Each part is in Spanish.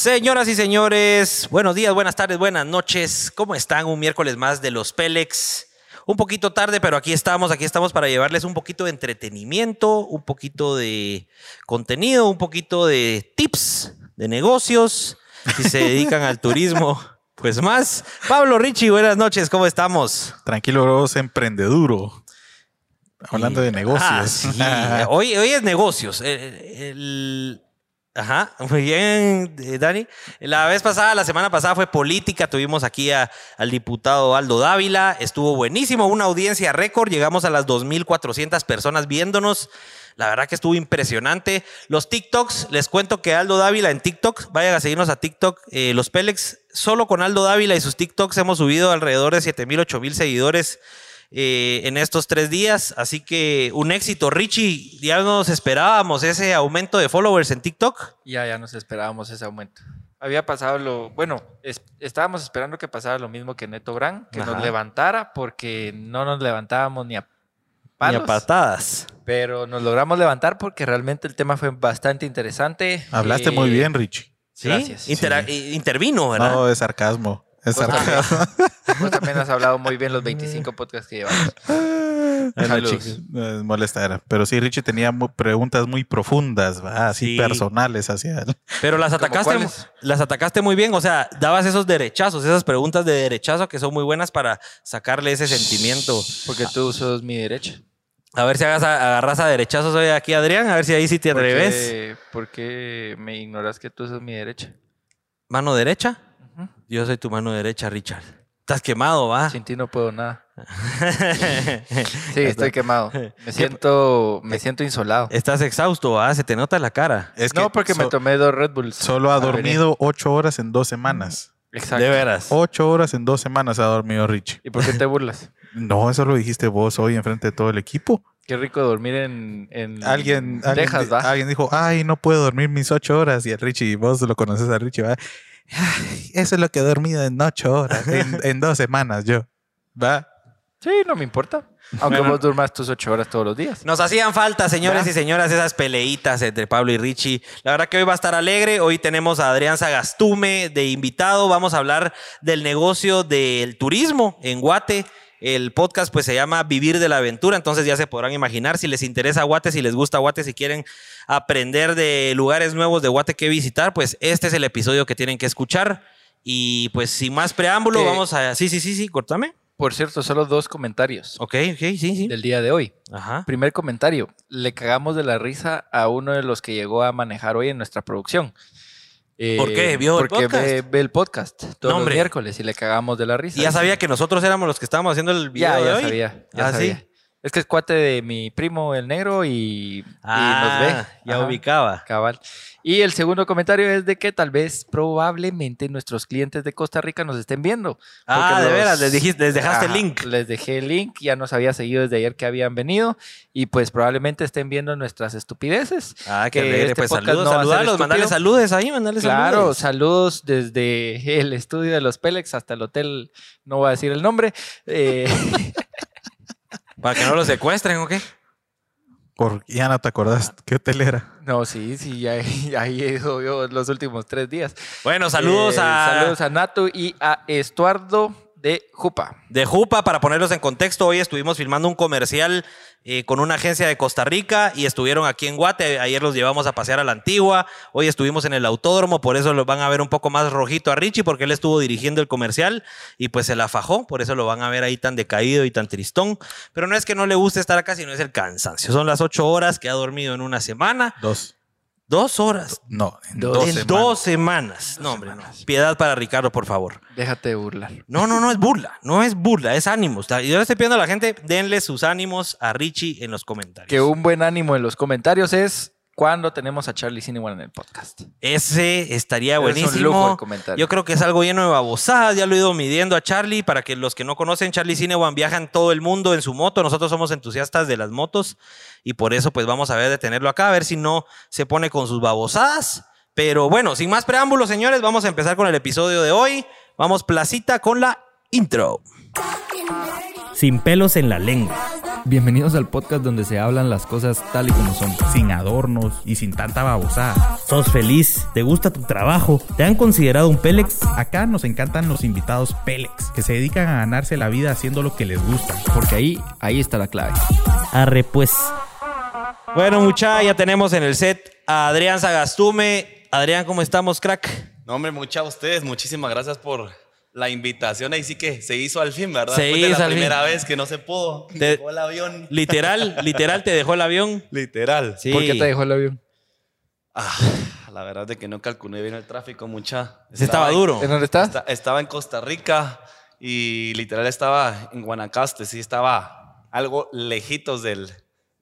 Señoras y señores, buenos días, buenas tardes, buenas noches. ¿Cómo están? Un miércoles más de los Pélex. Un poquito tarde, pero aquí estamos, aquí estamos para llevarles un poquito de entretenimiento, un poquito de contenido, un poquito de tips de negocios. Si se dedican al turismo, pues más. Pablo Richie, buenas noches, ¿cómo estamos? Tranquilo, bros, emprendeduro. Hablando de negocios. Ah, sí. hoy, hoy es negocios. El- el- Ajá, muy bien, eh, Dani. La vez pasada, la semana pasada fue política. Tuvimos aquí al diputado Aldo Dávila. Estuvo buenísimo, una audiencia récord. Llegamos a las 2.400 personas viéndonos. La verdad que estuvo impresionante. Los TikToks, les cuento que Aldo Dávila en TikTok, vayan a seguirnos a TikTok. eh, los Pélex, solo con Aldo Dávila y sus TikToks hemos subido alrededor de 7.000, 8.000 seguidores eh, en estos tres días. Así que un éxito, Richie. Ya nos esperábamos ese aumento de followers en TikTok. Ya, ya nos esperábamos ese aumento. Había pasado lo, bueno, es- estábamos esperando que pasara lo mismo que Neto Brand, que Ajá. nos levantara, porque no nos levantábamos ni a Ni palos, a patadas. pero nos logramos levantar porque realmente el tema fue bastante interesante. Hablaste Eh, muy bien, Richie. ¿Sí? Gracias. Intera- eh, Intervino, ¿verdad? No, es sarcasmo. Es Vos también. sarcasmo. Vos también has hablado muy bien los 25 podcasts que llevamos. Saludos. no es molestar. Pero sí, Richie tenía preguntas muy profundas, ¿va? así Sí. personales hacia él. Pero las ¿Cómo atacaste, las atacaste muy bien. O sea, dabas esos derechazos, esas preguntas de derechazo que son muy buenas para sacarle ese sentimiento. Porque tú sos mi derecha. A ver si hagas agarras a derechazos hoy aquí, Adrián. A ver si ahí sí te ¿Por atreves. qué- ¿Por qué me ignoras que tú sos mi derecha? Mano derecha. Yo soy tu mano derecha, Richard. Estás quemado, va. Sin ti no puedo nada. Sí, estoy quemado. Me siento, me siento insolado. Estás exhausto, va. Se te nota la cara. Es que no, porque me tomé dos Red Bulls. solo ha dormido ocho horas en dos semanas. Exacto. De veras. Ocho horas en dos semanas ha dormido Richie. ¿Y por qué te burlas? No, eso lo dijiste vos hoy enfrente de todo el equipo. Qué rico dormir en, en Alguien, alguien, Texas, di- ¿va? alguien dijo, ay, no puedo dormir mis ocho horas. Y el Richie, vos lo conoces a Richie, ¿va? "Ay, eso es lo que he dormido en ocho horas, en, en dos semanas yo. ¿Va? Sí, no me importa. Aunque vos durmas tus ocho horas todos los días. Nos hacían falta, señores ¿Ya? y señoras, esas peleitas entre Pablo y Richie. La verdad que hoy va a estar alegre. Hoy tenemos a Adrián Sagastume de invitado. Vamos a hablar del negocio del turismo en Guate. El podcast pues se llama Vivir de la Aventura, entonces ya se podrán imaginar si les interesa Guate, si les gusta Guate, si quieren aprender de lugares nuevos de Guate que visitar, pues este es el episodio que tienen que escuchar. Y pues sin más preámbulo, Que- vamos a... Sí, sí, sí, sí, cortame. Por cierto, solo dos comentarios Ok, ok, sí, sí. del día de hoy. Ajá. Primer comentario. Le cagamos de la risa a uno de los que llegó a manejar hoy en nuestra producción. Eh, ¿Por qué? ¿Vio el porque podcast? Ve, ve el podcast todos No, los miércoles y le cagamos de la risa. Y ya sabía que nosotros éramos los que estábamos haciendo el video Ya, de ya hoy. sabía. Ya Ah, sabía. ¿sí? Es que es cuate de mi primo el negro y, y Ah, nos ve. ya Ajá, ubicaba. Cabal. Y el segundo comentario es de que tal vez probablemente nuestros clientes de Costa Rica nos estén viendo. Ah, Porque de los- veras, les, dijiste, les dejaste el link. Les dejé el link, ya nos había seguido desde ayer que habían venido y pues probablemente estén viendo nuestras estupideces. Ah, que alegre. este Pues saludos, no mandale saludos ahí, mandale Claro, saludos. saludos desde el estudio de los Pélex hasta el hotel, no voy a decir el nombre. eh, Para que no los secuestren, ¿o qué? Por, ya no te acordás qué hotel era. no, sí, sí, ya, ya he ido yo los últimos tres días. Bueno, saludos Eh, a... Saludos a Nato y a Estuardo de Jupa. De Jupa, para ponerlos en contexto, hoy estuvimos filmando un comercial eh, con una agencia de Costa Rica y estuvieron aquí en Guate. Ayer los llevamos a pasear a la antigua. Hoy estuvimos en el autódromo, por eso lo van a ver un poco más rojito a Richie, porque él estuvo dirigiendo el comercial y pues se la fajó. Por eso lo van a ver ahí tan decaído y tan tristón. Pero no es que no le guste estar acá, sino es el cansancio. Son las ocho horas que ha dormido en una semana. Dos. Dos horas. No, en Dos dos, en semanas. dos semanas. No, hombre, no. Piedad para Ricardo, por favor. Déjate de burlar. No, no, no es burla. No es burla, es ánimos. Y yo le estoy pidiendo a la gente, denle sus ánimos a Richie en los comentarios. Que un buen ánimo en los comentarios es cuando tenemos a Charlie Cinewan en el podcast. Ese estaría Es un buenísimo. lujo el comentario. Yo creo que es algo lleno de babosadas. Ya lo he ido midiendo a Charlie. Para que los que no conocen, Charlie Cinewan viaja en todo el mundo en su moto. Nosotros somos entusiastas de las motos. Y por eso, pues vamos a ver de tenerlo acá, a ver si no se pone con sus babosadas. Pero bueno, sin más preámbulos, señores, vamos a empezar con el episodio de hoy. Vamos placita con la intro. Sin pelos en la lengua. Bienvenidos al podcast donde se hablan las cosas tal y como son. Sin adornos y sin tanta babosada. ¿Sos feliz? ¿Te gusta tu trabajo? ¿Te han considerado un Pélex? Acá nos encantan los invitados Pélex, que se dedican a ganarse la vida haciendo lo que les gusta. Porque ahí, ahí está la clave. Arre pues. Bueno, mucha, ya tenemos en el set a Adrián Sagastume. Adrián, ¿cómo estamos, crack? No, hombre, muchas a ustedes. Muchísimas gracias por la invitación. Ahí sí que se hizo al fin, ¿verdad? Se Después de hizo la al fin. primera vez que no se pudo. Te- Llegó el avión. Literal, literal, te dejó el avión. Literal. Sí. ¿Por qué te dejó el avión? Ah, la verdad es de que no calculé bien el tráfico, mucha. Estaba en- duro. ¿En dónde estás? esta- estaba en Costa Rica y literal estaba en Guanacaste. Sí, estaba algo lejitos del,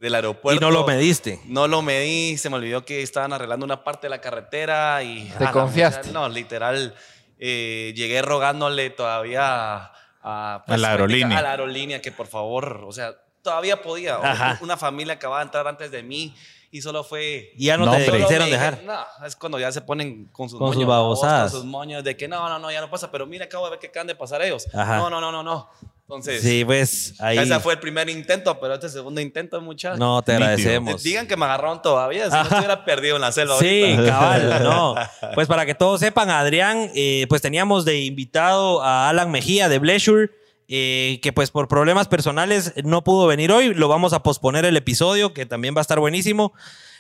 del aeropuerto. Y no lo mediste. No lo medí, se me olvidó que estaban arreglando una parte de la carretera y... ¿Te Ah, confiaste? No, literal, eh, llegué rogándole todavía a... A, A la aerolínea. A la aerolínea que por favor, o sea, todavía podía. Ajá. Una familia acababa de entrar antes de mí y solo fue... Y ya no, No, te quisieron dejar. No, es cuando ya se ponen con sus Con sus moños, babosadas. Con sus moños de que no, no, no, ya no pasa. Pero mira, acabo de ver que acaban de pasar ellos. Ajá. No, no, no, no, no. Entonces, Sí, pues ahí. ese fue el primer intento, pero este segundo intento, muchachos. No, te agradecemos. Digan que me agarraron todavía, si no estuviera perdido en la selva Sí, ahorita. cabal, no. Pues para que todos sepan, Adrián, eh, pues teníamos de invitado a Alan Mejía de Bleisure, eh, que pues por problemas personales no pudo venir hoy. Lo vamos a posponer el episodio, que también va a estar buenísimo.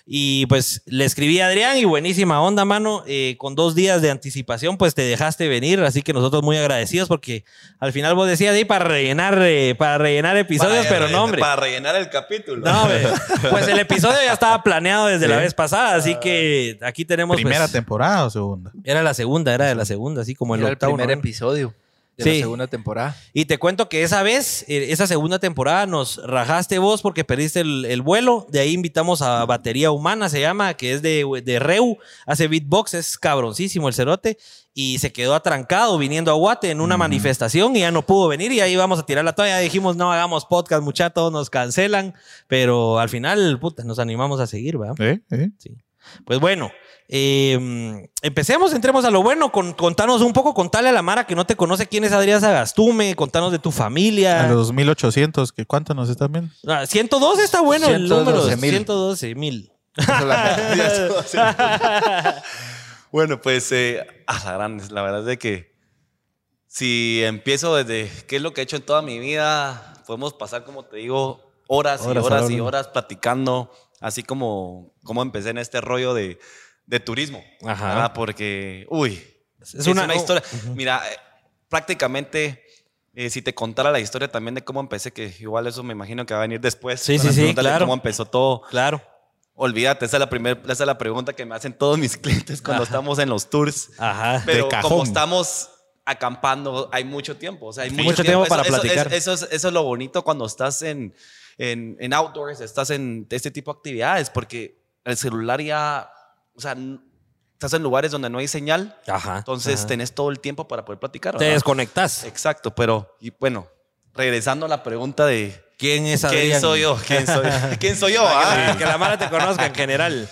Y pues le escribí a Adrián y buenísima onda, mano. Eh, con dos días de anticipación, pues te dejaste venir. Así que nosotros muy agradecidos porque al final vos decías ahí para rellenar, eh, para rellenar episodios, Para pero no, hombre. Para rellenar el capítulo. No, hombre. Pues el episodio ya estaba planeado desde la vez pasada, así que aquí tenemos. ¿Primera pues, temporada o segunda? Era la segunda, era de la segunda, así como el Era el octavo. primer noveno. episodio de Sí. la segunda temporada. Y te cuento que esa vez, eh, esa segunda temporada, nos rajaste vos porque perdiste el, el vuelo. De ahí invitamos a Batería Humana, se llama, que es de, de Reu. Hace beatbox, es cabroncísimo el cerote. Y se quedó atrancado viniendo a Guate en una manifestación y ya no pudo venir. Y ahí vamos a tirar la toalla. Dijimos, no hagamos podcast, muchachos, nos cancelan. Pero al final, puta, nos animamos a seguir, ¿verdad? ¿Eh? ¿Eh? Sí. Pues bueno, eh, empecemos, entremos a lo bueno. Con, contanos un poco, contale a la Mara que no te conoce quién es Adrián Sagastume, contanos de tu A familia. los 1800, ¿que ¿cuánto nos están viendo? Ah, 102 está bueno el número. 112,000. 112 mil. Bueno, pues, eh, a la gran, la verdad es de que si empiezo desde qué es lo que he hecho en toda mi vida, podemos pasar, como te digo, horas, Horas y horas y horas platicando, así como, como empecé en este rollo de, de turismo. Ajá. ¿verdad? Porque, uy, Es es, una- una, historia. Mira, eh, prácticamente, eh, si te contara la historia también de cómo empecé, que igual eso me imagino que va a venir después. Sí, sí, sí, claro. Cómo empezó todo. Claro. Olvídate, esa es la, primer, esa es la pregunta que me hacen todos mis clientes cuando Ajá. estamos en los tours. Ajá. Pero como estamos acampando, hay mucho tiempo. O sea, hay mucho, Mucho tiempo para Eso- eso- platicar. Eso, es, eso es lo bonito cuando estás en, en, en outdoors, estás en este tipo de actividades, porque el celular ya, o sea, estás en lugares donde no hay señal, Ajá. entonces Ajá. tenés todo el tiempo para poder platicar. te desconectas. Exacto, pero, y bueno, regresando a la pregunta de ¿Quién es Adrián? quién soy yo, quién soy, ¿Quién soy yo. Ah? que, que la Mara te conozca en general.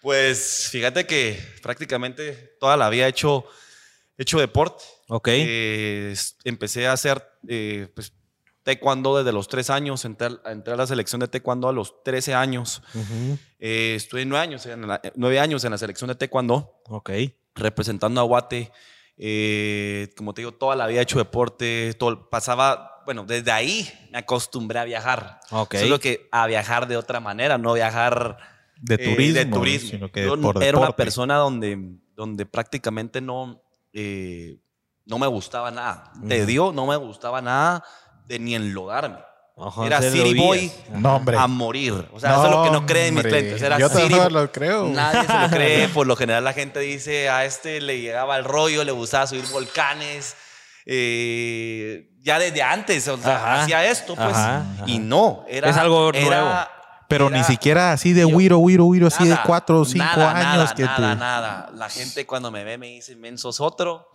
Pues fíjate que prácticamente toda la vida he hecho, he hecho deporte. Ok. Eh, empecé a hacer eh, pues, taekwondo desde los tres años. Entré, a- entré a la selección de taekwondo a los 13 años. Ujú. Eh, estuve nueve años, en la, nueve años en la selección de taekwondo, Ok. representando a Guate. Eh, como te digo, toda la vida he hecho deporte. Todo, pasaba, bueno, desde ahí me acostumbré a viajar. Ok. Solo que a viajar de otra manera, no viajar De eh, turismo, de turismo. sino que Yo por era una persona donde, donde prácticamente no, eh, no me gustaba nada. Ujú. Dios no me gustaba nada de ni enlodarme. Era City Boy. No, a morir. O sea, eso es lo que no creen mis clientes. Era Yo City lo creo. Nadie se lo cree. Por lo general la gente dice, a este le llegaba el rollo, le gustaba subir volcanes. eh, ya desde antes, o sea, hacía esto, pues. Ajá, ajá. Y no, era... Es algo era- nuevo. Pero era- ni siquiera así de wiro, wiro, wiro, así de cuatro o cinco nada, años nada, que nada, te... nada. La gente cuando me ve me dice, men, sos otro.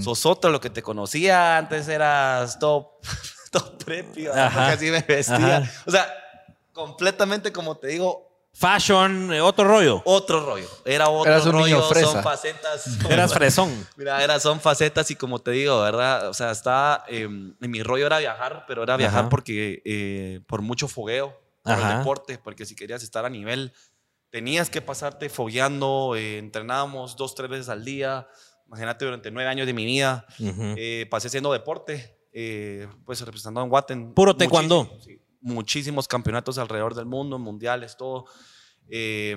Sos otro, lo que te conocía antes eras top, top preppy, así me vestía. Ajá. O sea, completamente, como te digo, Fashion, eh, otro rollo. Otro rollo. Era otro Eras un rollo. niño fresa. Son facetas. Eras fresón. Mira, era, son facetas y como te digo, ¿verdad? O sea, está, eh, en mi rollo era viajar, pero era viajar Ajá. porque eh, por mucho fogueo, por Ajá. el deporte, porque si querías estar a nivel, tenías que pasarte fogueando, eh, entrenábamos dos, tres veces al día. Imagínate, durante nueve años de mi vida, Ujú. eh, pasé haciendo deporte, eh, pues representando a Guaten. Puro taekwondo. Muchísimos, sí, muchísimos campeonatos alrededor del mundo, mundiales, todo. Eh,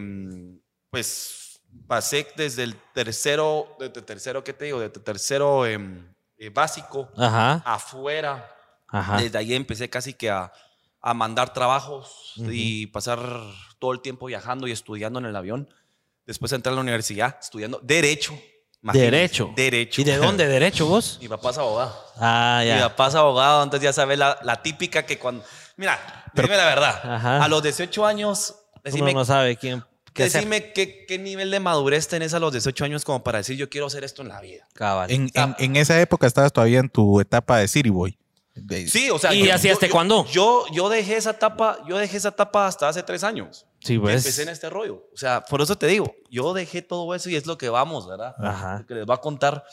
pues pasé desde el tercero, desde tercero, ¿qué te digo? Desde tercero em, eh, básico Ajá. afuera. Ajá. Desde ahí empecé casi que a, a mandar trabajos Ujú. y pasar todo el tiempo viajando y estudiando en el avión. Después entré a la universidad estudiando Derecho. Imagínense, Derecho. Derecho. ¿Y de dónde? ¿Derecho vos? Mi papá es abogado. Ah, Mi ya. papá es abogado, entonces ya sabes la, la típica que cuando... Mira, dime la verdad. Ajá. A los 18 años, Uno decime, no sabe quién. qué decime qué, qué nivel de madurez tenés a los 18 años como para decir yo quiero hacer esto en la vida. Cabal. En, en- en esa época estabas todavía en tu etapa de City Boy. Sí, o sea... ¿Y hacías taekwondo? Yo, yo dejé esa etapa, yo dejé esa etapa hasta hace tres años. Sí, pues. empecé en este rollo. O sea, por eso te digo, yo dejé todo eso y es lo que vamos, ¿verdad? Ajá. Lo que les va a contar.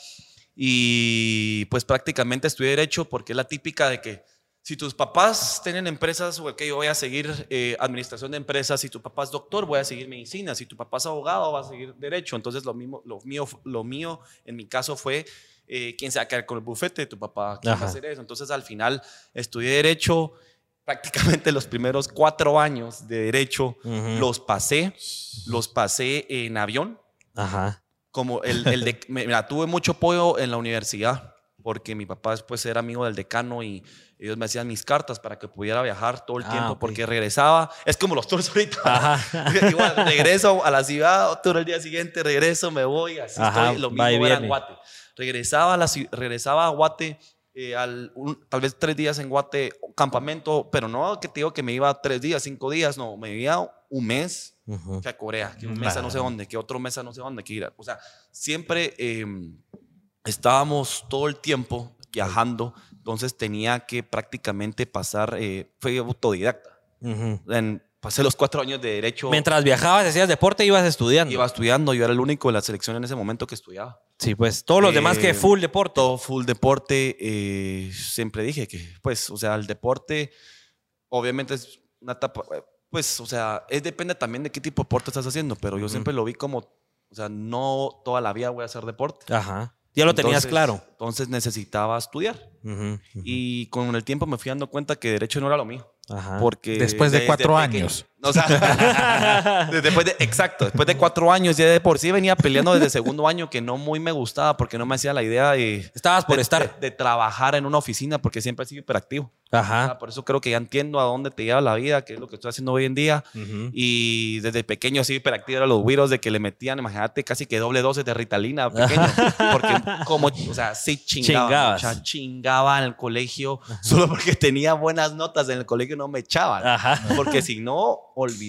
Y pues prácticamente estudié Derecho porque es la típica de que si tus papás tienen empresas, o que yo voy a seguir eh, administración de empresas, si tu papá es doctor, voy a seguir medicina, si tu papá es abogado, va a seguir Derecho. Entonces lo, mismo, lo, mío, lo mío, en mi caso, fue eh, quién se va a quedar con el bufete de tu papá, quién va Ajá. a hacer eso. Entonces al final estudié Derecho. Prácticamente los primeros cuatro años de Derecho Ujú. los pasé, los pasé en avión. Ajá. Como el, el de, me- mira, tuve mucho apoyo en la universidad porque mi papá después era amigo del decano y ellos me hacían mis cartas para que pudiera viajar todo el Ah, tiempo ok. porque regresaba. Es como los tours ahorita. Ajá. Igual, regreso a la ciudad, otro el día siguiente regreso, me voy, así Ajá, estoy. Lo va mismo era en. Guate. Regresaba a, la, regresaba a Guate, eh, al, un- tal vez tres días en Guate, campamento, pero no que te digo que me iba tres días, cinco días, no, me iba un mes Ujú. que a Corea, que un mes a no sé dónde, que otro mes a no sé dónde, que ir. a- O sea, siempre eh, estábamos todo el tiempo viajando, entonces tenía que prácticamente pasar, eh, fue autodidacta. Ujú. En- pasé los cuatro años de derecho, Mientras viajabas, hacías deporte, ibas estudiando. iba estudiando, yo era el único de la selección en ese momento que estudiaba. Sí, pues todos los demás que Eh, full deporte. Todo full deporte, eh, siempre dije que, pues, o sea, el deporte, obviamente es una etapa, eh, pues, o sea, es depende también de qué tipo de deporte estás haciendo, pero yo siempre lo vi como, o sea, no toda la vida voy a hacer deporte. Ajá. Ya lo tenías Entonces- claro. Entonces necesitaba estudiar. Ujú, ujú. Y con el tiempo me fui dando cuenta que derecho no era lo mío. Ajá. Porque Después de cuatro pequeño- años. O sea, después de, exacto, después de cuatro años ya de por sí venía peleando desde segundo año que no muy me gustaba porque no me hacía la idea de, Estabas por de- estar. de, de trabajar en una oficina porque siempre he sido hiperactivo. Ajá. Por eso creo que ya entiendo a dónde te lleva la vida, qué es lo que estoy haciendo hoy en día. Ujú. Y desde pequeño así hiperactivo eran los güiros de que le metían, imagínate, casi que doble dosis de Ritalina pequeño. porque como, o sea, sí chingaba. Chingabas. chingaba en el colegio solo porque tenía buenas notas en el colegio no me echaban. Ajá. Porque si no,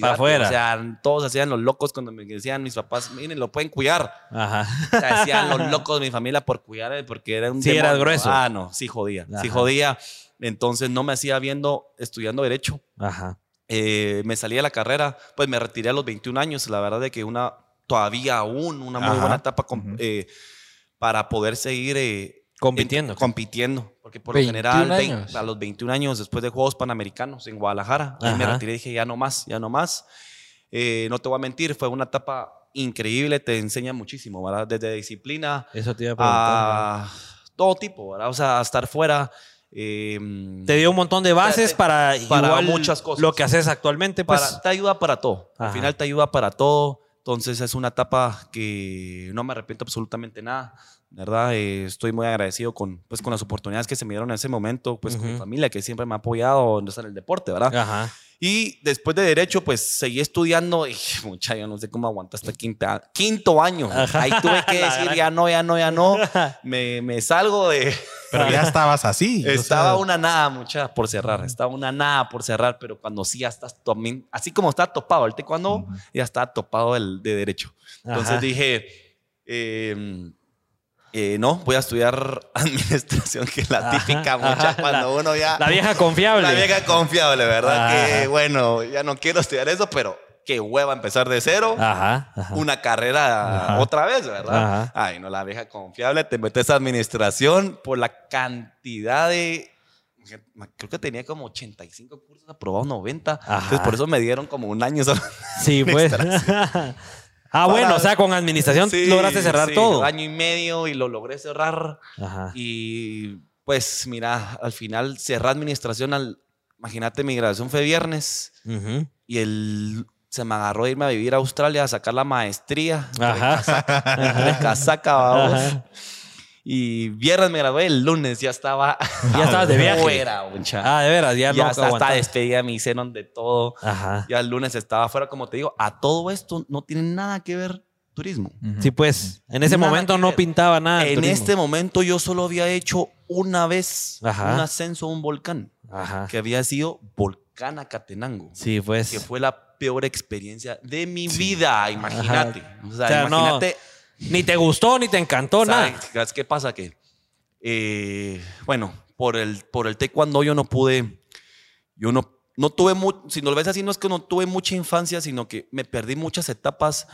afuera. O sea, todos hacían los locos cuando me decían mis papás, miren, lo pueden cuidar. Ajá. O sea, hacían los locos de mi familia por cuidar, eh, porque era un Sí, demonio. grueso. Ah, no, sí jodía. Sí jodía. Entonces no me hacía viendo estudiando Derecho. Ajá. Eh, me salí de la carrera, pues me retiré a los 21 años. La verdad de que una, todavía aún, una muy Ajá. buena etapa eh, para poder seguir eh, Compitiendo. en- compitiendo. Porque por lo 21 general, años. a los 21 años, después de Juegos Panamericanos en Guadalajara, ahí me retiré y dije, ya no más, ya no más. Eh, no te voy a mentir, fue una etapa increíble, te enseña muchísimo, ¿verdad? Desde disciplina Eso te iba a a todo tipo, ¿verdad? O sea, a estar fuera. eh, Te dio un montón de bases te- para, para igual muchas cosas. Lo que haces actualmente, pues. para- te ayuda para todo. Al Ajá. final te ayuda para todo. Entonces es una etapa que no me arrepiento absolutamente nada. ¿Verdad? Eh, estoy muy agradecido con, pues, con las oportunidades que se me dieron en ese momento, pues con mi familia que siempre me ha apoyado en el deporte, ¿verdad? Ajá. Y después de Derecho, pues seguí estudiando y, mucha, yo no sé cómo aguanté hasta quinta, quinto año. Ajá. Ahí tuve que decir, ya no, ya no, ya no. Me, me salgo de... Pero ya estabas así. o Estaba sea, una nada, mucha, por cerrar. Estaba una nada por cerrar, pero cuando sí ya estás también, así como está topado el taekwondo, Ujú. ya está topado el de derecho. Entonces Ajá. dije, eh, eh, no, voy a estudiar administración, que es la Ajá, típica, mucha, ajá, cuando uno ya... La vieja confiable. La vieja confiable, ¿verdad? Ajá. Que bueno, ya no quiero estudiar eso, pero qué hueva empezar de cero. Ajá, ajá. Una carrera Ajá. otra vez, ¿verdad? Ajá. Ay, no, la vieja confiable, te metes a administración por la cantidad de. Creo que tenía como 85 cursos aprobados, 90. Ajá. Entonces, por eso me dieron como un año solo. Sí, pues. ah, bueno, o sea, con administración Sí, lograste cerrar sí, todo. Año y medio y lo logré cerrar. Ajá. Y pues, mira, al final cerré administración. Al, imagínate, mi graduación fue viernes y el, se me agarró a irme a vivir a Australia a sacar la maestría. Ajá. De casaca, vamos. Ajá. Y viernes me gradué, el lunes ya estaba. Ya estabas de viaje. Fuera. Ah, de veras, ya, ya no hasta, hasta despedida me hicieron de todo. Ajá. Ya el lunes estaba afuera, como te digo. A todo esto no tiene nada que ver turismo. Sí, pues, en ese Nada momento no ver. pintaba nada. en turismo. este momento yo solo había hecho una vez Ajá. un ascenso a un volcán, Ajá. que había sido Volcán Acatenango, Sí, pues. que fue la peor experiencia de mi vida, imagínate. O sea, O sea, no, imagínate. Ni te gustó, ni te encantó, nada. ¿sabes? ¿Sabes qué pasa? Que, eh, bueno, por el, por el taekwondo yo no pude, yo no, no tuve, mu- si no lo ves así, no es que no tuve mucha infancia, sino que me perdí muchas etapas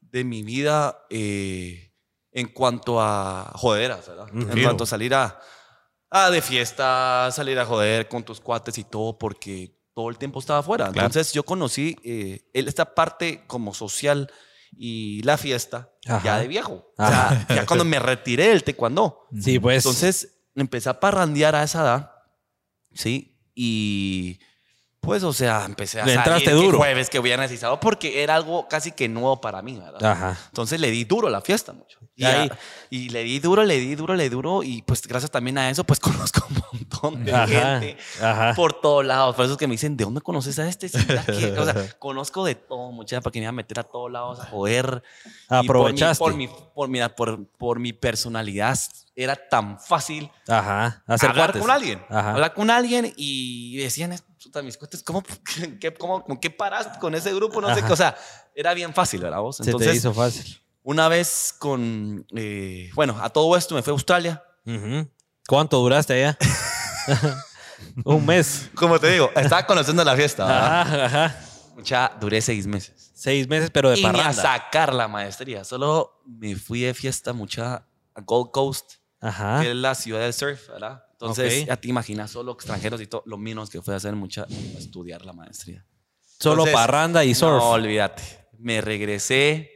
de mi vida eh, en cuanto a joderas, ¿verdad? En Ujú. cuanto a salir a, a de fiesta, salir a joder con tus cuates y todo, porque todo el tiempo estaba afuera. Claro. Entonces yo conocí eh, esta parte como social y la fiesta Ajá. ya de viejo. O sea, ya cuando me retiré del taekwondo. Sí, pues. Entonces empecé a parrandear a esa edad, ¿sí? Y pues, o sea, empecé a Le salir entraste duro. jueves, que viernes y sábado, porque era algo casi que nuevo para mí, ¿verdad? Ajá. Entonces le di duro a la fiesta mucho. Y, Ahí. y le di duro, le di duro, le di duro. Y pues gracias también a eso, pues conozco un montón de Ajá. gente Ajá. por todos lados. Por eso es que me dicen, ¿de dónde conoces a este? O sea, conozco de todo, mucha para que me iba a meter a todos lados a joder. Y Aprovechaste. Por mi, por, mi, por, mira, por, por mi personalidad era tan fácil Ajá. Hablar cuates. con alguien. Ajá. Hablar con alguien y decían, puta, mis cuates, ¿cómo, qué, cómo, con qué paraste con ese grupo? No sé Ajá. qué. O sea, era bien fácil, ¿verdad vos? Se te Entonces, hizo fácil. una vez con, eh, bueno, a todo esto me fui a Australia. ¿Cuánto duraste allá? Un mes. Como te digo, estaba conociendo la fiesta. ¿verdad? Ajá, ajá. Mucha, duré seis meses. Seis meses, pero de y ni a parranda. sacar la maestría. Solo me fui de fiesta mucha a Gold Coast, Ajá. que es la ciudad del surf, ¿verdad? Entonces, Ok. ya te imaginas, solo extranjeros y todo, lo menos que fue hacer mucha, estudiar la maestría. Solo Entonces, parranda y surf. No, olvídate. Me regresé,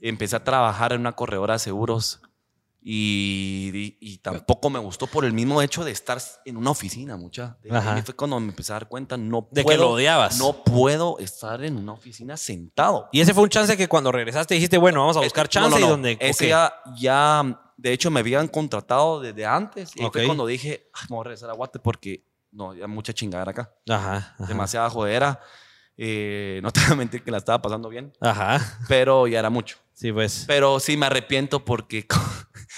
empecé a trabajar en una corredora de seguros y, y- y tampoco me gustó por el mismo hecho de estar en una oficina, mucha. Ahí fue cuando me empecé a dar cuenta, no De que lo odiabas. No puedo estar en una oficina sentado. Y ese fue un chance que cuando regresaste dijiste, bueno, vamos a buscar Eh, chance no, no, y no. donde. Ese ok. ya, ya, de hecho, me habían contratado desde antes. Y ahí Ok. fue cuando dije, "Ay, me voy a regresar a Guate porque no, ya mucha chingada acá. Ajá. Ajá. Demasiada jodera. Eh, no te voy a mentir que la estaba pasando bien, Ajá. pero ya era mucho. Sí, pues. Pero sí me arrepiento porque con,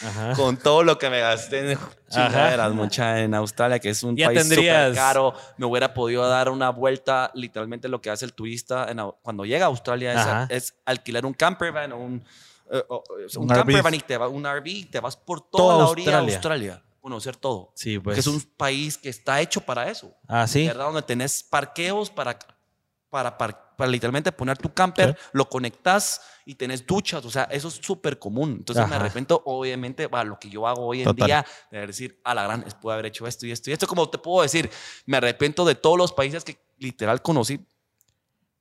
Ajá. con todo lo que me gasté en chingaderas, mucha en Australia, que es un Ya país súper caro, me hubiera podido dar una vuelta, literalmente lo que hace el turista en cuando llega a Australia es, es alquilar un camper van o un, un, Un camper van y te va, un RV, te vas por toda Toda la orilla de Australia. Australia, conocer todo. Sí, pues. Porque es un país que está hecho para eso. Ah, sí. ¿verdad? Donde tenés parqueos para, para, par- para literalmente poner tu camper, lo conectas y tenés duchas. O sea, eso es súper común. Entonces me Ajá. arrepiento, obviamente, para lo que yo hago hoy en Total. día, de decir, a la gran, pude haber hecho esto y esto y esto. Como te puedo decir, me arrepiento de todos los países que literal conocí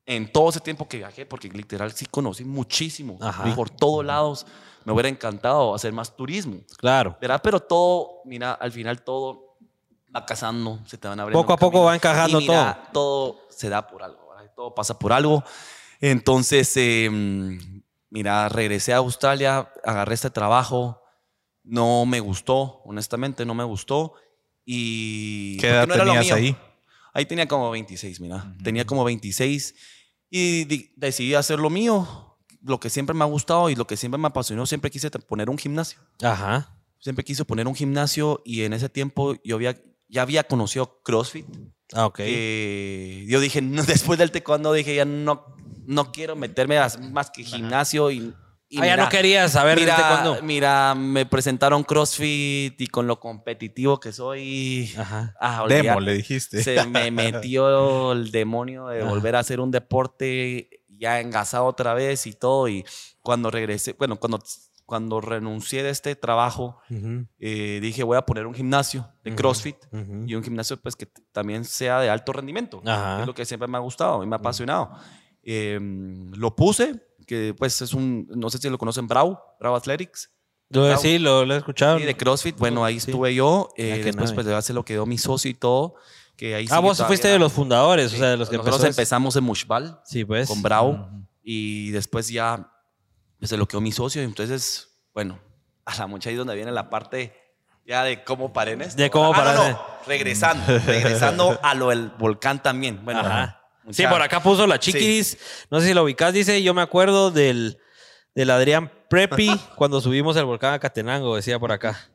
en todo ese tiempo que viajé, porque literal sí conocí muchísimo. Ajá. Por todos lados. Me hubiera encantado hacer más turismo. Claro. ¿verdad? Pero todo, mira, al final todo va casando, se te van abriendo. Poco a poco va encajando Y mira, todo. se da por algo, ¿verdad? todo pasa por algo. Entonces, eh, mira, regresé a Australia, agarré este trabajo, no me gustó, honestamente, no me gustó. Y. ¿Qué edad no tenías ahí? Ahí tenía como 26, mira. Tenía como 26 y decidí hacer lo mío, lo que siempre me ha gustado y lo que siempre me apasionó. Siempre quise poner un gimnasio. Ajá. Siempre quise poner un gimnasio y en ese tiempo yo había, ya había conocido CrossFit. Ah, ok. Eh, yo dije, no, después del taekwondo dije, ya no, no quiero meterme a más que gimnasio y... y ah, ya mira, no querías saber mira, desde cuándo. Mira, me presentaron CrossFit y con lo competitivo que soy... Ajá. Ah, Demo, le dijiste. se me metió el demonio de Ajá. volver a hacer un deporte ya engasado otra vez y todo. Y cuando regresé, bueno, cuando, cuando renuncié de este trabajo, Ujú, eh, dije voy a poner un gimnasio de Ujú. CrossFit ujú. y un gimnasio pues que también sea de alto rendimiento. Es lo que siempre me ha gustado y me ha apasionado. Eh, lo puse, que pues es un, no sé si lo conocen, Brau, Brau Athletics. Lo- Bravo. sí, lo, lo he escuchado. Y de CrossFit, bueno, ahí Sí. estuve yo. eh, Ah, después, pues, ya se lo quedó mi socio y todo. Que ahí Ah, vos todavía. fuiste de los fundadores, o sea, de los que Nosotros empezó. empezamos en Mushbal Sí, pues. con Brau y después ya pues, se lo quedó mi socio. Entonces, bueno, a la mucha ahí donde viene la parte ya de cómo paré en esto. De cómo Ah, no, no, regresando, regresando a lo del volcán también. Bueno, Ajá. Sí, por acá puso la chiquiris. No sé si lo ubicás, dice. Yo me acuerdo del, del Adrián Prepi cuando subimos el volcán a Catenango, decía por acá.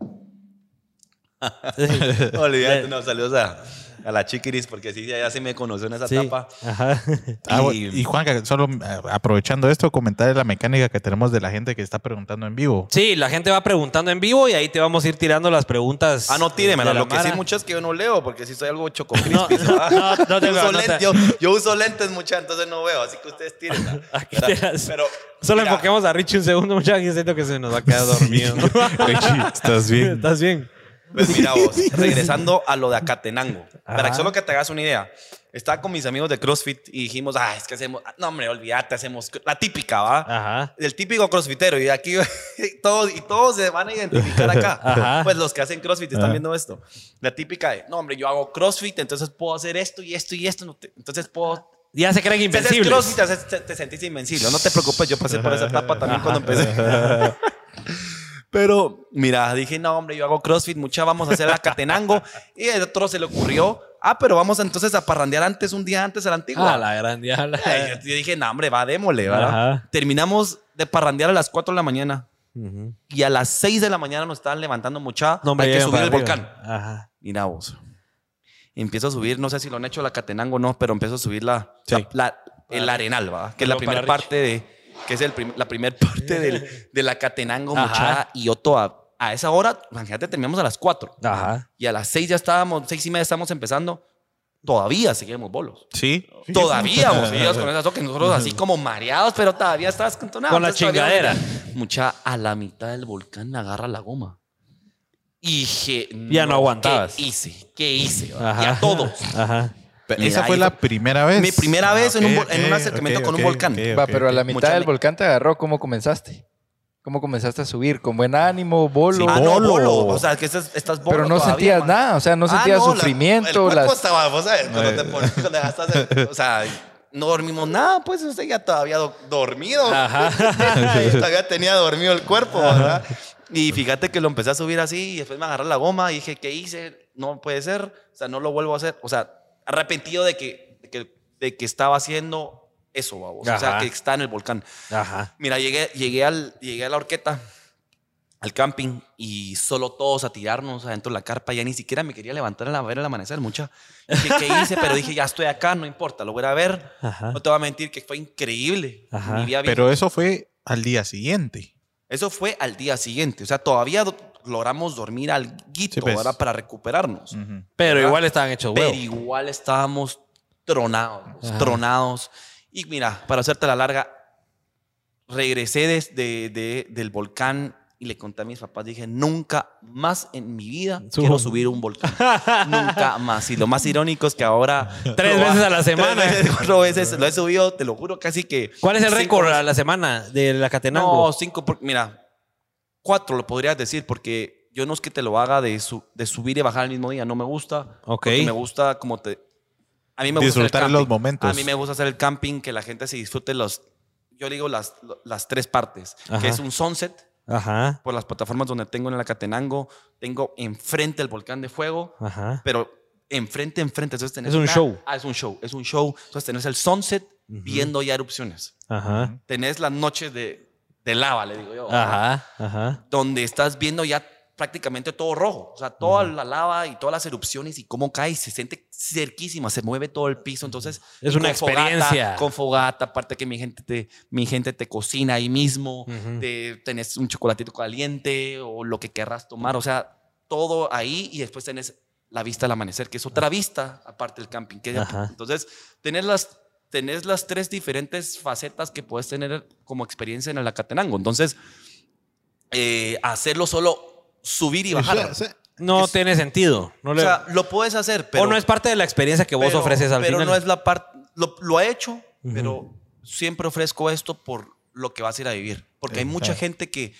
Olvídate, no, saludos a, a la chiquiris porque sí, ya se me conoció en esa Sí. etapa. Ajá. Ah, Y- bueno, y Juan, solo eh, aprovechando esto, comentar la mecánica que tenemos de la gente que está preguntando en vivo. Sí, la gente va preguntando en vivo y ahí te vamos a ir tirando las preguntas. Ah, no, tíremela. Lo que sí muchas que yo no leo, porque sí soy algo No, chococrispis. no, no te yo, veo, no te- yo, yo uso lentes muchas, entonces no veo, así que ustedes tírenla. Las- Pero, Solo mira, enfoquemos a Richie un segundo, muchachos, que siento que se nos va a quedar dormido. Richie, ¿estás bien? ¿Estás bien? Pues mira vos, regresando a lo de Acatenango. Para Ajá. que solo que te hagas una idea. Estaba con mis amigos de CrossFit y dijimos, ah, es que hacemos, no hombre, olvídate, hacemos la típica, ¿va? Ajá. El típico crossfitero y aquí todos y todos se van a identificar acá. Ajá. Pues los que hacen crossfit están Ajá. viendo esto. La típica de, no hombre, yo hago crossfit, entonces puedo hacer esto y esto y esto, entonces puedo Ya se creen invencibles. crossfit, te, haces- te- te sentís invencible. No te preocupes, yo pasé por esa etapa también cuando empecé. Pero, mira, dije, no, hombre, yo hago CrossFit, mucha, vamos a hacer la Catenango. Y el otro se le ocurrió, ah, pero vamos entonces a parrandear antes, un día antes a la antigua. Ah, la gran diabla. Yo, yo dije, no, hombre, va, démosle, ¿verdad? Ajá. Terminamos de parrandear a las 4 de la mañana. Ujú. Y a las 6 de la mañana nos estaban levantando mucha. No, hombre, hay que subir el arriba. volcán. Ajá. Mira vos. Empiezo a subir, no sé si lo han hecho la Catenango o no, pero empiezo a subir la, Sí. la- la- el arenal, ¿va? Que es la primera parte de, que es el prim- la primera parte del- de la Catenango, mucha, y yo toda, a esa hora, imagínate, terminamos a las 4 Ajá. y a las 6 ya estábamos, 6 y media estábamos empezando, todavía seguíamos bolos. Sí. Todavía vos con esas que nosotros así como mareados, pero todavía estabas contonado. Con la chingadera. Mucha, a la mitad del volcán agarra la goma. Y dije, Ya no aguantabas. ¿Qué hice? ¿Qué hice? Ajá. Y a todos. Ajá. Pero Esa fue la primera vez. Mi primera vez en un ok, vol- en un acercamiento ok, con un volcán. Va, pero a la mitad Mucha del volcán te agarró. ¿Cómo comenzaste? ¿Cómo comenzaste a subir? ¿Con buen ánimo? ¿Bolo? Ah, no, Bolo. bolo. O sea, que estás, estás bolo pero no todavía, sentías man. nada. O sea, no Ah, sentías no, la- sufrimiento. el cuerpo las... estaba, vos sabes, cuando te pones, cuando o sea, no dormimos nada, pues usted ya todavía do- dormido. Ajá. todavía tenía dormido el cuerpo, ¿verdad? Y fíjate que lo empecé a subir así y después me agarré la goma y dije, ¿qué hice? No puede ser, o sea, no lo vuelvo a hacer. O sea, arrepentido de que, de que, de que estaba haciendo eso, babos. O sea, Ajá. que está en el volcán. Ajá. Mira, llegué, llegué, al, llegué a la horqueta, al camping, y solo todos a tirarnos adentro de la carpa. Ya ni siquiera me quería levantar a la- ver el amanecer, mucha. Dije, ¿qué hice? Pero dije, ya estoy acá, no importa, lo voy a ver. Ajá. No te voy a mentir que fue increíble. Ajá. Pero eso fue al día siguiente. Eso fue al día siguiente. O sea, todavía logramos dormir al guito, Sí, pues. ¿verdad? Para recuperarnos. Ujú. Pero ¿verdad? igual estaban hechos Pero huevos. igual estábamos tronados, Ajá. tronados. Y mira, para hacerte la larga, regresé desde de- del volcán y le conté a mis papás, dije, nunca más en mi vida Subo. quiero subir un volcán. nunca más. Y lo más irónico es que ahora... Tres veces a la semana. Tres veces, cuatro veces lo he subido, te lo juro, casi que... ¿Cuál es el récord a la semana de la Catenango? No, cinco, por- mira, cuatro lo podrías decir porque yo no es que te lo haga de, su- de subir y bajar el mismo día, no me gusta. Ok. Porque me gusta como te... A mí me gusta Disfrutar los momentos. A mí me gusta hacer el camping, que la gente se disfrute los... Yo digo las, las tres partes, Ajá. que es un sunset Ajá. por las plataformas donde tengo en la Catenango, tengo enfrente el volcán de fuego, Ajá. pero enfrente, enfrente. Entonces tenés Es un una- show. Ah, es un show, es un show. Entonces tenés el sunset viendo ya erupciones. Ajá. Tenés las noches de, de lava, le digo yo. Ajá. Ajá. donde estás viendo ya prácticamente todo rojo. O sea, toda la lava y todas las erupciones y cómo cae, se siente cerquísima, se mueve todo el piso. Entonces, Es una con fogata, experiencia. con fogata, aparte que mi gente te, mi gente te cocina ahí mismo, te, tenés un chocolatito caliente o lo que querrás tomar. O sea, todo ahí y después tenés la vista al amanecer, que es otra vista aparte del camping. que- entonces, tenés las tenés las tres diferentes facetas que puedes tener como experiencia en el Acatenango. Entonces, eh, hacerlo solo subir y bajar. Sí, sí. No Es- tiene sentido. No O le- sea, lo puedes hacer, pero o no es parte de la experiencia que vos pero- ofreces al pero final. no es la parte. Lo, lo ha hecho, pero siempre ofrezco esto por lo que vas a ir a vivir. Porque hay mucha gente que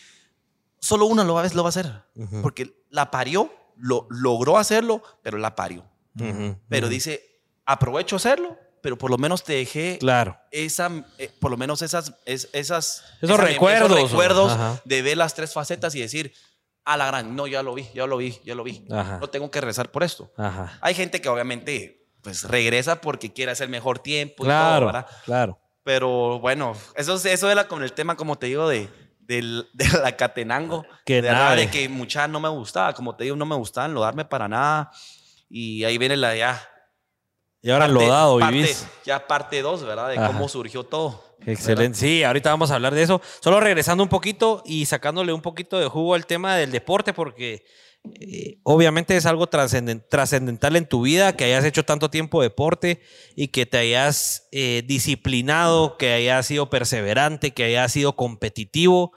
solo una lo va, a- lo va a hacer. Ujú. Porque la parió, lo, logró hacerlo, pero la parió. Ujú, Pero ujú. dice, aprovecho hacerlo, pero por lo menos te dejé Claro. esa, eh, por lo menos esas, es- esas, Esos esa- recuerdos, esos recuerdos ajá. de ver las tres facetas y decir, a la gran, no, ya lo vi, ya lo vi, ya lo vi. Ajá. No tengo que rezar por esto. Ajá. Hay gente que obviamente pues regresa porque quiere hacer mejor tiempo y Claro, todo, ¿verdad? claro. Pero bueno, eso, eso era con el tema, como te digo, de, del- de la Catenango. Que de, nave. de que mucha no me gustaba, como te digo, no me gustaba enlodarme para nada. Y ahí viene la ya. Y ahora parte- lodado parte- vivís. Ya parte 2, ¿verdad? De Ajá. cómo surgió todo. Excelente. Sí, ahorita vamos a hablar de eso. Solo regresando un poquito y sacándole un poquito de jugo al tema del deporte, porque eh, obviamente es algo trascenden- trascendental en tu vida, que hayas hecho tanto tiempo deporte y que te hayas eh, disciplinado, que hayas sido perseverante, que hayas sido competitivo.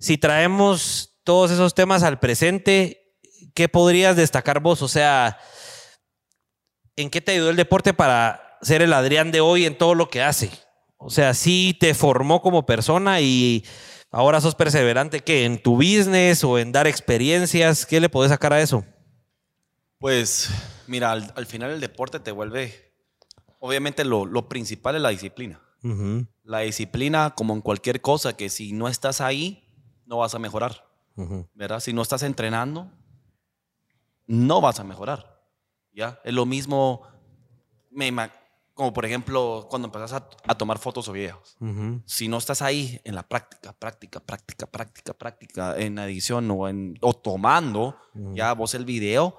Si traemos todos esos temas al presente, ¿qué podrías destacar vos? O sea, ¿en qué te ayudó el deporte para ser el Adrián de hoy en todo lo que hace? O sea, sí te formó como persona y ahora sos perseverante que en tu business o en dar experiencias, ¿qué le podés sacar a eso? Pues mira, al, al final el deporte te vuelve, obviamente lo, lo principal es la disciplina. La disciplina, como en cualquier cosa, que si no estás ahí, no vas a mejorar. ¿verdad? Si no estás entrenando, no vas a mejorar. ¿Ya? Es lo mismo, me como por ejemplo, cuando empezás a, a tomar fotos o videos. Ujú, Si no estás ahí en la práctica, práctica, práctica, práctica, práctica, en edición o, en, o tomando ya vos el video,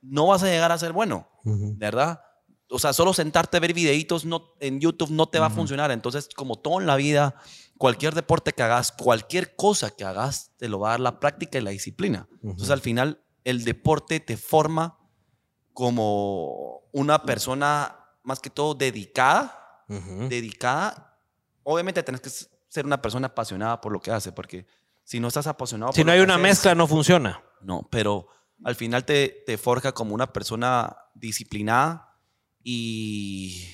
no vas a llegar a ser bueno, ujú. ¿verdad? O sea, solo sentarte a ver videitos no, en YouTube no te va a funcionar. Entonces, como todo en la vida, cualquier deporte que hagas, cualquier cosa que hagas, te lo va a dar la práctica y la disciplina. Entonces, al final, el deporte te forma como una persona más que todo dedicada, Ujú. dedicada. Obviamente tenés que ser una persona apasionada por lo que hace, porque si no estás apasionado Si por no hay una haces, mezcla, no funciona. no, pero al final te, te forja como una persona disciplinada y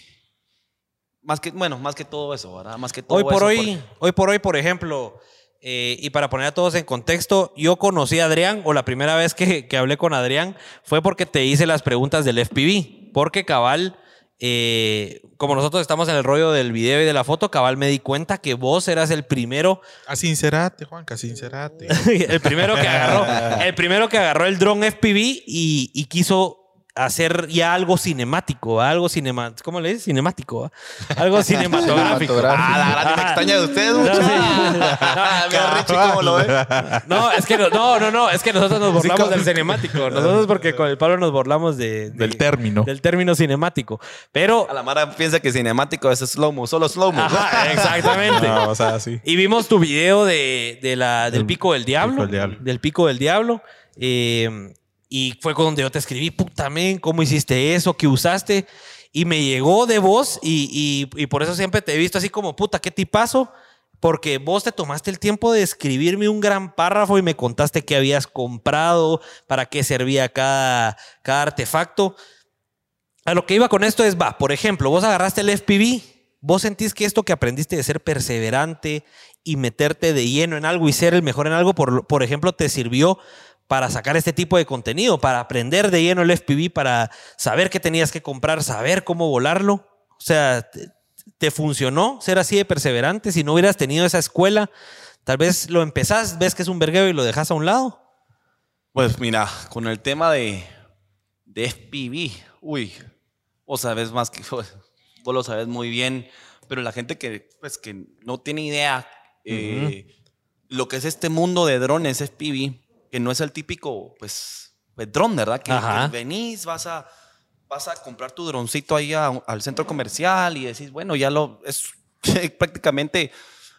más que, bueno, más que todo eso, ¿verdad? Más que todo Hoy por eso, hoy, porque- hoy por hoy, por ejemplo, eh, y para poner a todos en contexto, yo conocí a Adrián, o la primera vez que, que hablé con Adrián fue porque te hice las preguntas del FPV, porque cabal, eh, como nosotros estamos en el rollo del video y de la foto, cabal me di cuenta que vos eras el primero, A sincerate, Juanca, sincerate. el primero que agarró, el primero que agarró el dron FPV y, y quiso hacer ya algo cinemático, algo cinemático, ¿cómo le dices? Cinemático, algo cinematográfico. Ah, la gran me Ah. extraña de ustedes, No, sí. Mira, Richie, cómo lo ve. No, es que no, no, no, no, es que nosotros nos burlamos del cinemático. Nosotros porque con el Pablo nos burlamos de, de- Del término. del término cinemático. Pero, A la Mara piensa que cinemático es slow-mo, solo slow-mo. exactamente. No, o sea, sí. Y vimos tu video de, de la, del pico del diablo. Pico del Diablo. Del pico del diablo. Eh, y fue donde yo te escribí, puta men, ¿cómo hiciste eso? ¿Qué usaste? Y me llegó de vos y, y- y por eso siempre te he visto así como, puta, qué tipazo. Porque vos te tomaste el tiempo de escribirme un gran párrafo y me contaste qué habías comprado, para qué servía cada, cada artefacto. A lo que iba con esto es, va, por ejemplo, vos agarraste el FPV, vos sentís que esto que aprendiste de ser perseverante y meterte de lleno en algo y ser el mejor en algo, por, por ejemplo, te sirvió para sacar este tipo de contenido, para aprender de lleno el FPV, para saber qué tenías que comprar, saber cómo volarlo. O sea, te, te funcionó ser así de perseverante. Si no hubieras tenido esa escuela, tal vez lo empezás, ves que es un vergueo y lo dejas a un lado. Pues mira, con el tema de, de FPV, uy, vos sabes más que vos lo sabes muy bien, pero la gente que, pues, que no tiene idea eh, lo que es este mundo de drones FPV, que no es el típico, pues, pues dron, ¿verdad? Que, Ajá. que venís, vas a, vas a comprar tu droncito ahí a- al centro comercial y decís, bueno, ya lo, es prácticamente,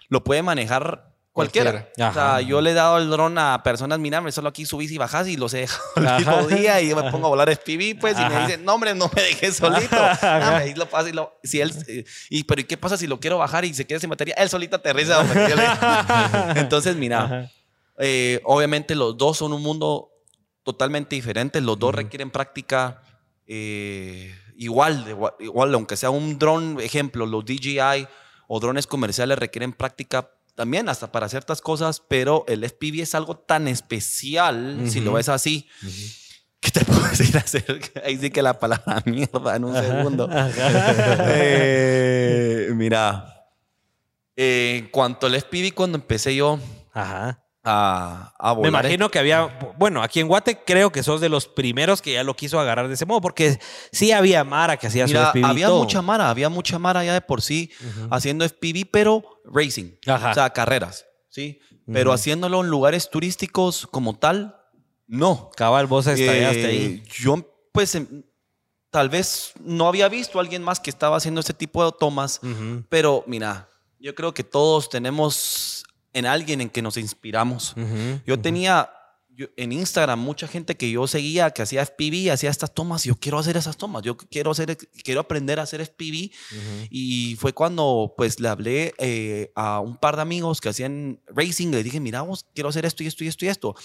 lo puede manejar Cualquiera. Cualquiera. O sea, Ajá. yo le he dado el dron a personas, mira, hombre, solo aquí subís y bajás y los he dejado el Ajá. mismo día y yo me pongo a volar FPV, pues, y me Ajá. dicen, no, hombre, no me dejes solito. Ah, ahí lo paso y lo- si él, y, pero ¿y qué pasa si lo quiero bajar y se queda sin batería? Él solito aterriza. hombre. Yo le- Entonces, mira, eh, obviamente los dos son un mundo totalmente diferente, los dos requieren práctica eh, igual, igual, aunque sea un dron, ejemplo, los DJI o drones comerciales requieren práctica también hasta para ciertas cosas, pero el FPV es algo tan especial, si lo ves así, que te puedo decir hacer, ahí sí que la palabra mierda en un segundo. Eh, mira, eh, en cuanto al FPV, cuando empecé yo Ajá. A, a Me volar, imagino que había, bueno, aquí en Guate creo que sos de los primeros que ya lo quiso agarrar de ese modo, porque sí había Mara que hacía Mira, su FPV había mucha mara, había mucha mara ya de por sí haciendo FPV, pero racing, Ajá. o sea, carreras, ¿sí? Pero Ujú. haciéndolo en lugares turísticos como tal, no. Cabal, vos estallaste Eh, ahí. Yo, pues, em, tal vez no había visto a alguien más que estaba haciendo este tipo de tomas, Ujú, pero mira, yo creo que todos tenemos en alguien en que nos inspiramos. Yo tenía yo- en Instagram mucha gente que yo seguía que hacía FPV, hacía estas tomas. Yo quiero hacer esas tomas, yo quiero hacer, quiero aprender a hacer FPV. Ujú. Y fue cuando pues le hablé eh, a un par de amigos que hacían racing. Le dije, mira, vos quiero hacer esto y esto y esto y esto.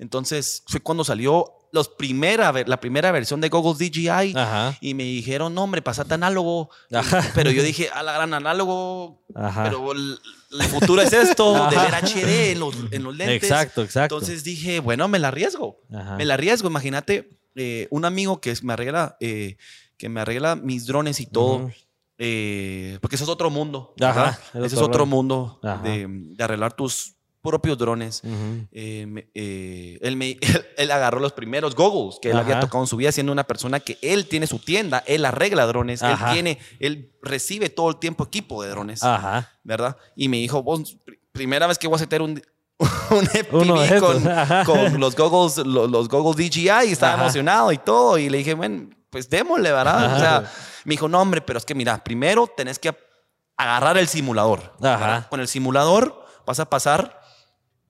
Entonces fue cuando salió los primera, la primera versión de Goggles DJI. Ajá. Y me dijeron, no, hombre, pasate análogo. Ajá. Pero yo dije, a la gran análogo. Ajá. Pero el, el futuro es esto, de ver HD en los, en los lentes. Exacto, exacto. Entonces dije, bueno, me la arriesgo. Ajá. Me la arriesgo. Imagínate, eh, un amigo que me arregla, eh, que me arregla mis drones y todo. Eh, porque eso es otro mundo. Ajá, Ese es otro mundo de, de arreglar tus propios drones. Eh, eh, él, me- él, él agarró los primeros goggles que él Ajá. había tocado en su vida, siendo una persona que él tiene su tienda, él arregla drones, él tiene, él recibe todo el tiempo equipo de drones, Ajá. ¿verdad? Y me dijo, vos, primera vez que voy a hacer un, un FPV con, con los goggles, lo- los, goggles DJI, y estaba Ajá. emocionado y todo, y le dije, bueno, pues démosle, ¿verdad? O sea, me dijo, no, hombre, pero es que mira, primero tenés que agarrar el simulador. Con el simulador vas a pasar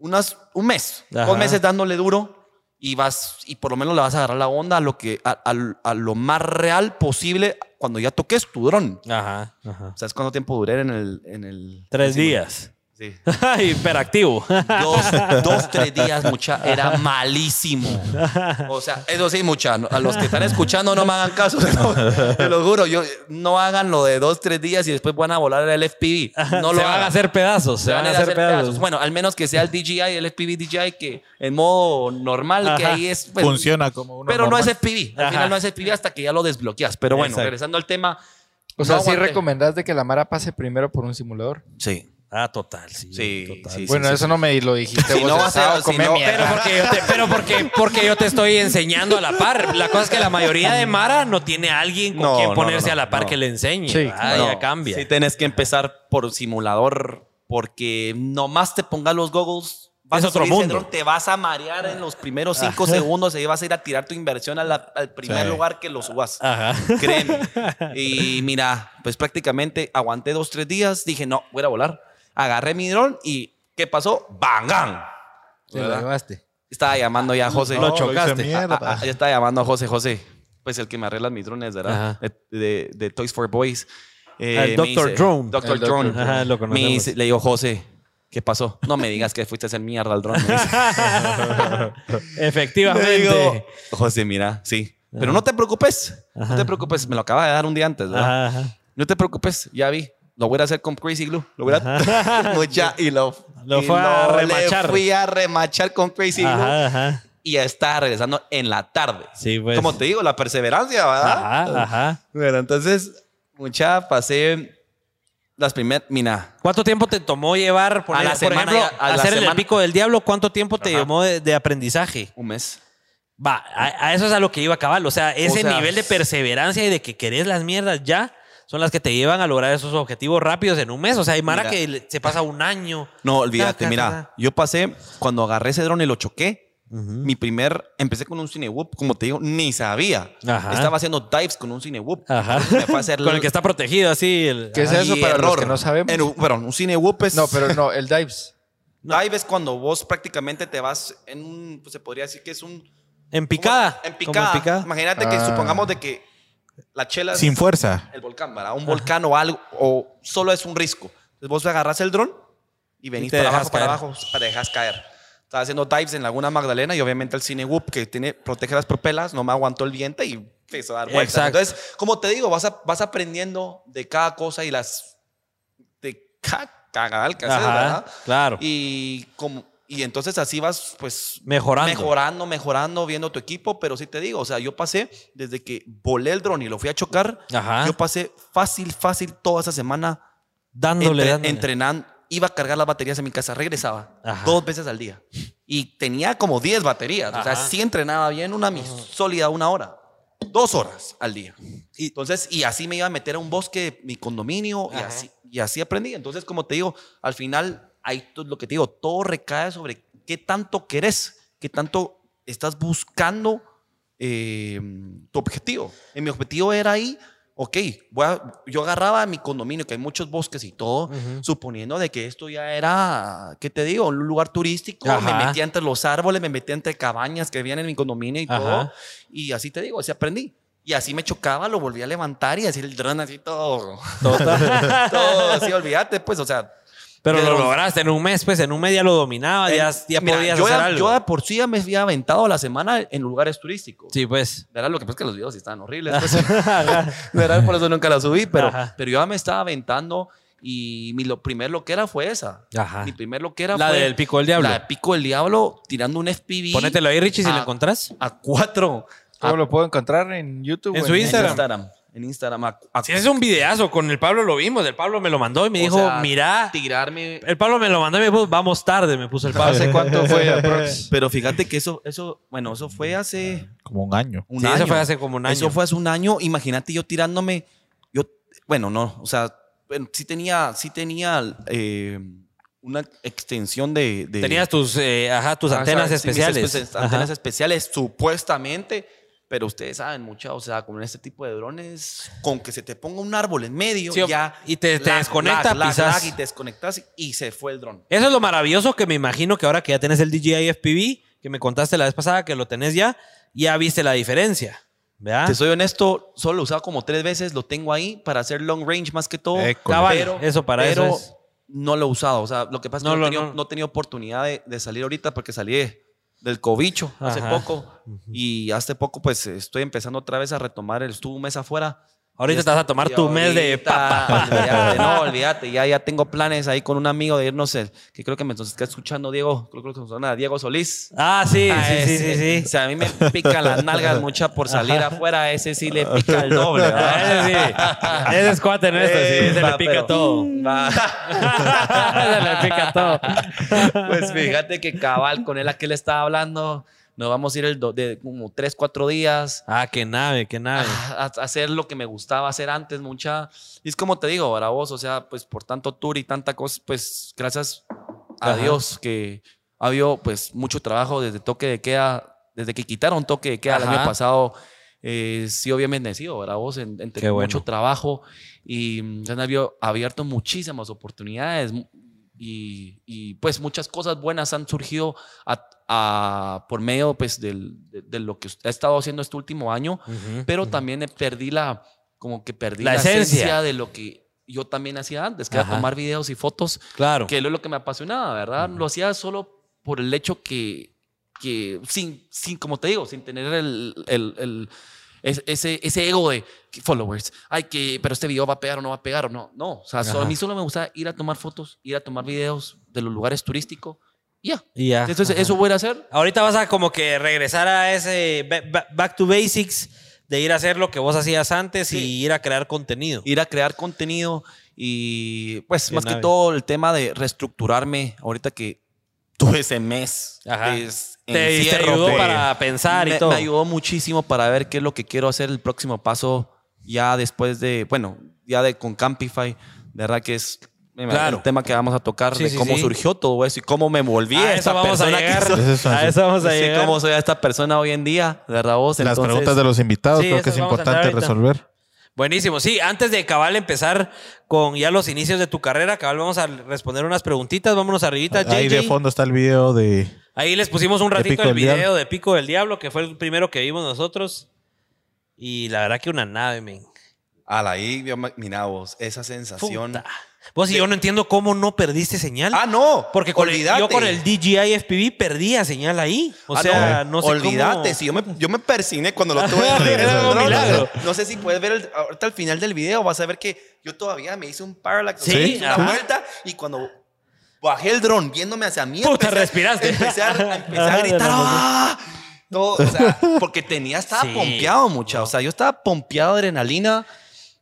unas, un mes, Ajá. dos meses dándole duro y vas y por lo menos le vas a agarrar la onda a lo que a, a- a lo más real posible cuando ya toques tu dron. Ajá. Ajá. ¿Sabes cuánto tiempo duré en el en el Tres días. Sí. Hiperactivo. Dos, dos, tres días, mucha. Era malísimo. O sea, eso sí, mucha. A los que están escuchando no me hagan caso. no, te lo juro. Yo, no hagan lo de dos, tres días y después van a volar el FPV. No lo se van hagan. a hacer pedazos. Se van a hacer pedazos. Bueno, al menos que sea el DJI, el FPV DJI, que en modo normal, que ahí es. pues, Funciona como uno Pero no es FPV. Al Ajá. final no es FPV hasta que ya lo desbloqueas. Pero bueno, Exacto. regresando al tema. O sea, no sí recomendás de que la Mara pase primero por un simulador. Sí. Ah, total, sí. Sí, total. sí, bueno, eso no me lo dijiste Si vos. no vas a- sábado, si no- mierda. Pero porque, yo te, pero porque, porque yo te estoy enseñando a la par. La cosa es que la mayoría de Mara no tiene a alguien con No, quien ponerse no, a la par no. que le enseñe. Sí, Ah, No, ya cambia. Sí, tenés que empezar por simulador porque nomás te pongas los goggles. Vas Es a otro mundo. te vas a marear en los primeros cinco segundos y vas a ir a tirar tu inversión a la- al primer Sí. lugar que lo subas. Ajá. Créeme. Y mira, pues prácticamente aguanté dos, tres días. Dije, no, voy a volar. Agarré mi dron y ¿qué pasó? ¡Bangan! Te lo llevaste. Estaba llamando ya a José. Lo No, chocaste. mierda. Ah, ah, yo estaba llamando a José José, pues el que me arregla mis drones, ¿verdad? De, de- de Toys for Boys. Eh, El Dr. dice- Drone. Dr. El Dr. Drone. Ajá, lo Me conocemos. dice- le digo, José, ¿qué pasó? No me digas que fuiste a hacer mierda al. Le Efectivamente. digo, José, mira, sí. Pero no te preocupes. No te preocupes. Me lo acaba de dar un día antes, ¿verdad? Ajá. No te preocupes, ya vi. Lo voy a hacer con Crazy Glue. Lo voy a Mucha- y lo, Lo y fue a le remachar. fui a remachar con Crazy Glue. Ajá, ajá. Y ya estaba regresando en la tarde. Sí, pues. Como te digo, la perseverancia, ¿verdad? Ajá, ajá. Bueno, entonces, mucha, pasé las primeras, mira, ¿Cuánto tiempo te tomó llevar, la por semana ejemplo, ya- a la hacer el semana- pico del diablo? ¿Cuánto tiempo te Ajá. tomó de, de aprendizaje? un mes. Va, a, a eso es a lo que iba a acabar. O sea, ese sea, nivel de perseverancia y de que querés las mierdas ya son las que te llevan a lograr esos objetivos rápidos en un mes. O sea, hay Mara Mira. que se pasa un año. No, olvídate, mira, yo pasé, cuando agarré ese dron y lo choqué, Ujú. mi primer, empecé con un Cinewhoop, como te digo, ni sabía. Ajá. Estaba haciendo dives con un Cinewhoop. Ajá. Me fue a hacer Con el que está protegido así. el- ¿Qué es eso para los error. que no sabemos? En un- Bueno, un Cinewhoop es... No, pero no, el Dives. Dive es cuando vos prácticamente te vas en un, pues se podría decir que es un... En picada. En como picada. en picada. Imagínate que Ah. supongamos de que la chela es Sin fuerza. el volcán, ¿verdad? Un volcán o algo, o solo es un risco. Entonces vos agarras el dron y venís te para abajo, para abajo, para dejas caer. Estaba haciendo dives en Laguna Magdalena y obviamente el Cine Whoop que tiene, protege las propelas, no me aguantó el viento y empezó a dar vueltas. Exacto. Entonces, como te digo, vas, a- vas aprendiendo de cada cosa y las... de cada cagadal que haces, Ajá, ¿verdad? claro. Y, como, y entonces así vas, pues, Mejorando. mejorando, mejorando, viendo tu equipo. Pero sí te digo, o sea, yo pasé desde que volé el dron y lo fui a chocar, Ajá. yo pasé fácil, fácil toda esa semana dándole, entre- dándole. entrenando. Iba a cargar las baterías en mi casa, regresaba Ajá. dos veces al día. Y tenía como 10 baterías. O sea, Ajá. sí entrenaba bien, una sólida una hora. Dos horas al día. Y, entonces, y así me iba a meter a un bosque, mi condominio, y Ajá. así, y así aprendí. Entonces, como te digo, al final, ahí to- lo que te digo, todo recae sobre qué tanto querés, qué tanto estás buscando eh, tu objetivo. Y mi objetivo era ahí, ok, voy a- yo agarraba mi condominio, que hay muchos bosques y todo, Ujú. suponiendo de que esto ya era, ¿qué te digo? Un lugar turístico, me Ajá. metía entre los árboles, me metía entre cabañas que habían en mi condominio y Ajá. todo. Y así te digo, así aprendí. Y así me chocaba, lo volví a levantar y así el dron así todo, todo así, olvídate, pues, o sea. Pero lo los- lograste en un mes, pues en un mes ya lo dominaba, ya, ya Mira, podías yo, hacer ya- algo. yo de por sí ya me había aventado la semana en lugares turísticos. Sí, pues. Verás lo que pasa es que los videos sí estaban horribles. pues. Verás, por eso nunca los subí, pero, Ajá. pero yo ya me estaba aventando y mi lo primer lo que era fue esa. Ajá. Mi primer lo que era La fue del Pico del Diablo. La de Pico del Diablo tirando un FPV. Ponételo ahí, Richie, si a- lo encontrás. A cuatro. ¿Cómo a- lo puedo encontrar en YouTube? En o su en Instagram. Instagram. En Instagram. A, a- es un videazo, con el Pablo lo vimos. El Pablo me lo mandó y me o dijo, sea, mira. Tirarme. El Pablo me lo mandó y me puso, vamos tarde, me puso el Pablo. ¿Hace cuánto fue? Pero fíjate que eso, eso, bueno, eso fue hace Como un año. un Sí, año. eso fue hace como un año. Eso fue hace un año. Imagínate yo tirándome. Yo, bueno, no, o sea, bueno, sí tenía, sí tenía eh, una extensión de. de- Tenías tus, eh, ajá, tus antenas sí, especiales. espe- Ajá. Antenas especiales, supuestamente. Pero ustedes saben mucho, o sea, con este tipo de drones, con que se te ponga un árbol en medio, Sí, ya. y te- te lag, desconecta, lag, lag, pisas. lag, y te desconectas y se fue el dron. Eso es lo maravilloso que me imagino que ahora que ya tenés el DJI FPV, que me contaste la vez pasada que lo tenés ya, ya viste la diferencia. ¿Verdad? Te soy honesto, solo lo he usado como tres veces, lo tengo ahí para hacer long range más que todo. École. Pero, eso para pero eso es. no lo he usado. O sea, lo que pasa es que no, lo- he tenido, no. no he tenido oportunidad de, de salir ahorita porque salí del cobicho hace poco. Y hace poco, pues estoy empezando otra vez a retomar. el- Estuve un mes afuera. Ahorita te vas a tomar tu mes de ahorita, olvídate, no, olvídate. Ya, ya tengo planes ahí con un amigo de irnos, el- que creo que me está escuchando Diego, creo que suena Diego Solís. Ah, sí, Ah, sí, sí, ese- sí, O sí. sea, a mí me pican las nalgas mucha por salir afuera. Ese sí le pica el doble. ¿verdad? Ese sí. Ese es cuate nuestro, sí. Eh, Se va, le pica pero- todo. Va. se le pica todo. Pues fíjate que cabal con él a que le estaba hablando. Nos vamos a ir el do- de como tres, cuatro días Ah, qué nave, qué nave. a, a hacer lo que me gustaba hacer antes, mucha. Y es como te digo, para vos, o sea, pues por tanto tour y tanta cosa, pues gracias a Ajá. Dios que ha habido pues mucho trabajo desde toque de queda, desde que quitaron toque de queda el año pasado. Eh, sí, obviamente bendecido, ¿verdad? Vos en, en tener Qué bueno. mucho trabajo y se han abierto, muchísimas oportunidades y, y, pues muchas cosas buenas han surgido a- a- por medio pues del- de, de lo que he estado haciendo este último año pero también perdí la, como que perdí La la, esencia. esencia. de lo que yo también hacía antes, que era Ajá. tomar videos y fotos, Claro. que es lo que me apasionaba, ¿verdad? Lo hacía solo por el hecho que, que sin, sin, como te digo, sin tener el, el- el- es- ese, ese ego de followers, ay, que, pero este video va a pegar o no va a pegar o no. No, o sea, solo- a mí solo me gusta ir a tomar fotos, ir a tomar videos de los lugares turísticos ya. Y ya. Entonces, Ajá. eso voy a hacer. Ahorita vas a como que regresar a ese ba- ba- back to basics de ir a hacer lo que vos hacías antes Sí. y ir a crear contenido. ir a crear contenido y pues más que todo el tema de reestructurarme ahorita que tuve ese mes Ajá. de Te, te ayudó pues, para pensar y me, todo. me ayudó muchísimo para ver qué es lo que quiero hacer el próximo paso ya después de bueno ya de con Campify de verdad que es Claro. el tema que vamos a tocar Sí, de sí, cómo sí. surgió todo eso y cómo me volví a esta eso vamos a persona que llegar. soy. Eso es A eso vamos a Sí, llegar. cómo soy esta persona hoy en día, ¿verdad vos? Las Entonces- preguntas de los invitados Sí, creo que es a importante resolver. Buenísimo. Sí, antes de cabal empezar con ya los inicios de tu carrera, cabal, vamos a responder unas preguntitas. Vámonos arribita, Ahí de fondo está el video de. Ahí les pusimos un ratito el video Diablo. de Pico del Diablo, que fue el primero que vimos nosotros. Y la verdad que una nave, men. Ala, ahí, mira vos, esa sensación. Puta. Vos y yo no entiendo cómo no perdiste señal. Ah, no. Porque con el- yo con el DJI FPV perdía señal ahí. O Ah, sea, no, sé Olvídate, cómo... si yo me, yo me persigné cuando lo tuve No, no. No, no sé si puedes ver el- ahorita al final del video, vas a ver que yo todavía me hice un parallax, Sí, sea, hice una vuelta y cuando bajé el dron viéndome hacia mí, Puta, empecé, respiraste. empecé a, empecé gritar. ¡ah! Todo, o sea, porque tenía, estaba Sí. pompeado mucha, o sea, yo estaba pompeado de adrenalina.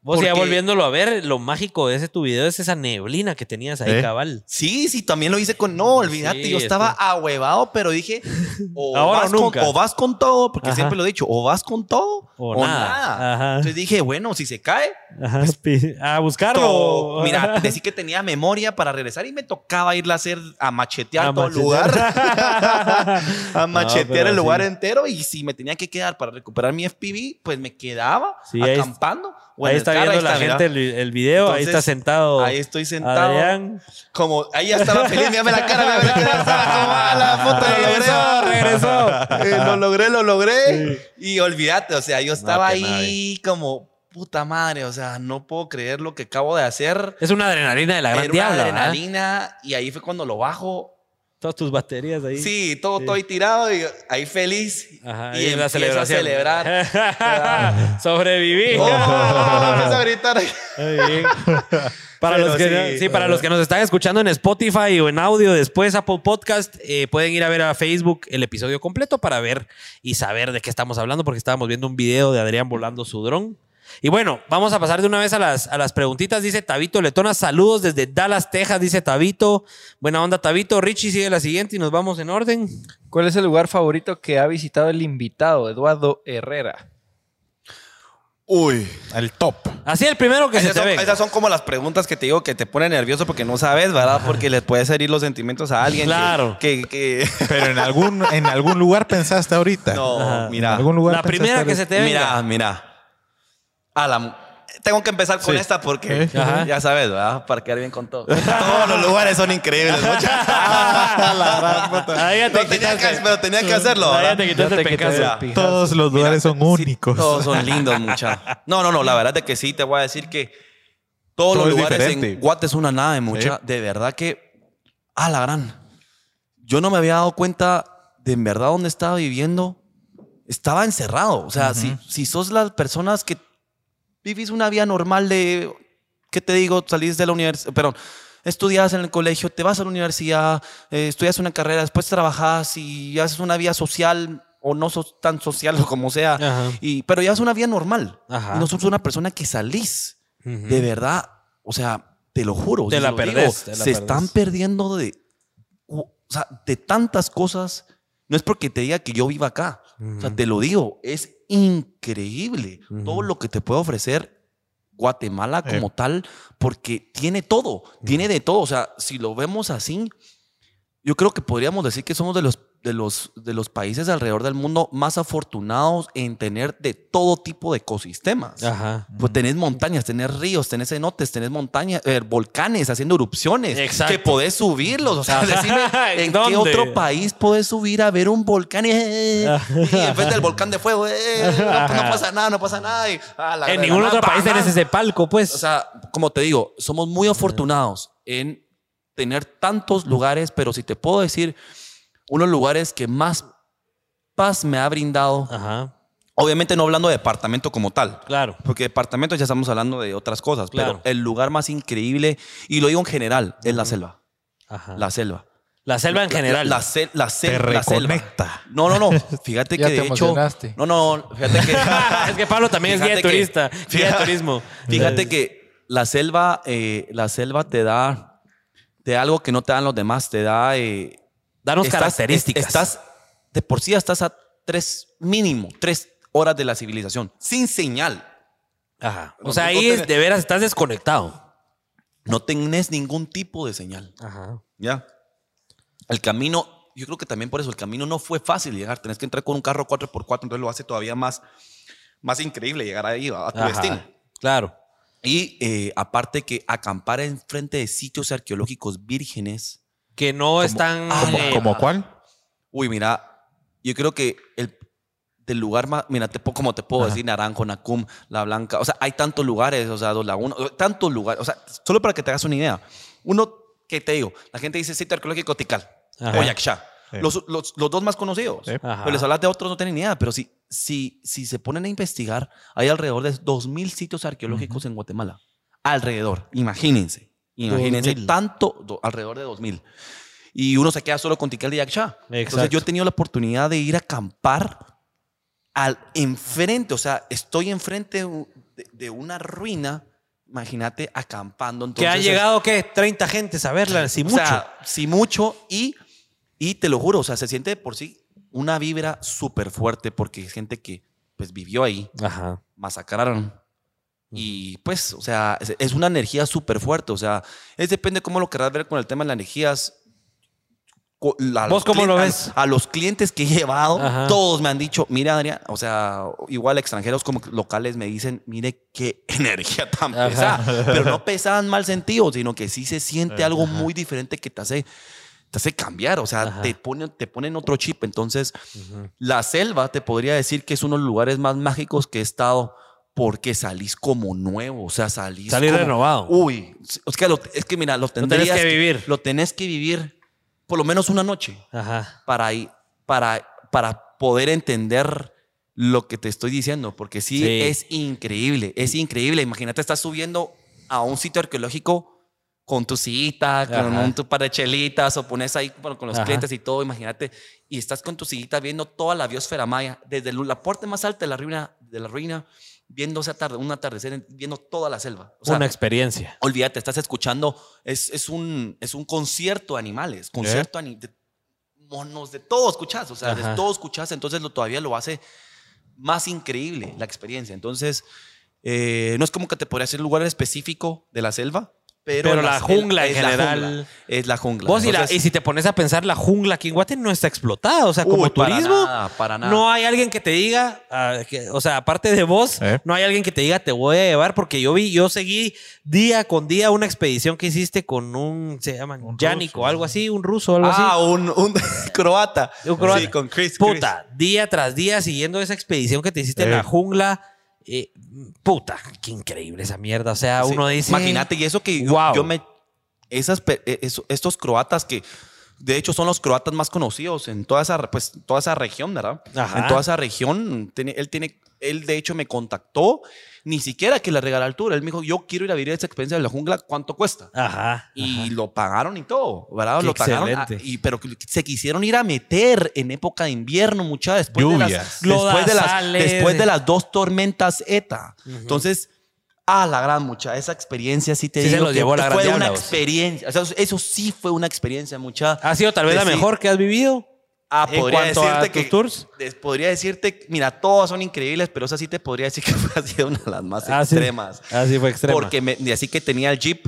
Vos ya volviéndolo a ver, lo mágico de ese tu video es esa neblina que tenías ahí, ¿Eh? cabal. Sí, sí, también lo hice con. No, olvídate, Sí, yo estaba ahuevado, pero dije, o, Ahora vas o nunca. Con, o vas con todo, porque Ajá. siempre lo he dicho, o vas con todo O o, nada. nada. Ajá. Entonces dije, bueno, si se cae, Ajá, pi- a buscarlo. to- mira, decí que tenía memoria para regresar y me tocaba irla a hacer, a machetear A todo el machetear. lugar. a machetear pero el lugar sí. entero y si me tenía que quedar para recuperar mi FPV, pues me quedaba Sí, ahí- acampando. O ahí está carro, viendo la mira. gente el, el video, ahí está sentado. Ahí estoy sentado. Adrián. Como, ahí ya estaba feliz, mírame la cara, mírame la cara, estaba "Ah, la lo Regresó, logré". Eh, lo logré, lo logré. Y olvídate, o sea, yo estaba ahí como, puta madre, o sea, no puedo creer lo que acabo de hacer. Es una adrenalina de la gran Era una adrenalina y ahí fue cuando lo bajo. Todas tus baterías ahí. Sí, todo, Sí. todo ahí tirado y ahí feliz. Ajá, y ahí la celebración. a celebrar. Sobreviví. ¡Oh! A gritar. Para Pero los que, sí, sí, para los que nos están escuchando en Spotify o en audio después Apple Podcast, eh, pueden ir a ver a Facebook el episodio completo para ver y saber de qué estamos hablando, porque estábamos viendo un video de Adrián volando su dron. Y bueno, vamos a pasar de una vez a las, a las preguntitas. Dice Tabito Letona, saludos desde Dallas, Texas, dice Tabito. Buena onda, Tabito. Richie sigue la siguiente y nos vamos en orden. ¿Cuál es el lugar favorito que ha visitado el invitado, Eduardo Herrera? Uy. El top. Así el primero que Esas se te son, ve. esas son como las preguntas que te digo que te ponen nervioso porque no sabes, ¿verdad? Porque les puedes herir los sentimientos a alguien. Claro. Que, que- Pero en algún, en algún lugar pensaste ahorita. No, Ajá. En mira. algún lugar La primera que se te Mira, venga. mira. A la- tengo que empezar con Sí. esta porque Sí. Ajá. ya sabes, ¿verdad? Para quedar bien con todo. Todos los lugares son increíbles. mucha- Ahí ya te No, tenía quitaste. que, pero tenía que hacerlo. Te quitaste el te pencazo. Todos los lugares son únicos. Todos son lindos, mucha. No, no, no. La verdad es que sí, te voy a decir que todos Todo los es lugares diferente. en Guate es una nave, mucha. De verdad que. A la gran. Yo no me había dado cuenta de en verdad dónde estaba viviendo. Estaba encerrado. O sea, si, si sos las personas que vivís una vida normal de. ¿Qué te digo? Salís de la universidad. Perdón. Estudias en el colegio, te vas a la universidad, eh, estudias una carrera, después trabajas y haces una vida social o no sos tan social o como sea. Ajá. Y, pero ya es una vida normal. Ajá. Y no sos una persona que salís. Ujú. De verdad, o sea, te lo juro. Te la lo digo, perdés, te la se perdés. están perdiendo de, o sea, de tantas cosas. No es porque te diga que yo viva acá. O sea, te lo digo, es increíble todo lo que te puede ofrecer Guatemala Eh. como tal, porque tiene todo, tiene de todo. O sea, si lo vemos así, yo creo que podríamos decir que somos de los, de los, de los países alrededor del mundo más afortunados en tener de todo tipo de ecosistemas. Ajá. Pues tenés montañas, tenés ríos, tenés cenotes, tenés montañas, eh, volcanes haciendo erupciones. Exacto. Que podés subirlos. O sea, decime en qué otro país podés subir a ver un volcán y, eh, y en vez del volcán de fuego, eh, no, no pasa nada, no pasa nada. y, ah, la En ningún la- otro pa- país pa- tenés ese palco, pues. O sea, como te digo, somos muy afortunados en tener tantos lugares, pero si te puedo decir, unos lugares que más paz me ha brindado, Ajá. obviamente no hablando de departamento como tal, Claro. porque departamento ya estamos hablando de otras cosas, Claro. pero el lugar más increíble, y lo digo en general, es la selva. Ajá. La, La selva. selva en general. La, la sel- la sel- Te la selva. No, no, no. Fíjate Ya que te de hecho. No, no. Fíjate que. es que Pablo también es guía de Fíjate que- turista. Guía de fíjate- turismo. Fíjate que la selva, eh, la selva te da, te da algo que no te dan los demás. Te da. eh, Danos estás- características. Estás, de por sí estás a tres, mínimo, tres horas de la civilización, sin señal. Ajá. O sea, ahí tenés- de veras estás desconectado. No tenés ningún tipo de señal. Ajá. ¿Ya? El camino, yo creo que también por eso, el camino no fue fácil llegar. Tenés que entrar con un carro 4x4, entonces lo hace todavía más, más increíble llegar ahí a tu Ajá. destino. Claro. Y eh, aparte que acampar en frente de sitios arqueológicos vírgenes. Que no están. ¿Como, eh, como cuál? Uy, mira, yo creo que el del lugar más, mira, te, como te puedo decir, Naranjo, Nacum, La Blanca, o sea, hay tantos lugares, o sea, Dos Lagunas, tantos lugares, o sea, solo para que te hagas una idea. Uno, que te digo? La gente dice sitio arqueológico Tikal Ajá. o Yaksha. Sí. Los, los- los dos más conocidos. Sí. Pero les hablas de otros, no tienen ni idea. Pero si, si, si se ponen a investigar, hay alrededor de 2.000 sitios arqueológicos en Guatemala. Alrededor, imagínense. Imagínense, 2.000. tanto, do- alrededor de 2.000. Y uno se queda solo con Tikal y Yaksha. Entonces yo he tenido la oportunidad de ir a acampar al enfrente, o sea, estoy enfrente de, una ruina, imagínate acampando. que Entonces, es- llegado, ¿qué? 30 gentes a verla, si o mucho. sea, sí mucho y, y te lo juro, o sea, se siente por sí una vibra súper fuerte porque es gente que pues vivió ahí, Ajá. masacraron. Y pues, o sea, es, una energía súper fuerte. O sea, es depende cómo lo querrás ver con el tema de las energías. La- ¿Vos cómo lo a- ves? A, los clientes que he llevado, Ajá. todos me han dicho, mira, Adrián, o sea, igual extranjeros como locales me dicen, mire qué energía tan Ajá. pesada. Pero no pesada en mal sentido, sino que sí se siente algo muy diferente que te hace, te hace cambiar. O sea, Ajá. te pone, te ponen otro chip. Entonces, la selva te podría decir que es uno de los lugares más mágicos que he estado porque salís como nuevo, o sea, salís Salir como- renovado. Uy, es que, lo- es que mira, lo tenés tendrías que vivir. Lo tenés que vivir por lo menos una noche Ajá. para, para, para poder entender lo que te estoy diciendo, porque sí, Sí. es increíble, es increíble. Imagínate, estás subiendo a un sitio arqueológico con tu cita, con Ajá. un, tu par de chelitas, o pones ahí bueno, con los Ajá. clientes y todo, imagínate, y estás con tu sillita viendo toda la biosfera maya, desde la parte más alta de la ruina, de la ruina viendo ese atarde- un atardecer, viendo toda la selva. O sea, Una experiencia. olvídate, estás escuchando, es, es, un, es un concierto de animales, concierto ani- de monos, de todo escuchas, o sea, Ajá. de todo escuchas, entonces lo, todavía lo hace más increíble la experiencia. Entonces, eh, no es como que te podría hacer un lugar específico de la selva, pero, Pero la jungla en es la general. jungla, es la jungla. Vos y, la- y si te pones a pensar, la jungla aquí en Guate no está explotada. O sea, como uy, para turismo, nada, para nada. no hay alguien que te diga, ah, que- o sea, aparte de vos, ¿Eh? no hay alguien que te diga, te voy a llevar, porque yo vi, yo seguí día con día una expedición que hiciste con un, se llaman, Un Yannick ruso. o algo así, un ruso o algo así. Ah, un, un croata. Un croata. Sí, con Chris. Chris. Puta, día tras día siguiendo esa expedición que te hiciste en Eh. la jungla. Eh, puta, qué increíble esa mierda. O sea, Sí, uno dice. Imagínate, y eso que yo, Wow. yo me. Esas, eh, eso- estos croatas que. De hecho, son los croatas más conocidos en toda esa, pues, toda esa región, ¿verdad? Ajá. En toda esa región. tiene- él tiene. Él, de hecho, me contactó. Ni siquiera que le regala altura. Él me dijo, yo quiero ir a vivir esa experiencia de la jungla. ¿Cuánto cuesta? Ajá. Y ajá. lo pagaron y todo, ¿verdad? Qué lo pagaron. excelente. ah, y, pero que se quisieron ir a meter en época de invierno, mucha después de las, Lluvias. después de las, después de las dos tormentas ETA. Entonces, a la gran mucha, esa experiencia sí te Sí se digo los que llevó la gran fue una diabla, vos. experiencia. O sea, eso sí fue una experiencia, mucha. ¿Ha sido tal vez la mejor que has vivido? Ah, en podría a decirte tus que tours. podría decirte, mira, todas son increíbles, pero esa sí te podría decir que fue así una de las más Ah, extremas. Ah, sí, fue extrema. Porque me, así que tenía el jeep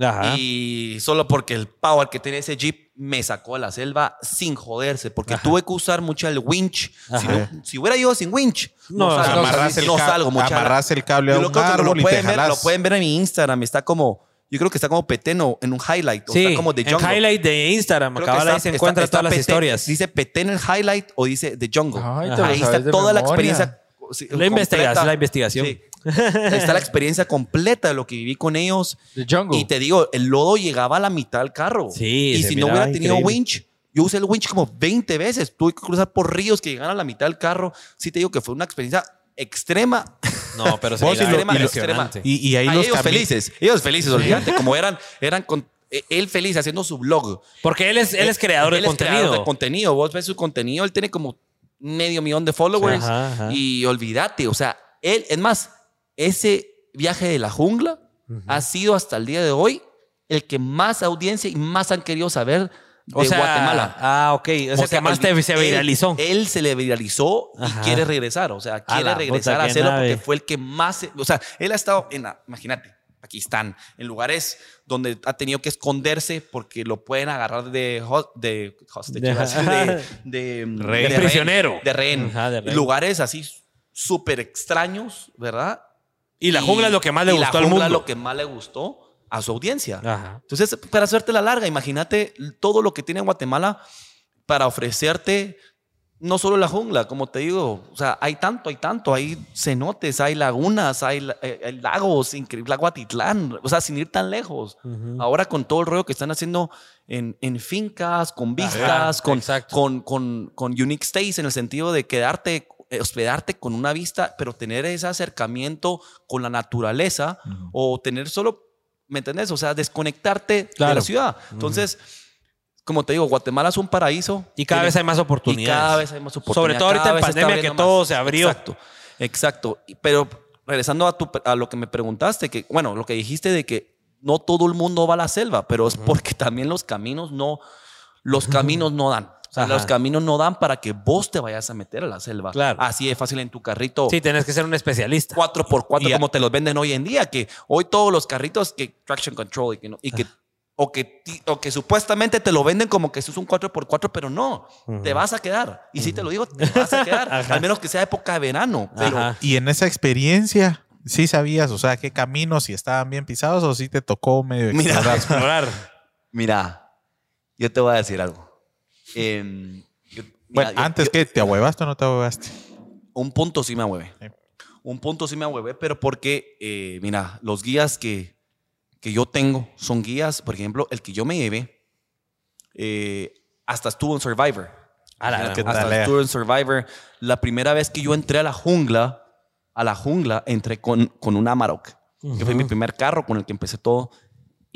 Ajá. y solo porque el power que tenía ese jeep me sacó a la selva sin joderse, porque Ajá. tuve que usar mucho el winch. Si, no- hubiera ido sin winch, no, No, salgo, amarras el no salgo, mucha. amarras el cable a Yo un árbol pueden, ver, lo pueden ver en mi Instagram, está como, yo creo que está como peteno en un highlight, o sí, está como de en jungle. highlight de Instagram. Creo que Acá ahí se está- está todas las historias. Dice Petén el highlight o dice The Jungle. Ay, Ahí está toda la experiencia. sí, La investigación, completa. la investigación. Sí. Ahí está la experiencia completa de lo que viví con ellos. The Jungle. Y te digo, el lodo llegaba a la mitad del carro. Sí, Y si no hubiera tenido increíble. winch, yo usé el winch como 20 veces. Tuve que cruzar por ríos que llegaran a la mitad del carro. Sí te digo que fue una experiencia extrema. No, pero se Vos miraba y lo- impresionante. Y, y ahí los ellos felices. Ellos felices, olvídate. Como eran, eran con, eh, él feliz haciendo su blog. Porque él es, él es creador Él de es creador contenido. de contenido. Vos ves su contenido, él tiene como medio millón de followers. Ajá, ajá. Y olvídate, o sea, él, es más, ese viaje de la jungla ha sido hasta el día de hoy el que más audiencia y más han querido saber de o sea, Guatemala. Ah, ok. O sea, que más te, se viralizó. Él, se le viralizó Ajá. y quiere regresar. O sea, quiere la regresar a hacerlo nave. porque fue el que más. O sea, él ha estado en. la- Imagínate, Pakistán, en lugares donde ha tenido que esconderse porque lo pueden agarrar de. de, hostage, De- de, de, Rehén. de Prisionero. De rehén. Ajá, de rehén. Lugares así súper extraños, ¿verdad? Y la jungla es lo que más le y la gustó al jungla mundo. lo que más le gustó a su audiencia. Ajá. Entonces, para hacerte la larga, imagínate todo lo que tiene Guatemala para ofrecerte no solo la jungla, como te digo, o sea, hay tanto, hay tanto, hay cenotes, hay lagunas, hay, eh, hay lagos, increíble, lago Atitlán, o sea, sin ir tan lejos. Ahora con todo el rollo que están haciendo en, en fincas, con vistas, con, con, con, con unique stays, en el sentido de quedarte, hospedarte con una vista, pero tener ese acercamiento con la naturaleza o tener solo, ¿me entendés? O sea, desconectarte de la ciudad. Entonces, como te digo, Guatemala es un paraíso. Y cada Tiene- vez hay más oportunidades. y cada vez hay más oportunidades. Sobre todo ahorita en pandemia que todo más. se abrió. Exacto, exacto. Pero regresando a, tu, a lo que me preguntaste, que bueno, lo que dijiste de que no todo el mundo va a la selva, pero es porque también los caminos no, los caminos no dan. O sea, Ajá. los caminos no dan para que vos te vayas a meter a la selva. Claro. Así de fácil en tu carrito. Sí, tenés que ser un especialista. 4x4 Y a- como te los venden hoy en día, que hoy todos los carritos que traction control y que, no- y que o que, ti- o que supuestamente te lo venden como que eso es un 4x4, pero no, te vas a quedar. Y si te lo digo, te vas a quedar, al menos que sea época de verano. Pero. Y en esa experiencia, ¿sí sabías, o sea, qué caminos, si estaban bien pisados o si te tocó medio Mira, explorar? Explorar. mira, yo te voy a decir algo. Em, yo- mira, Bueno, yo- antes yo- que te ahuevaste o no te ahuevaste. un punto sí me ahueve. Sí. Un punto sí me ahueve, pero porque, eh, mira, los guías que, que yo tengo son guías, por ejemplo, el que yo me llevé, eh, hasta estuvo en Survivor. A la- ¿Qué hasta tal, eh? estuvo en Survivor. La primera vez que yo entré a la jungla, a la jungla, entré con, con un Amarok, que fue mi primer carro con el que empecé todo.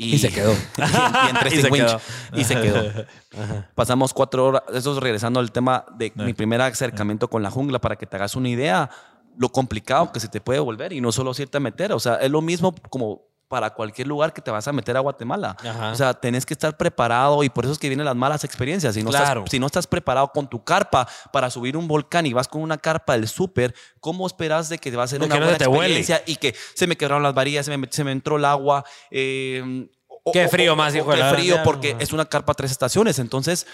Y, Y se quedó. y, se winch. quedó. Y se quedó. Pasamos cuatro horas. Eso es regresando al tema de mi primer acercamiento con la jungla, para que te hagas una idea lo complicado que se te puede volver y no solo irte a meter. O sea, es lo mismo como para cualquier lugar que te vas a meter a Guatemala. Ajá. O sea, tenés que estar preparado y por eso es que vienen las malas experiencias. Si no, Claro. estás, si no estás preparado con tu carpa para subir un volcán y vas con una carpa del súper, ¿cómo esperas de que te va a ser una buena huele. experiencia y que se me quebraron las varillas, se me, se me entró el agua? eh, o- Qué frío más, o hijo Qué frío porque es una carpa tres estaciones. Entonces,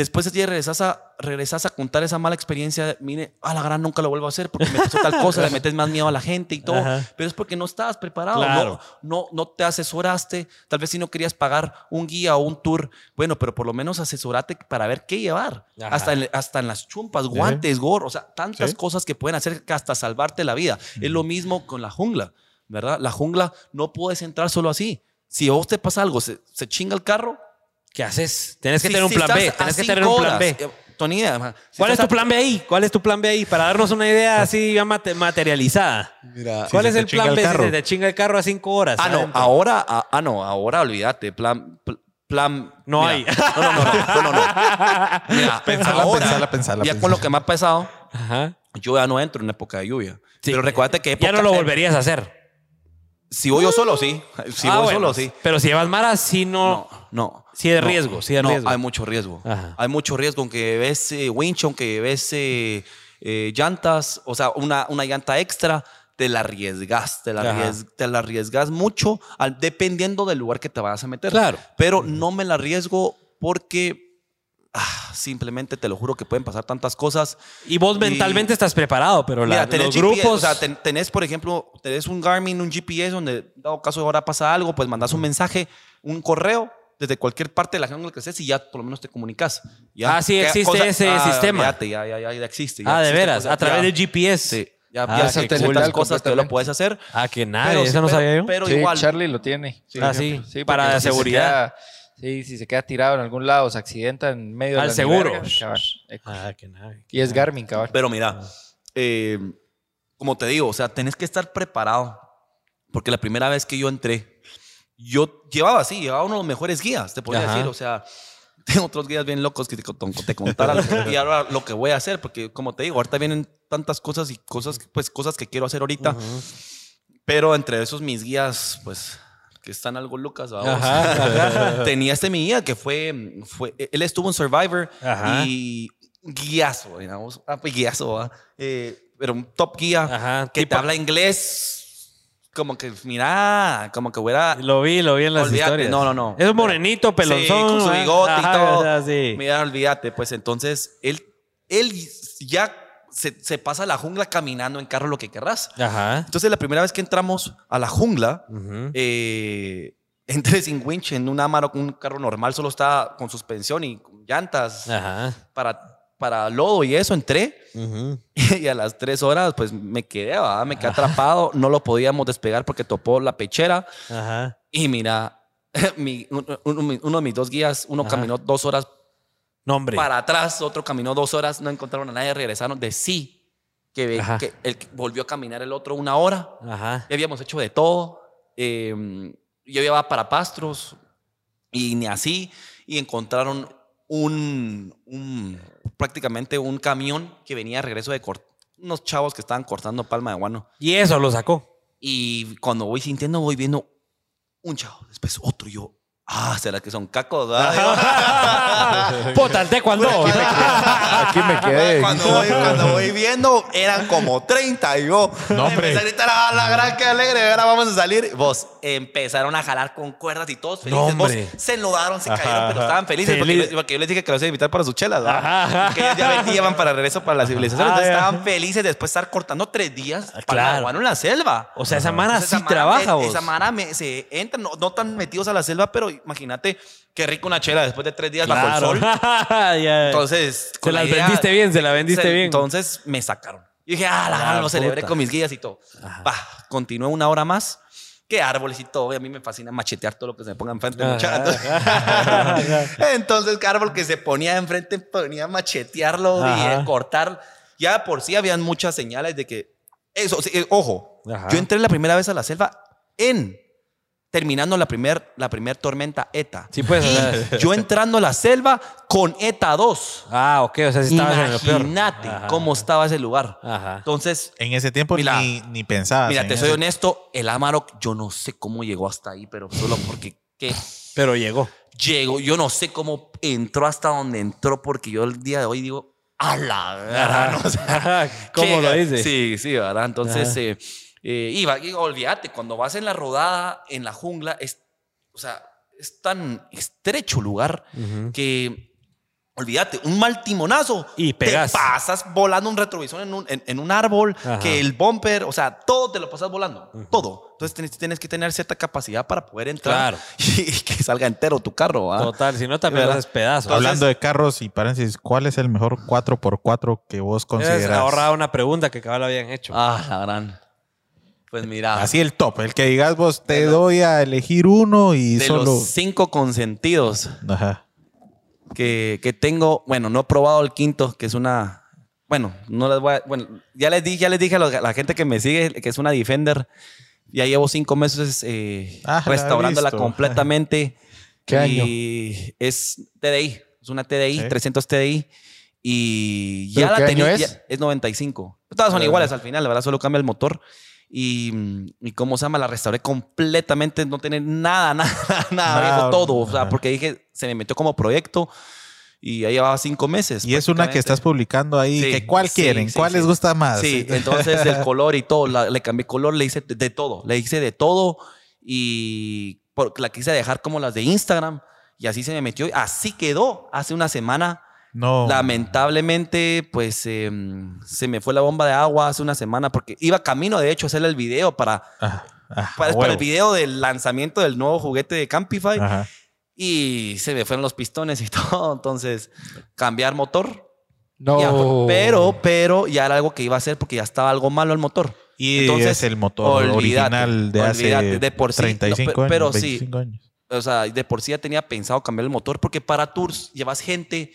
después de ti regresas a, regresas a contar esa mala experiencia. Mire, a la gran nunca lo vuelvo a hacer porque me pasó tal cosa, le metes más miedo a la gente y todo. Ajá. Pero es porque no estabas preparado. Claro. No, no, no te asesoraste. Tal vez si no querías pagar un guía o un tour, bueno, pero por lo menos asesorate para ver qué llevar. Ajá. Hasta en, hasta en las chumpas, guantes, gorro, o sea, tantas Sí. cosas que pueden hacer que hasta salvarte la vida. Es lo mismo con la jungla, ¿verdad? La jungla no puedes entrar solo así. Si a vos te pasa algo, se, se chinga el carro. ¿Qué haces? Tienes que si- tener un si plan B. Tienes que tener un plan B. Tony, si ¿Cuál es tu a- plan B ahí? ¿Cuál es tu plan B ahí? Para darnos una idea así ya mate- materializada. Mira, ¿Cuál si es el plan el B si carro. se te chinga el carro a cinco horas? Ah, no, ahora, ah, ah, no, ahora olvídate, plan, pl- plan. No mira, hay. No, no, no, no, no, no, no. Mira, Pensala, ahora, pensala, pensala, ya pensala. con lo que me ha pasado, Ajá. yo ya no entro en época de lluvia. Sí. Pero recuérdate que Ya no lo volverías a hacer. Si voy yo solo, sí. Si Ah, voy bueno. solo, sí. Pero si llevas Mara, sí no. No, no. Sí hay no, riesgo, sí hay no, riesgo. hay mucho riesgo. Ajá. Hay mucho riesgo, aunque ves eh, winch, aunque ves eh, eh, llantas, o sea, una, una llanta extra, te la arriesgas, te la, arriesgas, te la arriesgas mucho, al- dependiendo del lugar que te vayas a meter. Claro. Pero no me la arriesgo porque ah, simplemente te lo juro que pueden pasar tantas cosas. Y vos Y- mentalmente estás preparado, pero la- tenés los GPS, grupos. o sea, ten- tenés, por ejemplo, tenés un Garmin, un GPS, donde, dado caso ahora pasa algo, pues mandas un mensaje, un correo desde cualquier parte de la jungla que estés y ya por lo menos te comunicas. ¿ya? Ah, sí, ¿Qué existe ese sistema. fíjate, ya, ya, ya, ya existe. ya ah, de existe, veras, pues, a través ya- de GPS. Sí, ya, Ah, ya existen cool. cosas que lo puedes hacer. Ah, que nada, Pero, eso no pero- sabía yo. Pero sí, igual. Charlie lo tiene. Ah, sí, porque para si se seguridad. queda- sí, si se queda tirado en algún lado, se accidenta en medio de Al la seguro. Eh, Ah, que nada. Y es Garmin, cabal. Pero mira, eh, como te digo, o sea, tenés que estar preparado. Porque la primera vez que yo entré, yo llevaba así, llevaba uno de los mejores guías, te podría Ajá. decir. O sea, tengo otros guías bien locos que te, te contaran y ahora lo que voy a hacer, porque como te digo, ahorita vienen tantas cosas y cosas, pues, cosas que quiero hacer ahorita. Pero entre esos mis guías, pues, que están algo locas. Tenía este mi guía que fue, fue, él estuvo en Survivor Ajá. y guiazo, digamos, ah, pues guiazo. Eh, pero un top guía Ajá, que tipo- te habla inglés, como que, mira, como que hubiera... Lo vi, lo vi en las Olvídate, historias. no, no, no. Es un morenito, pelonzón. Sí, con su bigote y Ajá, todo. ajá, sí. Mira, olvídate, pues entonces él, él ya se, se pasa la jungla caminando en carro lo que querrás. Ajá. Entonces, la primera vez que entramos a la jungla, Ujú. eh, entré sin winch en un Amarok, un carro normal, solo estaba con suspensión y con llantas Ajá. para, para lodo y eso. Entré y a las tres horas, pues me quedé, ¿verdad? me quedé atrapado. No lo podíamos despegar porque topó la pechera. Ajá. Y mira, mi- uno, de mis dos guías, uno Ajá. caminó dos horas No, hombre. para atrás, otro caminó dos horas, no encontraron a nadie, regresaron de sí, que, que el que volvió a caminar el otro una hora. Ajá. Ya habíamos hecho de todo. eh, yo iba para Pastros y ni así. Y encontraron un, un- prácticamente un camión que venía de regreso de cort- unos chavos que estaban cortando palma de guano. Y eso lo sacó. Y cuando voy sintiendo, voy viendo un chavo, después otro. y Yo, ah, ¿será que son cacos? verdad? Pótate cuando. Aquí me quedé. Cuando voy, cuando voy viendo, eran como 30. Y yo, No, hombre. empecé a gritar, "Ah, la gran que alegre, ahora vamos a salir. Vos, empezaron a jalar con cuerdas y todos felices. No, Vos, hombre. se enlodaron, se cayeron, pero estaban felices porque, Feliz. yo- porque yo les dije que los iba a invitar para sus chelas, ¿verdad? Ajá. Que ellos ya venían para regreso para la civilización. Ah, Entonces estaban felices después de estar cortando tres días para claro. en la selva. O sea, esa mara Entonces, sí esa mara trabaja, me- vos. Esa mara me- se entra, no, no tan metidos a la selva, pero imagínate qué rico una chela después de tres días bajo el Claro. sol. Ya. Entonces, Se con la las idea- vendiste bien, se la vendiste se- bien. Entonces me sacaron. Y dije, ah, la, Ah, lo celebré con mis guías y todo. Va, continué una hora más. Qué árboles y todo. Y a mí me fascina machetear todo lo que se me ponga enfrente. Entonces, entonces, qué árbol que se ponía enfrente, ponía a machetearlo y Ajá. a cortar. Ya por sí habían muchas señales de que. Eso, eh, ojo. Ajá. Yo entré la primera vez a la selva en. Terminando la primer, la primer tormenta ETA. Sí, pues. sea- Yo entrando a la selva con ETA 2. Ah, ok. O sea, sí estabas en lo peor. Imagínate Ajá. cómo estaba ese lugar. Ajá. Entonces, En ese tiempo Mira, ni, ni pensabas. mira, en te soy honesto, el Amarok, yo no sé cómo llegó hasta ahí, pero solo porque que Pero llegó. llegó, yo no sé cómo entró hasta donde entró, porque yo el día de hoy digo, a la verdad. O sea, ¿Cómo lo dice? Sí, sí, ¿verdad? Entonces, Ajá. Eh, eh, iba, y olvídate, cuando vas en la rodada, en la jungla, es, o sea, es tan estrecho lugar Ujú. que, olvídate, un mal timonazo. Y pegas. Te pasas volando un retrovisor en un, en, en un árbol, Ajá. que el bumper, o sea, todo te lo pasas volando, todo. Entonces tienes, tienes que tener cierta capacidad para poder entrar Claro. y, que salga entero tu carro. ¿va? Total. Si no, también ¿Verdad? haces pedazos. Entonces- Hablando de carros y paréntesis, ¿cuál es el mejor 4x4 que vos consideras? ahorraba una pregunta que cabal habían hecho. Ah, la gran. Pues mira, Así el top, el que digas vos, te doy a elegir uno y de solo... los cinco consentidos Ajá. que, que tengo, bueno, no he probado el quinto, que es una, bueno, no les voy a, bueno, ya les dije, ya les dije a la gente que me sigue que es una Defender. Ya llevo cinco meses eh, Ah, la restaurándola visto. completamente. ¿Qué y es TDI, es una TDI, Sí. 300 TDI. Y ¿Pero ya la año tenía. es? es 95. Todas son Ah. iguales al final, la verdad, solo cambia el motor. Y, mm, y cómo se llama, la restauré completamente, no tener nada, nada, nada, Nada, viejo, todo. O sea, porque dije, se me metió como proyecto y ya llevaba cinco meses. Y es una que estás publicando ahí. Sí, que ¿Cuál sí, quieren? sí, ¿Cuál les gusta más? Sí, entonces el color y todo, la- le cambié color, le hice de, de todo, le hice de todo y por- la quise dejar como las de Instagram y así se me metió, así quedó hace una semana. No. Lamentablemente, pues em, se me fue la bomba de agua hace una semana porque iba camino, de hecho, a hacer el video para, Ajá, ajá, para, a para el video del lanzamiento del nuevo juguete de Campify Ajá. y se me fueron los pistones y todo. Entonces, cambiar motor. No. Ya, pero, pero ya era algo que iba a hacer porque ya estaba algo malo el motor. Y Entonces, es el motor olvídate, original de hace de por sí, 35 no, pe- años. pero sí. 25 años. O sea, de por sí ya tenía pensado cambiar el motor porque para tours llevas gente,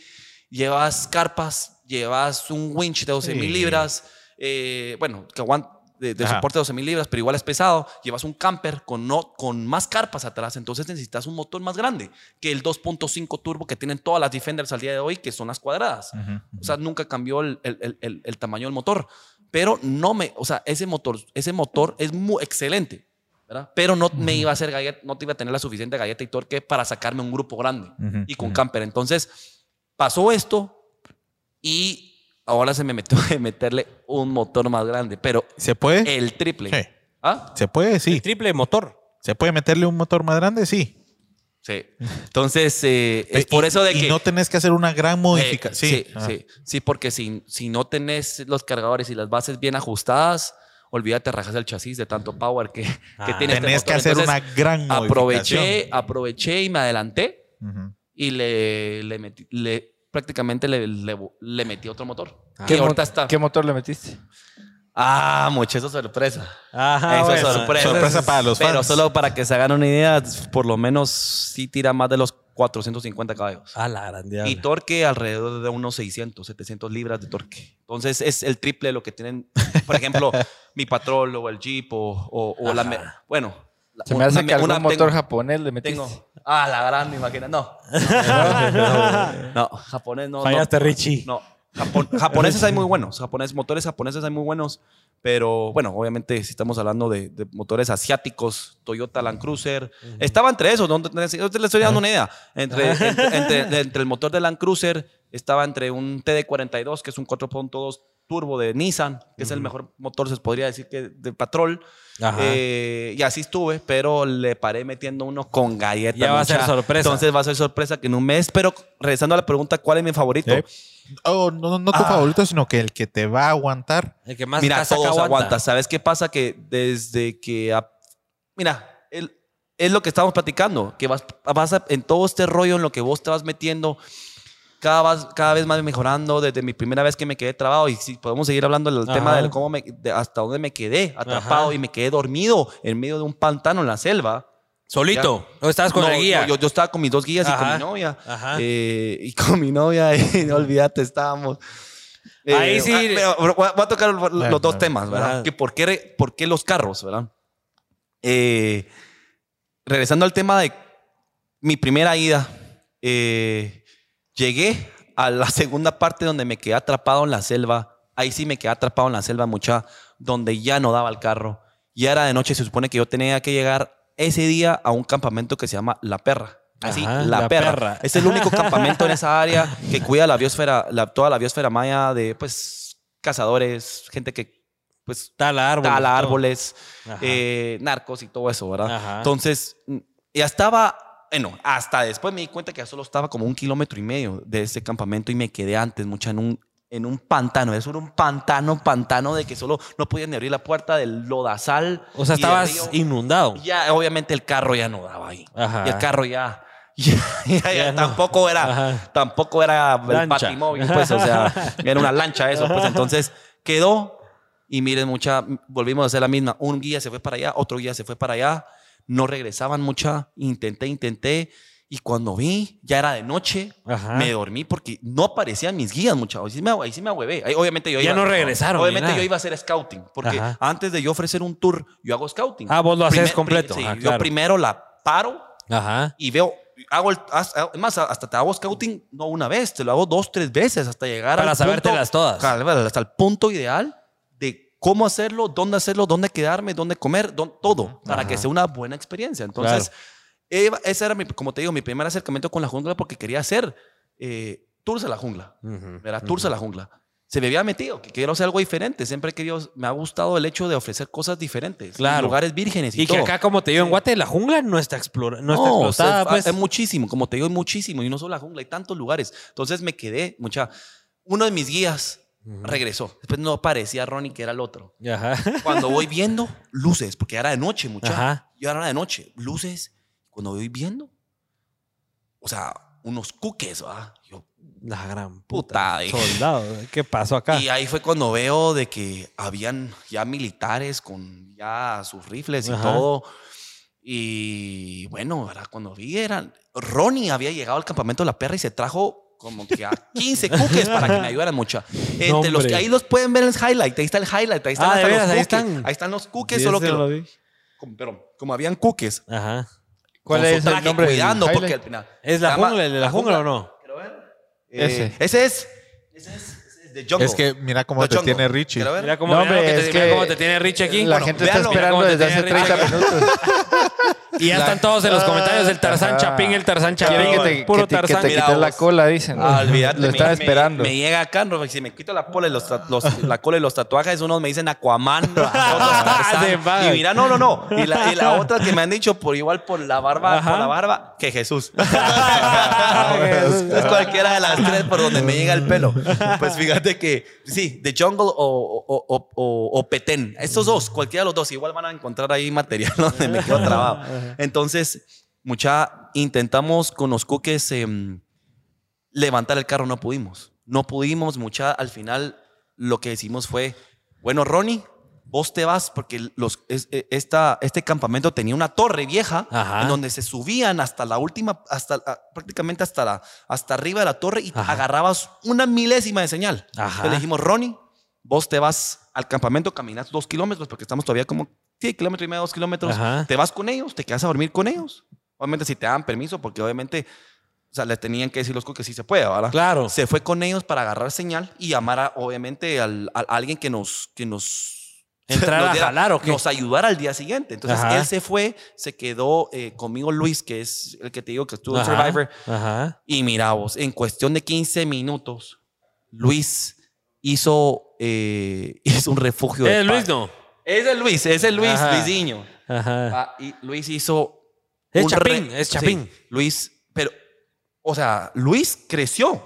llevas carpas, llevas un winch de 12 mil Sí. libras, eh, bueno, que aguanta de, de soporte de 12 mil libras, pero igual es pesado. Llevas un camper con, no, con más carpas atrás, entonces necesitas un motor más grande que el 2.5 turbo que tienen todas las Defenders al día de hoy, que son las cuadradas. Ujú. O sea, nunca cambió el, el- el- el- tamaño del motor. Pero no me, o sea, ese motor, ese motor es muy excelente, ¿verdad? Pero no me iba a hacer galleta, no te iba a tener la suficiente galleta y torque para sacarme un grupo grande y con camper. Entonces, pasó esto y ahora se me metió de meterle un motor más grande, pero ¿Se puede? el triple. Sí. ¿Ah? ¿Se puede? Sí. El triple motor. ¿Se puede meterle un motor más grande? Sí. Sí. Entonces, eh, es por Y- eso de y que... no tenés que hacer una gran Eh, modificación. sí, Ah. sí, sí, porque si, si no tenés los cargadores y las bases bien ajustadas, olvídate, rajas el chasis de tanto power que, que Ah. tiene este Tenés que hacer Entonces, una gran modificación. aproveché, aproveché y me adelanté. Y le, le metí, le, prácticamente le, le, le metí otro motor. Ah. ¿Qué, mo- está. ¿Qué motor le metiste? Ah, mucha esa sorpresa. Ajá, bueno. sorpresa. Sorpresa para los Pero fans. solo para que se hagan una idea, por lo menos sí tira más de los 450 caballos. A la gran diabla. Y torque alrededor de unos 600, 700 libras de torque. Entonces es el triple de lo que tienen, por ejemplo, mi Patrol o el Jeep o, o- o la... Bueno. la- Se me hace una- que algún una- motor tengo- japonés le metiste. tengo. Ah, la gran, me imagino. No. no, japonés no. Fallaste, no, Richie. No. Japon- japoneses hay muy buenos. Japoneses, motores japoneses hay muy buenos. Pero bueno, obviamente, si estamos hablando de, de motores asiáticos, Toyota Land Cruiser, estaba entre esos. ¿no? Yo te le estoy dando una idea. Entre, entre, entre- entre el motor de Land Cruiser estaba entre un TD42, que es un 4.2 turbo de Nissan, que es el mejor motor, se podría decir que de Patrol. Eh, y así estuve, pero le paré metiendo uno con galleta. Ya va a ser mucha. sorpresa. Entonces va a ser sorpresa que en un mes, pero regresando a la pregunta, ¿cuál es mi favorito? Sí. Oh, no, no tu Ah. favorito, sino que el que te va a aguantar. El que más Mira, casa todos que aguanta. ¿Sabes qué pasa? Que desde que... a- Mira, el- es lo que estamos platicando, que vas, vas a- en todo este rollo en lo que vos te vas metiendo, cada, vas- cada vez más mejorando, desde mi primera vez que me quedé trabado, y si podemos seguir hablando del Ajá. tema de cómo me, de hasta dónde me quedé atrapado Ajá. y me quedé dormido en medio de un pantano en la selva. ¿Solito? ¿O estabas con No, el guía? no, yo, yo estaba con mis dos guías y con mi novia. Ajá. Eh, y con mi novia, y no olvídate, estábamos. Eh, Ahí sí- ah, pero voy a tocar los dos temas, ¿verdad? Que por, qué, por qué los carros, ¿verdad? Eh, regresando al tema de mi primera ida, eh, llegué a la segunda parte donde me quedé atrapado en la selva. Ahí sí me quedé atrapado en la selva, mucha, donde ya no daba el carro. Ya era de noche, se supone que yo tenía que llegar ese día a un campamento que se llama La Perra. Así, Ajá, La, La perra. Perra. Es el único campamento en esa área que cuida la biosfera, la- toda la biosfera maya de, pues, cazadores, gente que, pues, Tala árboles. tala árboles, eh, narcos y todo eso, ¿verdad? Ajá. Entonces, mm, ya estaba, bueno, hasta después me di cuenta que solo estaba como un kilómetro y medio de ese campamento y me quedé antes, mucha, en un, en un pantano. Eso era un pantano, pantano de que solo no podía ni abrir la puerta del lodazal. O sea, estabas inundado. Ya, obviamente el carro ya no daba ahí. Ajá. Y el carro ya. ya, ya- ya Ya no. tampoco era Ajá. tampoco era el Lancha. patimóvil pues o sea era una lancha eso pues entonces quedó y miren mucha volvimos a hacer la misma un guía se fue para allá otro guía se fue para allá no regresaban mucha intenté intenté y cuando vi ya era de noche Ajá. me dormí porque no aparecían mis guías mucha ahí sí me, ahí sí me ahuevé. Ahí, obviamente yo Ya iba, no regresaron, obviamente yo iba a hacer scouting porque Ajá. antes de yo ofrecer un tour yo hago scouting Ah, vos lo haces completo. sí, Ah, yo primero la paro Ajá. y veo, hago el, más, hasta te hago scouting no una vez, te lo hago dos, tres veces hasta llegar Para al sabértelas punto- todas. Hasta el punto ideal de cómo hacerlo, dónde hacerlo, dónde quedarme, dónde comer, dón- todo, para Ajá. que sea una buena experiencia. Entonces, eh, ese era, mi, como te digo, mi primer acercamiento con la jungla porque quería hacer eh, tours a la jungla. Ujú. ¿verdad? Tours a la jungla. Se me había metido, que quiero hacer algo diferente. Siempre he querido, me ha gustado el hecho de ofrecer cosas diferentes. Claro. Lugares vírgenes y, Y que todo. acá, como te digo, en Guate, la jungla no está, explora, no está No, explotada. o sea, pues. hay muchísimo, como te digo, hay muchísimo. Y no solo la jungla, hay tantos lugares. Entonces me quedé, mucha. Uno de mis guías regresó. Después no parecía Ronnie, que era el otro. Ajá. Cuando voy viendo, luces, porque era de noche, mucha. Ajá. Yo era de noche, luces. Cuando voy viendo, o sea, unos cuques, ¿va? Yo, La gran puta. puta. Soldado. ¿Qué pasó acá? Y ahí fue cuando veo de que habían ya militares con ya sus rifles y todo. Y bueno, ¿verdad? cuando vi eran... Ronnie había llegado al campamento de la perra y se trajo como que a 15 cuques para que me ayudaran mucho. Entre los que ahí los pueden ver en el highlight. Ahí está el highlight. Ahí están, Ah, hasta los veras, ahí están. Ahí están los cuques, Sí, solo que... lo como, pero como habían cuques. Ajá. ¿Cuál con su es el nombre del cuidando porque al final... ¿Es la llama jungla, el de la jungla o no? Quiero ver. Ese. Eh, ese es. Ese es, es The Jungle. Es que mira cómo The te Jungle. tiene Richie. Mira cómo, No, mira lo hombre, que es te, mira que cómo te tiene Rich aquí. La Bueno, gente está véanlo. esperando Mira cómo te desde hace tiene 30 minutos. Y ya están todos en los comentarios el Tarzán. Chapín, el Tarzán Chapín. Quieren que te, puro que te, que Tarzán. te Mira quites la vos. cola, dicen. Ah, olvídate. Lo me- están me- esperando. Me, llega acá, no, si me quito la cola y los, ta- los- la cola y los tatuajes, unos me dicen Aquaman, otros Tarzán. Y mira, no, no, no. Y la, y la otra que me han dicho por igual por la barba, Ajá. por la barba, que Jesús. es cualquiera de las tres por donde me llega el pelo. Pues fíjate que sí, The Jungle o, o, o, o- o Petén. Estos dos, cualquiera de los dos, igual van a encontrar ahí material donde me quedo trabado. Entonces, mucha, intentamos con los cookies em, levantar el carro, no pudimos. No pudimos, mucha, al final lo que decimos fue, bueno, Ronnie, vos te vas porque los, es- e- esta, este campamento tenía una torre vieja Ajá. en donde se subían hasta la última, hasta prácticamente hasta, la, hasta arriba de la torre y Ajá. agarrabas una milésima de señal. Ajá. Entonces le dijimos, Ronnie, vos te vas al campamento, caminas dos kilómetros porque estamos todavía como, sí, kilómetro y medio, dos kilómetros. Te vas con ellos, te quedas a dormir con ellos. Obviamente si te dan permiso, porque obviamente, o sea, le tenían que decir los cookies si se puede, ¿verdad? Claro. Se fue con ellos para agarrar señal y llamar a, obviamente al- a, alguien que nos, que nos ¿Entrar a jalar o qué? Nos ayudara al día siguiente. Entonces Ajá. él se fue, se quedó eh, conmigo Luis, que es el que te digo que estuvo en Survivor. Ajá. Y mira vos, en cuestión de 15 minutos, Luis hizo, eh, hizo un refugio. de Eh, Luis no. Es el Luis, es el Luis, Ajá. Luisinho. Ajá. Ah, y Luis hizo. Es Chapín, es Chapín. Sí, Luis, pero, o sea, Luis creció.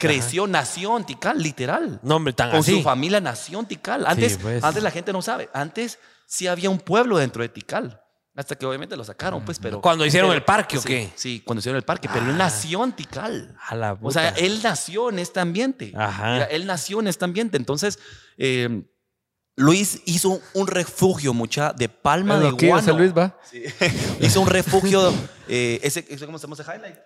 Creció, nació en Tikal, literal. No, hombre, tan Con así. su familia nació en Tikal. Antes, pues. antes la gente no sabe. Antes sí había un pueblo dentro de Tikal. Hasta que obviamente lo sacaron, pues, pero. ¿Cuando hicieron pero- el parque o sí, qué? Sí, cuando hicieron el parque. Pero Ah. él nació en Tikal. A la O sea, puta. él nació en este ambiente. Ajá. Mira, él nació en este ambiente. Entonces, eh, Luis hizo un refugio, mucha, de palma de guano. Luis va. hizo un refugio, eh, ese, ese- ¿cómo se llama ese highlight?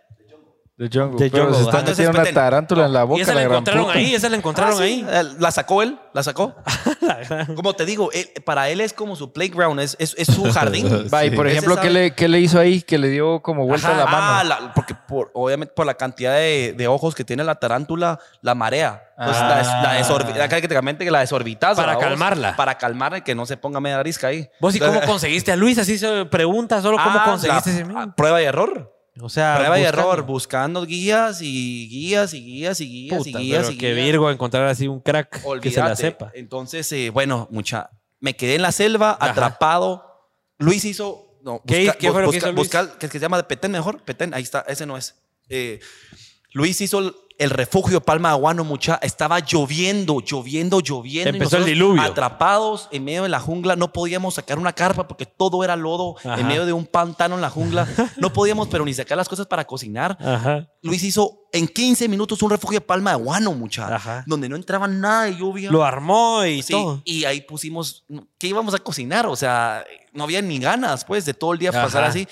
The Jungle. The Pero Jungle, se ajá. está Entonces, metiendo una tarántula en la boca. y esa la la gran encontraron puta. ahí, esa la encontraron Ah, sí, ahí. eh, La sacó él, la sacó. Como te digo, él- para él es como su playground, es, es, es su jardín. Va, y por ejemplo, ¿qué le, ¿qué le hizo ahí? Que le dio como vuelta Ajá. la mano. Ah, la- porque por, obviamente por la cantidad de, de ojos que tiene la tarántula, la marea. Pues Ah. la, des- la desorbi- la- prácticamente que la desorbitas. Para calmarla. Para calmarla y que no se ponga media arisca ahí. ¿Vos y cómo conseguiste a Luis? Así se pregunta solo cómo Ah, conseguiste la- ese men? ah, Prueba y error. O sea, prueba y buscando. error, buscando guías y guías y guías y guías Puta, y guías pero y que guías. Virgo encontrar así un crack que se la Olvídate. sepa. Entonces, eh, bueno, mucha. Me quedé en la selva, Ajá. atrapado. Luis hizo. No, ¿Qué- busca- qué fue lo que busca- hizo Luis? busca- que se llama de Petén mejor. Petén, ahí está, ese no es. Eh, Luis hizo el, refugio Palma de Aguano, mucha. Estaba lloviendo, lloviendo, lloviendo. Empezó el diluvio. Atrapados en medio de la jungla. No podíamos sacar una carpa porque todo era lodo. Ajá. En medio de un pantano en la jungla. No podíamos, pero ni sacar las cosas para cocinar. Ajá. Luis hizo en 15 minutos un refugio de Palma de Aguano, mucha. Donde no entraba nada de lluvia. Lo armó y Sí, todo. y ahí pusimos, ¿qué íbamos a cocinar? O sea, no había ni ganas, pues, de todo el día Ajá. pasar así.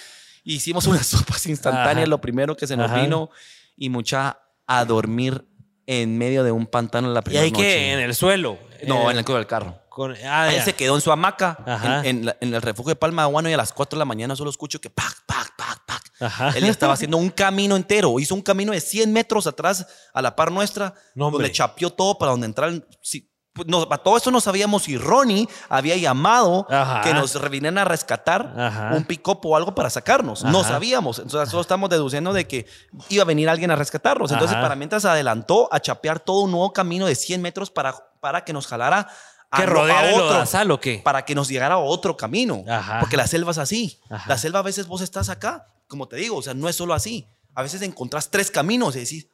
Hicimos unas sopas instantáneas, lo primero que se nos vino, y mucha a dormir en medio de un pantano la Y primera ahí noche. que en el suelo. No, Eh, en el cuello del carro. con- ah, Él se quedó en su hamaca, en, en la- en el refugio de Palma de Aguano, y a las 4 de la mañana solo escucho que pac, pac, pac, pac. Ajá. Él estaba haciendo un camino entero. Hizo un camino de 100 metros atrás a la par nuestra, No, hombre. donde chapeó todo para donde entrar. Sí, pues, todo esto no sabíamos si Ronnie había llamado Ajá. que nos vinieran a rescatar Ajá. un pick-up o algo para sacarnos. No sabíamos. Entonces solo estamos deduciendo de que iba a venir alguien a rescatarnos. Entonces, para mientras adelantó a chapear todo un nuevo camino de 100 metros para, para que nos jalara a, ¿Que rodea otro lodazal o qué? para que nos llegara a otro camino. Ajá. Porque la selva es así. Ajá. La selva a veces vos estás acá, como te digo, o sea, no es solo así. A veces encontrás tres caminos y decís,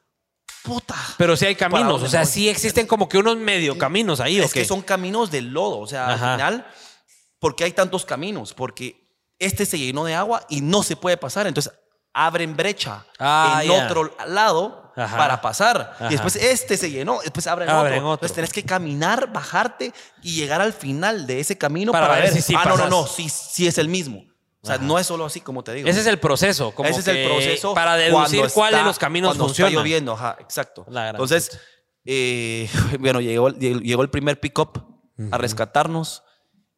puta. Pero sí hay ¿Para caminos. O sea, sí existen como que unos medio caminos ahí, ¿o es que son caminos de lodo. O sea, Ajá. al final, ¿por qué hay tantos caminos? Porque este se llenó de agua y no se puede pasar. Entonces abren brecha Ah, en ya. otro lado Ajá. para pasar. Ajá. Y después este se llenó, después abren, Abren otro. otro. Entonces tenés que caminar, bajarte y llegar al final de ese camino Para para, ver ver, si sí ah, no, no, pasas. no, sí, sí es el mismo. Sea, no es solo así como te digo. Ese es el proceso. Como Ese es el proceso. Para deducir cuando cuál de está- los caminos cuando funciona. Está lloviendo, ajá, exacto. Entonces, eh, bueno, llegó, llegó el primer pick-up a rescatarnos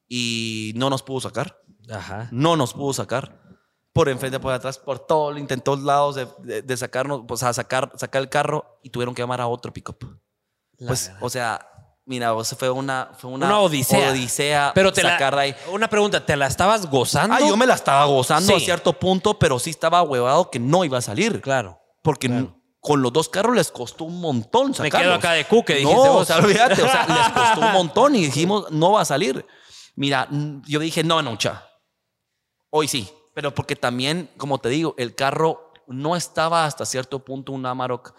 y no nos pudo sacar. Ajá. No nos pudo sacar. Por enfrente, por atrás, por todo, intentó lados de, de- de sacarnos, pues a sacar, sacar el carro y tuvieron que llamar a otro pick-up. Pues, o sea, mira, fue una, fue una, Una odisea. odisea Pero te la, de ahí. una pregunta, ¿te la estabas gozando? Ah, yo me la estaba gozando a Sí. cierto punto, pero sí estaba huevado que no iba a salir. Claro. Porque Claro. con los dos carros les costó un montón Me sacarlos. quedo acá de cuque, dijiste no, vos. o sea, olvídate, o sea, les costó un montón y dijimos, no va a salir. Mira, yo dije, no, no, cha. Hoy sí, pero porque también, como te digo, el carro no estaba hasta cierto punto un Amarok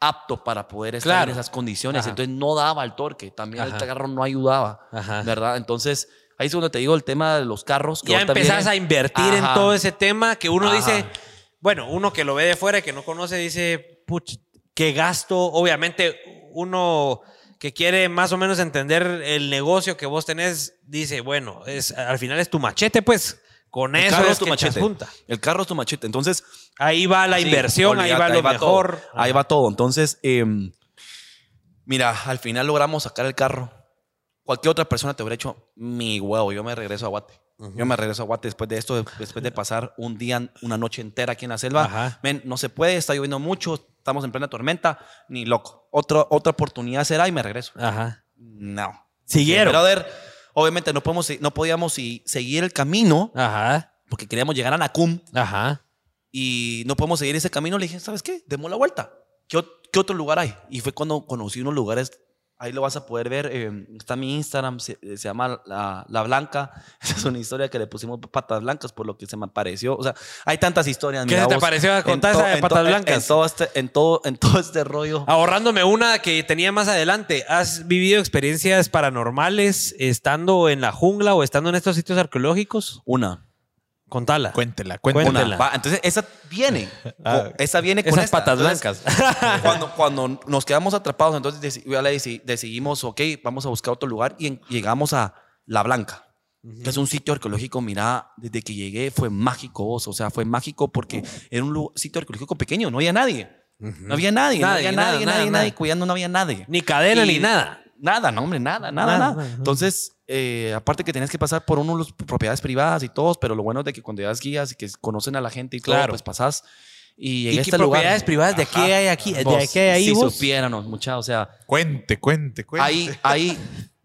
apto para poder estar Claro. en esas condiciones, Ajá. entonces no daba el torque, también Ajá. el carro no ayudaba, Ajá. ¿verdad? Entonces, ahí es donde te digo el tema de los carros. que Ya empezás a invertir en todo ese tema que uno dice, bueno, uno que lo ve de fuera y que no conoce dice, puch, qué gasto. Obviamente, uno que quiere más o menos entender el negocio que vos tenés, dice, bueno, es, al final es tu machete, pues. Con El eso carro es tu que machete. junta. El carro es tu machete. Entonces, Ahí va la Sí, inversión, ahí va lo todo. mejor. ahí va todo. Entonces, em, mira, al final logramos sacar el carro. Cualquier otra persona te hubiera hecho mi huevo. Yo me regreso a Guate. Yo me regreso a Guate después de esto, después de pasar un día, una noche entera aquí en la selva. Men, no se puede, está lloviendo mucho, estamos en plena tormenta, ni loco. Otra, otra oportunidad será y me regreso. Ajá. No. Siguieron. Obviamente no, podemos, no podíamos seguir el camino Ajá. porque queríamos llegar a Nacum Ajá. y no podemos seguir ese camino. Le dije, ¿sabes qué? Demos la vuelta. ¿Qué, qué otro lugar hay? Y fue cuando conocí unos lugares, ahí lo vas a poder ver, eh, está mi Instagram, se, se llama la, La Blanca. Esa es una historia que le pusimos patas blancas por lo que se me apareció. O sea, hay tantas historias. ¿Qué mira se te vos, pareció? en Contá esa de en patas en- blancas. En, todo este, en, todo, en todo este rollo. Ahorrándome una que tenía más adelante. ¿Has vivido experiencias paranormales estando en la jungla o estando en estos sitios arqueológicos? Una. Contala. Cuéntela, Cuéntela. cuéntela. Una. Va, entonces, esa viene. Ah. esa viene con Esas esta. patas Entonces, blancas. cuando, cuando nos quedamos atrapados, entonces decidimos, ok, vamos a buscar otro lugar y en- llegamos a La Blanca, que es un sitio arqueológico, mira, desde que llegué fue mágico, o sea, fue mágico porque era un sitio arqueológico pequeño, no había nadie. No había nadie, no Nadie, había nada, nadie, nada, nadie, nada. nadie cuidando, no había nadie. Ni cadena Y- ni nada. Nada, no, hombre, nada, nada, Nada, nada. nada. Entonces, eh, aparte que tenías que pasar por uno de las propiedades privadas y todos, pero lo bueno es de que cuando llevas guías y que conocen a la gente y todo, Claro. pues pasás y ¿Y qué este lugar. propiedades privadas de aquí hay aquí? ¿De aquí hay ahí Si vos? supiéramos, mucha, o sea, Cuente, cuente, cuente. hay, hay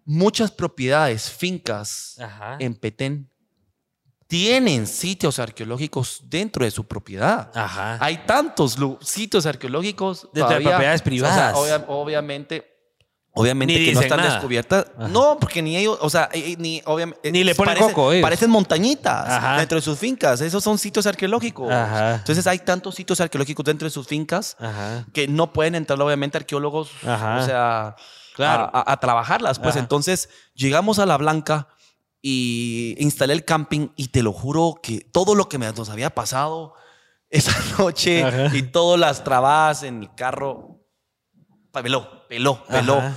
muchas propiedades, fincas Ajá. en Petén, tienen sitios arqueológicos dentro de su propiedad. Ajá. Hay tantos sitios arqueológicos Dentro de todavía. propiedades O sea, privadas. obvia- obviamente, obviamente Ni que no están nada. descubiertas. Ajá. No, porque ni ellos, o sea, eh, eh, ni obviamente Ni le ponen coco, ellos. Parecen montañitas Ajá. dentro de sus fincas. Esos son sitios arqueológicos. Ajá. Entonces hay tantos sitios arqueológicos dentro de sus fincas que no pueden entrar obviamente arqueólogos, o sea, Claro. a, a- a trabajarlas. Pues entonces llegamos a La Blanca y instalé el camping y te lo juro que todo lo que me, nos había pasado esa noche y todas las trabas en el carro, peló, peló, peló. Ajá.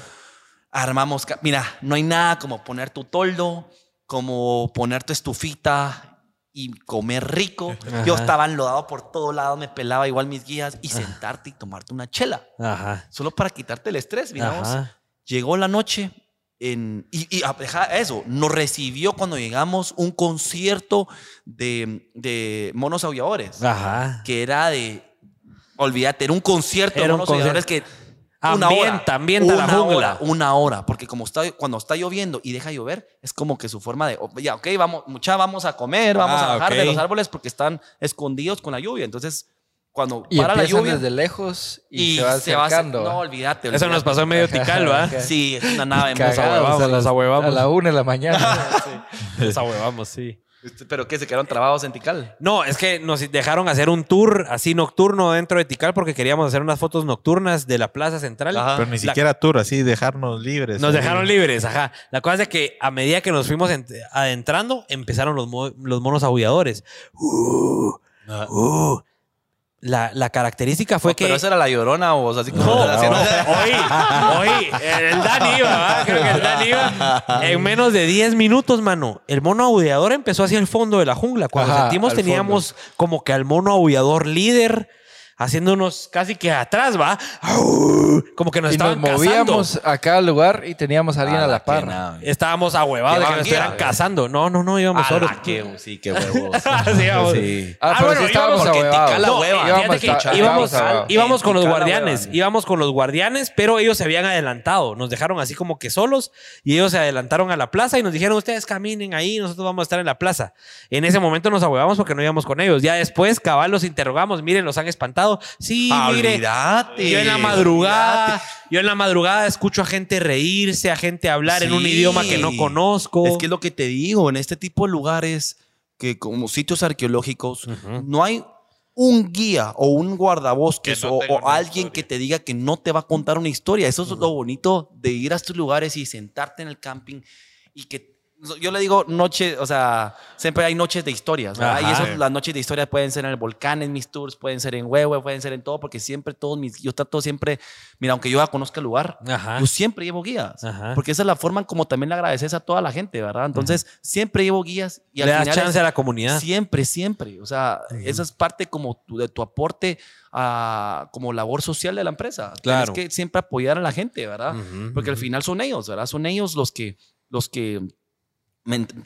Armamos, mira, no hay nada como poner tu toldo, como poner tu estufita y comer rico. Yo estaba enlodado por todo lado, me pelaba igual mis guías y sentarte y tomarte una chela, Ajá. solo para quitarte el estrés, digamos. Ajá. Llegó la noche en, y, y a- deja eso, nos recibió cuando llegamos un concierto de, de monos aulladores, Ajá. que era de, olvídate, era un concierto Era de monos aulladores que una Ambienta, hora, ambienta la una jungla. hora, una hora, porque como está, cuando está lloviendo y deja llover, es como que su forma de, oh, ya, ok, vamos, mucha, vamos a comer, vamos Ah, a bajar de los árboles porque están escondidos con la lluvia. Entonces, cuando Y para la lluvia desde lejos y, y se va acercando. no, olvídate. Eso nos pasó en medio tical, ¿va? Sí, es una nave. Cagados, ahuevamos, a, las- nos ahuevamos. a la una de la mañana. Nos ahuevamos, sí. Pero que se quedaron trabados en Tikal. No, es que nos dejaron hacer un tour así nocturno dentro de Tikal porque queríamos hacer unas fotos nocturnas de la plaza central. Ajá. Pero ni La- siquiera tour, así dejarnos libres. Nos ahí. dejaron libres, ajá. La cosa es que a medida que nos fuimos ent- adentrando, empezaron los, mo- los monos aulladores. Uh, uh. La, la característica fue No, que... Pero esa era la llorona o sea, así como. No, haciendo- oí, oí, el Dan iba, ¿va? creo que el Dan iba. En menos de 10 minutos, mano, el mono aullador empezó hacia el fondo de la jungla. Cuando Ajá, sentimos teníamos como que al mono aullador líder, haciéndonos casi que atrás, ¿va? Como que nos Y nos estaban cazando. movíamos a cada lugar y teníamos a alguien a la par. Estábamos ahuevados de que nos estuvieran cazando. No, no, no, íbamos solos. sí, qué huevos. Sí, íbamos. Sí. Ah, Ah, pero bueno, sí estábamos íbamos- que ahuevados. No, que a- a- con los guardianes, íbamos con los guardianes, pero ellos se habían adelantado, nos dejaron así como que solos y ellos se adelantaron a la plaza y nos dijeron, ustedes caminen ahí, nosotros vamos a estar en la plaza. En ese momento nos ahuevamos porque no íbamos con ellos. Ya después, cabal, los interrogamos, miren, los han espantado. Sí, mire, yo en la madrugada, olvídate. yo en la madrugada escucho a gente reírse, a gente hablar en un idioma que no conozco. Es que es lo que te digo, en este tipo de lugares, que como sitios arqueológicos, no hay un guía o un guardabosques no o, alguien historia. que te diga que no te va a contar una historia. Eso es lo bonito de ir a estos lugares y sentarte en el camping y que yo le digo noche, o sea, siempre hay noches de historias, ¿verdad? Ajá. Y eso, las noches de historias pueden ser en el volcán, en mis tours, pueden ser en Huehue, pueden ser en todo, porque siempre todos mis, yo trato siempre, mira, aunque yo ya conozca el lugar, Ajá. yo siempre llevo guías, Ajá. porque esa es la forma como también le agradeces a toda la gente, ¿verdad? Entonces, siempre llevo guías y Le al das final chance es- a la comunidad. Siempre, siempre. O sea, esa es parte como tu- de tu aporte a, como labor social de la empresa. Claro. Tienes que siempre apoyar a la gente, ¿verdad? Porque al final son ellos, ¿verdad? Son ellos los que, los que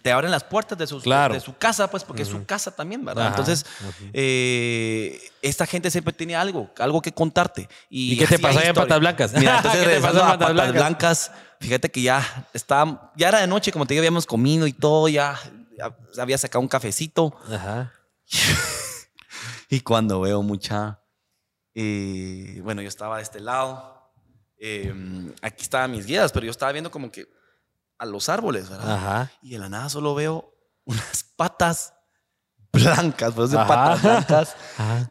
te abren las puertas de, sus, Claro. de su casa, pues, porque es su casa también, ¿verdad? Ajá, Entonces, eh, esta gente siempre tiene algo, algo que contarte. ¿Y, ¿Y qué te pasó en. Patas Blancas? Mira, entonces ¿Qué te regresando a Patas Patas Blancas? Blancas, fíjate que ya estaba, ya era de noche, como te digo, habíamos comido y todo, ya, ya había sacado un cafecito. Ajá. Y cuando veo mucha, eh, bueno, yo estaba de este lado, eh, aquí estaban mis guías, pero yo estaba viendo como que a los árboles, ¿verdad? Ajá. Y de la nada solo veo unas patas blancas, pues de Ajá. patas blancas, Ajá.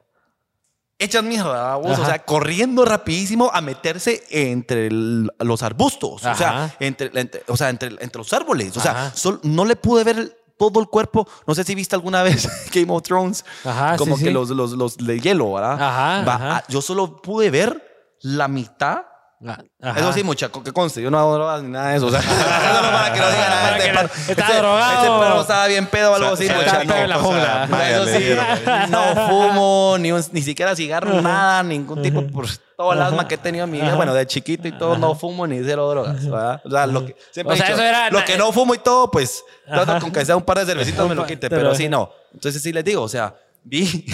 hechas mierda, vos, o Ajá. sea, corriendo rapidísimo a meterse entre el- los arbustos, o sea, Ajá. entre, entre- o sea, entre, entre los árboles, o sea, Ajá. sol- no le pude ver todo el cuerpo, no sé si viste alguna vez Game of Thrones, Ajá, como sí, que sí. Los, los, los de hielo, ¿verdad? Ajá, Va, ajá. ah, Yo solo pude ver la mitad. Ajá. Eso sí, muchacho, que conste, yo no hago drogas ni nada de eso. O sea, solo para que lo digan. ah, Para este no- está este- drogado. Este perro estaba bien pedo o algo así. muchacho. está pedo en la o sea, jungla. o sea, eso sí, no fumo, ni, un- ni siquiera cigarro, nada, ningún tipo, por todo el asma que he tenido en mi vida. Bueno, de chiquito y todo, no fumo ni cero drogas. ¿verdad? O sea, lo que, siempre O he sea, dicho, eso era- lo que no fumo y todo, pues, trato con que sea un par de cervecitas me lo quite, pero sí, no. Entonces sí les digo, o sea, vi,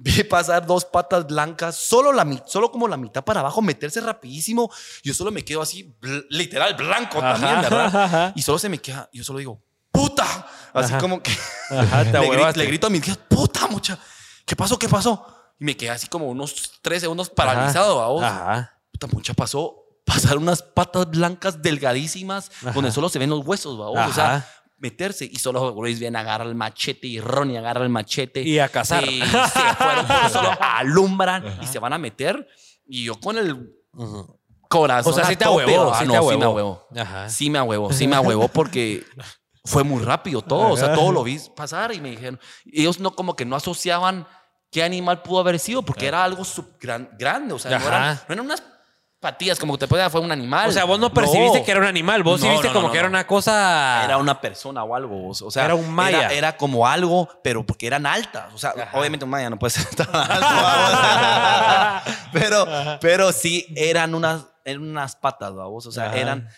vi pasar dos patas blancas, solo, la, solo como la mitad para abajo, meterse rapidísimo. Yo solo me quedo así, bl- literal, blanco también, Ajá, ¿verdad? ajá. Y solo se me queda, yo solo digo, ¡puta! Así Ajá. como que Ajá, le, gri- ahuevaste. le grito a mis guías, ¡puta, mucha! ¿Qué pasó? ¿Qué pasó? Y me quedé así como unos tres segundos paralizado, ¿va vos? Ajá. Puta, mucha pasó. Pasaron unas patas blancas delgadísimas donde solo se ven los huesos, ¿va? O sea, Ajá. Meterse y solo Grace viene agarra el machete y Ronnie agarra el machete Y a cazar. y se fueron solo alumbran y se van a meter y yo con el corazón O sea, sí te ahuevó, ah, sí no, te sí me ahuevó. Ajá. sí me ahuevó sí me ahuevó porque fue muy rápido todo o sea todo lo vi pasar y me dijeron ellos no como que no asociaban qué animal pudo haber sido porque era algo sub- gran- grande o sea no Ajá. eran, no eran unas patillas como que te puede fue un animal O sea, vos no percibiste No. que era un animal, vos sí viste no, como no, que no. era una cosa. era una persona o algo. O sea, Era un maya. Era, era como algo, pero porque eran altas. O sea, obviamente un maya no puede ser tan alto. pero, pero sí eran unas, eran unas patas, vamos. O sea, Ajá. eran,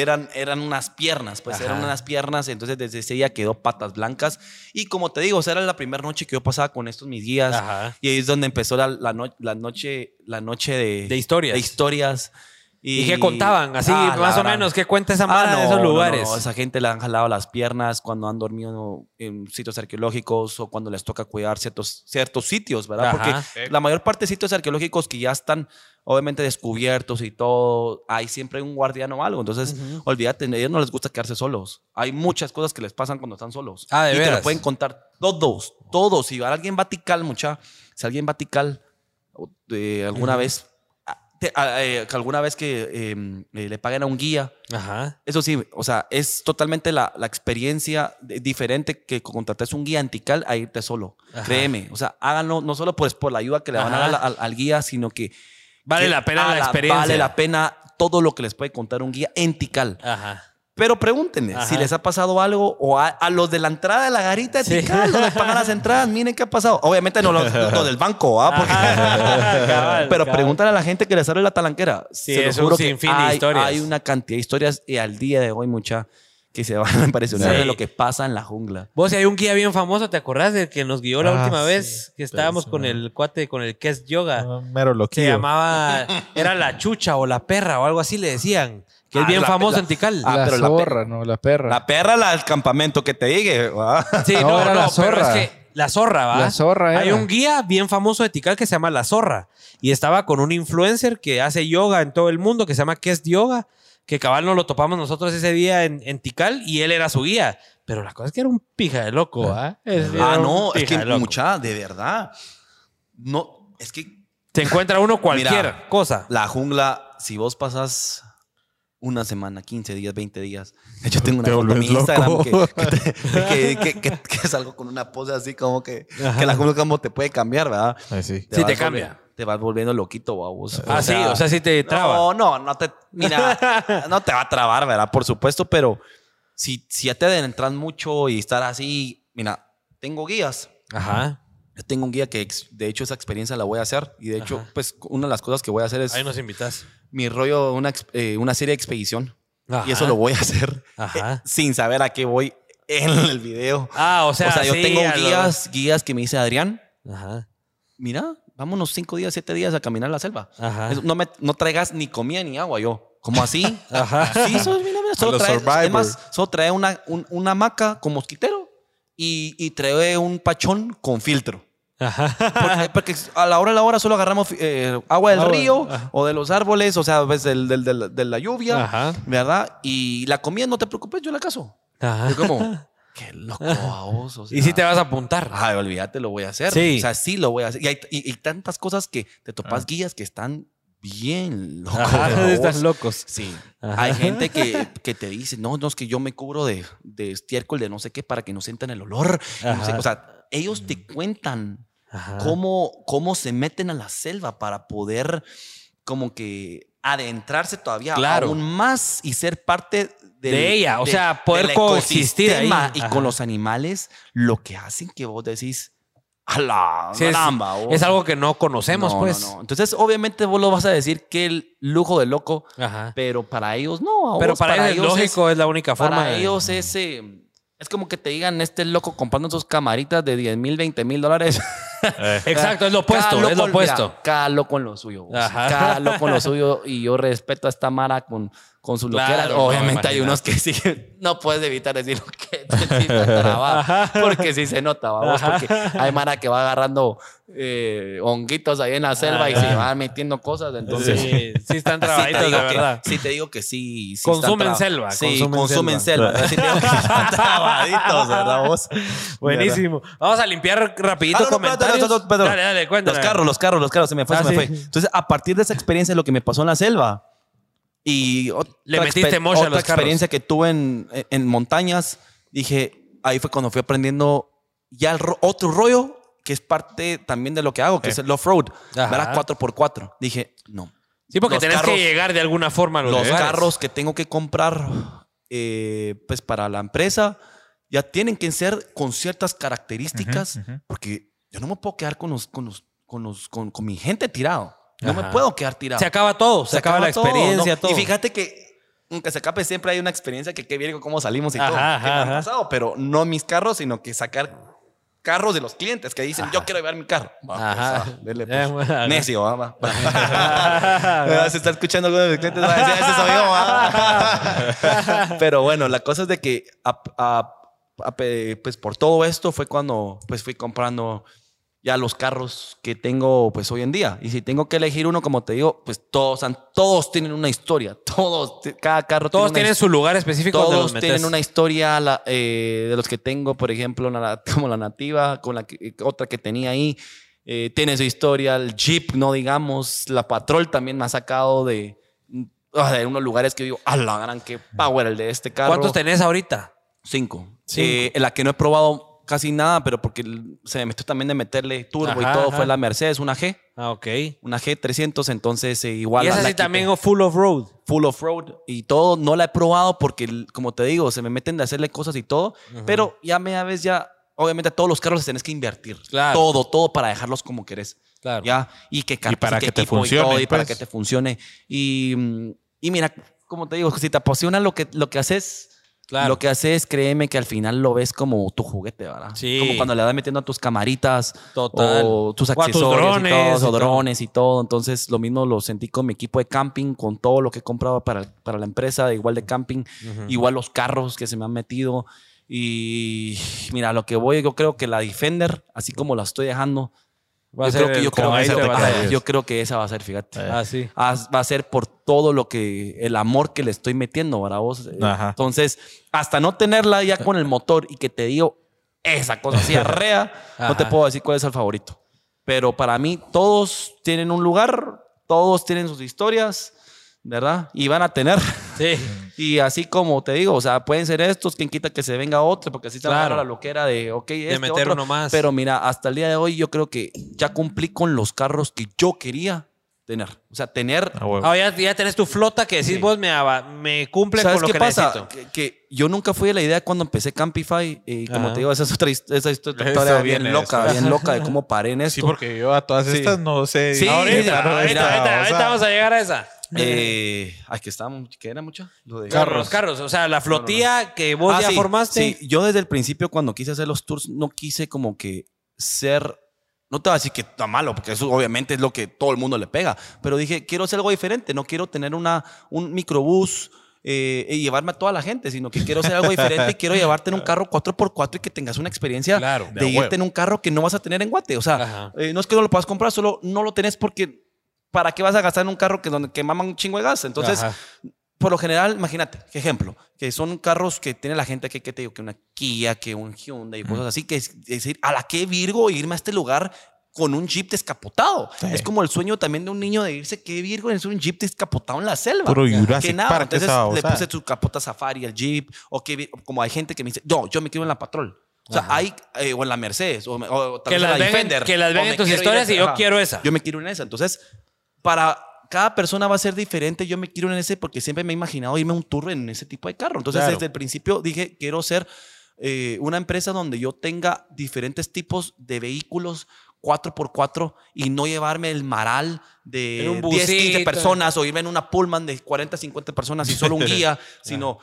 eran, eran unas piernas, pues eran unas piernas. Entonces desde ese día quedó patas blancas. Y como te digo, o sea, era la primera noche que yo pasaba con estos mis guías. Ajá. Y ahí es donde empezó la, la, no- la noche, la noche de, De historias. De historias. ¿Y qué contaban? Así, Ah, más o gran- menos, ¿qué cuenta esa Ah, mara de esos no, no, lugares? no, Esa gente le han jalado las piernas cuando han dormido en sitios arqueológicos o cuando les toca cuidar ciertos, ciertos sitios, ¿verdad? Ajá. Porque la mayor parte de sitios arqueológicos que ya están obviamente descubiertos y todo, hay siempre un guardián o algo. Entonces, olvídate, a ellos no les gusta quedarse solos. Hay muchas cosas que les pasan cuando están solos. Ah, ¿de y te veras? lo pueden contar todos, todos. Si alguien va a Tikal, mucha, si alguien va a Tikal o, eh, alguna vez, ah, te- eh, que alguna vez que eh, eh, le paguen a un guía, Ajá. eso sí, o sea, es totalmente la, la experiencia de- diferente que contrates un guía antical a irte solo. Ajá. Créeme. O sea, háganlo no solo pues por la ayuda que le van a dar al, al guía, sino que. Vale que la pena la experiencia. Vale la pena todo lo que les puede contar un guía en Tikal. Ajá. Pero pregúntenle Ajá. si les ha pasado algo o a, a los de la entrada de la garita de Sí. Tikal, donde pagan las entradas, miren qué ha pasado. Obviamente no los, los del banco, ¿ah? Porque- Cabal, pero cabal. pregúntale a la gente que les abre la talanquera. Sí, Se los es un juro que de hay, historias. hay una cantidad de historias y al día de hoy mucha que se van a impresionar Sí. de lo que pasa en la jungla. Vos, si hay un guía bien famoso, ¿te acordás del que nos guió la Ah, última sí, vez? Que estábamos pues, con el cuate, con el Kes Yoga. Ah, Mero Se loquillo. llamaba, era la chucha o la perra o algo así le decían. Que es Ah, bien la- famoso la- en Tikal. Ah, la pero la zorra, no, la perra. La perra, la del campamento que te diga. ¿va? Sí, No, no, era no, la pero zorra. es que la zorra, ¿va? La zorra Hay era. un guía bien famoso de Tikal que se llama La Zorra. Y estaba con un influencer que hace yoga en todo el mundo, que se llama Kest Yoga, que cabal nos lo topamos nosotros ese día en, en Tikal y él era su guía. Pero la cosa es que era un pija de loco, ¿ah? Es- era Ah, no, es que de mucha, de verdad. No, es que Se encuentra uno cualquier Mira, cosa. la jungla, si vos pasas una semana, 15 días, 20 días. Hecho, tengo una Te foto en mi Instagram que, que, te- que- que- que- que salgo con una pose así como que, que la como te puede cambiar, ¿verdad? Ay, sí. Sí, te cambia. Te vas volviendo loquito, babos. Ah, sí, o sea, sí te traba. No, no, no te. Mira, no te va a trabar, ¿verdad? Por supuesto, pero si, si ya te adentras mucho y estar así. Mira, tengo guías. Ajá. Yo tengo un guía que, de hecho, esa experiencia la voy a hacer. Y de hecho, Ajá. pues, una de las cosas que voy a hacer es Ahí nos invitas. mi rollo, una, eh, una serie de expedición. Ajá. Y eso lo voy a hacer Ajá. eh, sin saber a qué voy en el video. Ah, o sea, o sea, yo sí, tengo lo- guías, guías que me dice Adrián, Ajá. mira, vámonos cinco días, siete días a caminar la selva. Ajá. No, me, no traigas ni comida ni agua yo. ¿Cómo así? Ajá. Sí, solo, mira, mira, solo trae, además, solo trae una, un- una hamaca con mosquitero y, y trae un pachón con filtro. Ajá. Porque, porque a la hora de la hora solo agarramos eh, agua del Agua, río ajá. o de los árboles, o sea, pues, del, del- del- de la lluvia, Ajá. ¿verdad? Y la comida, no te preocupes, yo la caso. Ajá. Yo como, qué loco a vos. o sea. Y si te vas a apuntar. Ay, olvídate, lo voy a hacer. Sí. O sea, sí lo voy a hacer. Y hay y- y tantas cosas que te topas guías que están bien locos. Ajá, a están locos. Sí. Ajá. Hay gente que, que te dice, no, no, es que yo me cubro de, de estiércol, de no sé qué, para que no sientan el olor. no sé- o sea, ellos te cuentan Ajá. cómo, cómo se meten a la selva para poder como que adentrarse todavía Claro. aún más y ser parte del- De ella, o de- sea, poder coexistir ahí. Y Ajá. con los animales, lo que hacen que vos decís, a la Sí, es- caramba, vos". Es algo que no conocemos, No, pues. no, no. Entonces, obviamente, vos lo vas a decir que el lujo de loco, Ajá. pero para ellos no. Pero vos, para, ellos es lógico, es, la única forma. para de- ellos es, eh, es como que te digan, este loco comprando sus camaritas de 10 mil, 20 mil dólares. Exacto, es lo opuesto, Cada es lo loco, mira, opuesto. cada loco en lo suyo. Cada loco en lo suyo. Y yo respeto a esta Mara con, con su Claro, loquera. no, Obviamente hay unos que sí, no puedes evitar decir que sí está trabado, Porque sí se nota, vamos. Porque hay Mara que va agarrando eh, honguitos ahí en la selva y se va metiendo cosas. Entonces, sí, sí están Sí trabaditos, digo verdad. que, sí te digo que sí. sí Consumen están selva, Sí, consumen consumen, selva. Sí te digo que están trabaditos, ¿verdad vos? Buenísimo. Vamos a limpiar rapidito Ah, no, no, comentarios. espérate. Dale, dale, cuéntame. Los carros, los carros, los carros, se me fue, Ah, se me sí. fue. Entonces, a partir de esa experiencia, lo que me pasó en la selva y otra Le metiste a otra carros. experiencia que tuve en, en montañas, dije, ahí fue cuando fui aprendiendo ya el ro- otro rollo que es parte también de lo que hago, que es el off-road. ¿verdad? 4x4. Dije, no. Sí, porque Los tenés carros- que llegar de alguna forma a los, los carros que tengo que comprar eh, pues para la empresa ya tienen que ser con ciertas características Ujú, ujú. porque yo no me puedo quedar con los con los con los con, con mi gente tirado no me puedo quedar tirado Se acaba todo, se, acaba, la todo, experiencia, ¿no? todo. y fíjate que aunque se acabe siempre hay una experiencia que qué bien con cómo salimos y Ajá, todo ajá, que me han ajá. pasado pero no mis carros sino que sacar carros de los clientes que dicen yo quiero llevar mi carro Va, Ajá. pues, ah, dele, Eh, pues. bueno, ajá. necio va, va. Ah, Se está escuchando alguno de mis clientes. va a decir, "Ese soy yo, va". Pero bueno, la cosa es de que a- a- a- pe- pues por todo esto fue cuando pues fui comprando ya los carros que tengo pues hoy en día. Y si tengo que elegir uno, como te digo, pues todos, han- todos tienen una historia. Todos, cada carro Todos tiene tienen su lugar específico donde los todos metes. tienen una historia la- eh, de los que tengo, por ejemplo, como la nativa, con la que- otra que tenía ahí. eh, tiene su historia, el Jeep, no digamos, la Patrol también me ha sacado de, ah, de unos lugares que digo, a la gran, qué power el de este carro. ¿Cuántos tenés ahorita? Cinco. Cinco. Eh, la que no he probado casi nada, pero porque se me metió también de meterle turbo y todo, ajá. fue la Mercedes, una G, Ah, ok. una G300, entonces eh, igual. y esa sí también full of road. full off-road y todo. No la he probado porque, como te digo, se me meten de hacerle cosas y todo. Pero ya me vez ya, obviamente a todos los carros les tenés que invertir. Claro. Todo, todo para dejarlos como querés. Claro. Ya. Y que cartas, para qué que te equipo y funcione, todo, y para pues. que te funcione. Y, y mira, como te digo, si te apasiona lo que, lo que haces. Claro. Lo que haces, créeme que al final lo ves como tu juguete, ¿verdad? Sí. Como cuando le vas metiendo a tus camaritas Total. o tus O accesorios drones y todo, y o drones y todo. Entonces, lo mismo lo sentí con mi equipo de camping, con todo lo que he comprado para, para la empresa, igual de camping, igual los carros que se me han metido. Y mira, lo que voy, yo creo que la Defender, así como la estoy dejando, Va a yo creo que yo creo, que esa- yo creo que esa va a ser, fíjate. Ah, sí. Ah, va a ser por todo lo que, el amor que le estoy metiendo, ¿verdad vos? Eh, Ajá. Entonces, hasta no tenerla ya con el motor y que te digo esa cosa así arrea, no te puedo decir cuál es el favorito. Pero para mí, todos tienen un lugar, todos tienen sus historias, ¿verdad? Y van a tener. Sí. Y así como te digo, o sea, pueden ser estos, quien quita que se venga otro, porque así se va a Claro. la loquera de, ok, este, meter otro. uno más. Pero mira, hasta el día de hoy yo creo que ya cumplí con los carros que yo quería tener. O sea, tener... Ah, huevo. Ah, ya, ya tenés tu flota que decís Sí. vos me, me cumple ¿Sabes con lo qué que pasa? necesito. Que, que yo nunca fui de la idea cuando empecé Campify. Y como Ajá. te digo, esa es otra esa historia bien loca, bien loca de cómo paré en esto. Sí, porque yo a todas Sí. estas no sé. Sí, ahorita, ahorita, ahorita vamos a llegar a esa. Eh, ay, que estábamos, ¿qué era mucho? Lo de Carros. Carros. O sea, la flotilla que vos Ah, ya sí, formaste. Sí, yo desde el principio cuando quise hacer los tours no quise como que ser, no te voy a decir que está malo, porque eso obviamente es lo que todo el mundo le pega, pero dije, quiero hacer algo diferente, no quiero tener una, un microbús eh, y llevarme a toda la gente, sino que quiero hacer algo diferente y quiero llevarte en un carro 4x4 y que tengas una experiencia Claro, de, de irte huevo. en un carro que no vas a tener en Guate. O sea, eh, no es que no lo puedas comprar, solo no lo tenés porque ¿para qué vas a gastar en un carro que, donde, que maman un chingo de gas? Entonces, Ajá. por lo general, imagínate, qué ejemplo, que son carros que tiene la gente que, que te digo, que una Kia, que un Hyundai y cosas así, que es es decir, a la que Virgo irme a este lugar con un jeep descapotado. Es como el sueño también de un niño de irse, qué Virgo, es un jeep descapotado en la selva. Puro Jurassic que nada, Park, entonces esa le puse su capota safari al jeep, o que como hay gente que me dice, no, yo me quiero en la Patrol. O sea, hay, eh, o en la Mercedes, o, me- o tal Que vez en las la ven- Defender. que las o ven en tus historias y yo ajá. quiero esa. Yo me quiero en esa. Entonces, para cada persona va a ser diferente. Yo me quiero en ese porque siempre me he imaginado irme a un tour en ese tipo de carro. Entonces, Claro. desde el principio dije, quiero ser eh, una empresa donde yo tenga diferentes tipos de vehículos 4x4 y no llevarme el maral de un 10, 15 busito. personas o irme en una Pullman de 40, 50 personas y solo un guía, sino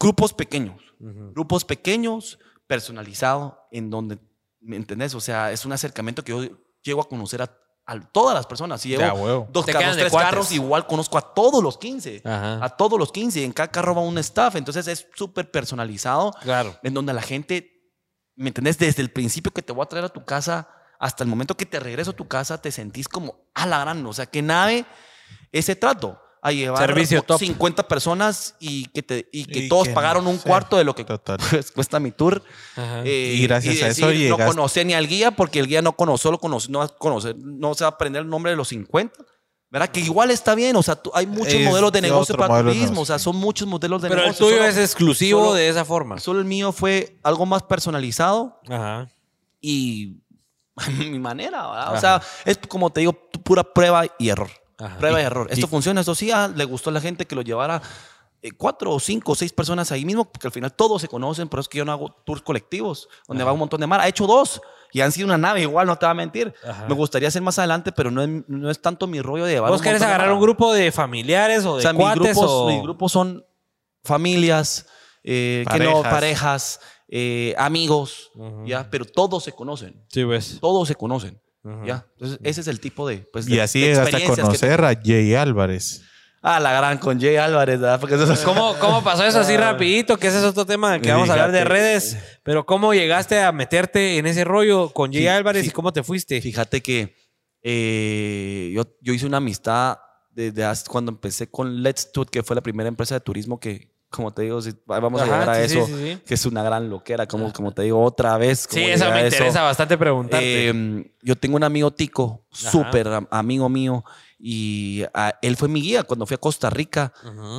grupos pequeños. Grupos pequeños, personalizado, en donde, ¿me entendés? O sea, es un acercamiento que yo llego a conocer a, a todas las personas. Si llevo Ya, dos Te carros, tres cuates. carros, igual conozco a todos los 15. Ajá. A todos los 15. En cada carro va un staff. Entonces es súper personalizado. Claro. En donde la gente, ¿me entendés? Desde el principio que te voy a traer a tu casa hasta el momento que te regreso a tu casa, te sentís como a la gran. O sea, que nave ese trato. A llevar Servicio top. 50 personas y que, te, y que Y todos que pagaron no un cuarto de lo que pues, cuesta mi tour. Eh, Y gracias a eso No llegaste- conocía ni al guía porque el guía no conoce, solo conoce, no, conocer, no se va a aprender el nombre de los 50. ¿Verdad? Que igual está bien, o sea, tú- hay muchos Es modelos de negocio para de turismo, o negocio. sea, son muchos modelos de Pero el negocio. tuyo solo- es exclusivo solo- de esa forma. Solo el mío fue algo más personalizado Ajá. y mi manera, ¿verdad? Ajá. O sea, es como te digo, pura prueba y error. Ajá. Prueba y, Y- error. Esto funciona, esto sí, ah, le gustó a la gente que lo llevara eh, cuatro o cinco o seis personas ahí mismo, porque al final todos se conocen, por eso es que yo no hago tours colectivos, donde va un montón de mar. Ha hecho dos y han sido una nave igual, no te va a mentir. Ajá. Me gustaría hacer más adelante, pero no es, no es tanto mi rollo de llevar ¿Vos querés agarrar un grupo de familiares o O de mis cuates grupos, o...? mis grupos son familias, eh, que no, Parejas. parejas, eh, amigos, ¿ya? Pero todos se conocen, Sí, ves. todos se conocen, ¿ya? Entonces, ese es el tipo de, pues, Y de- así de llegaste a que conocer a Jay Álvarez. Ah, la gran con Jay Álvarez, ¿verdad? Porque eso es ¿Cómo, ¿Cómo pasó eso así rapidito? Que ese es otro tema que vamos a hablar de redes. Pero ¿cómo llegaste a meterte en ese rollo con Jay Sí, Álvarez sí. y cómo te fuiste? Fíjate que eh, yo, yo hice una amistad desde hace- cuando empecé con Let's Tour, que fue la primera empresa de turismo que, como te digo, si- vamos a llegar a sí, eso, sí, sí. que es una gran loquera, como, como te digo, otra vez. Sí, llegar me a interesa bastante preguntarte. Eh, yo tengo un amigo tico, súper am- amigo mío, y ah, él fue mi guía cuando fui a Costa Rica,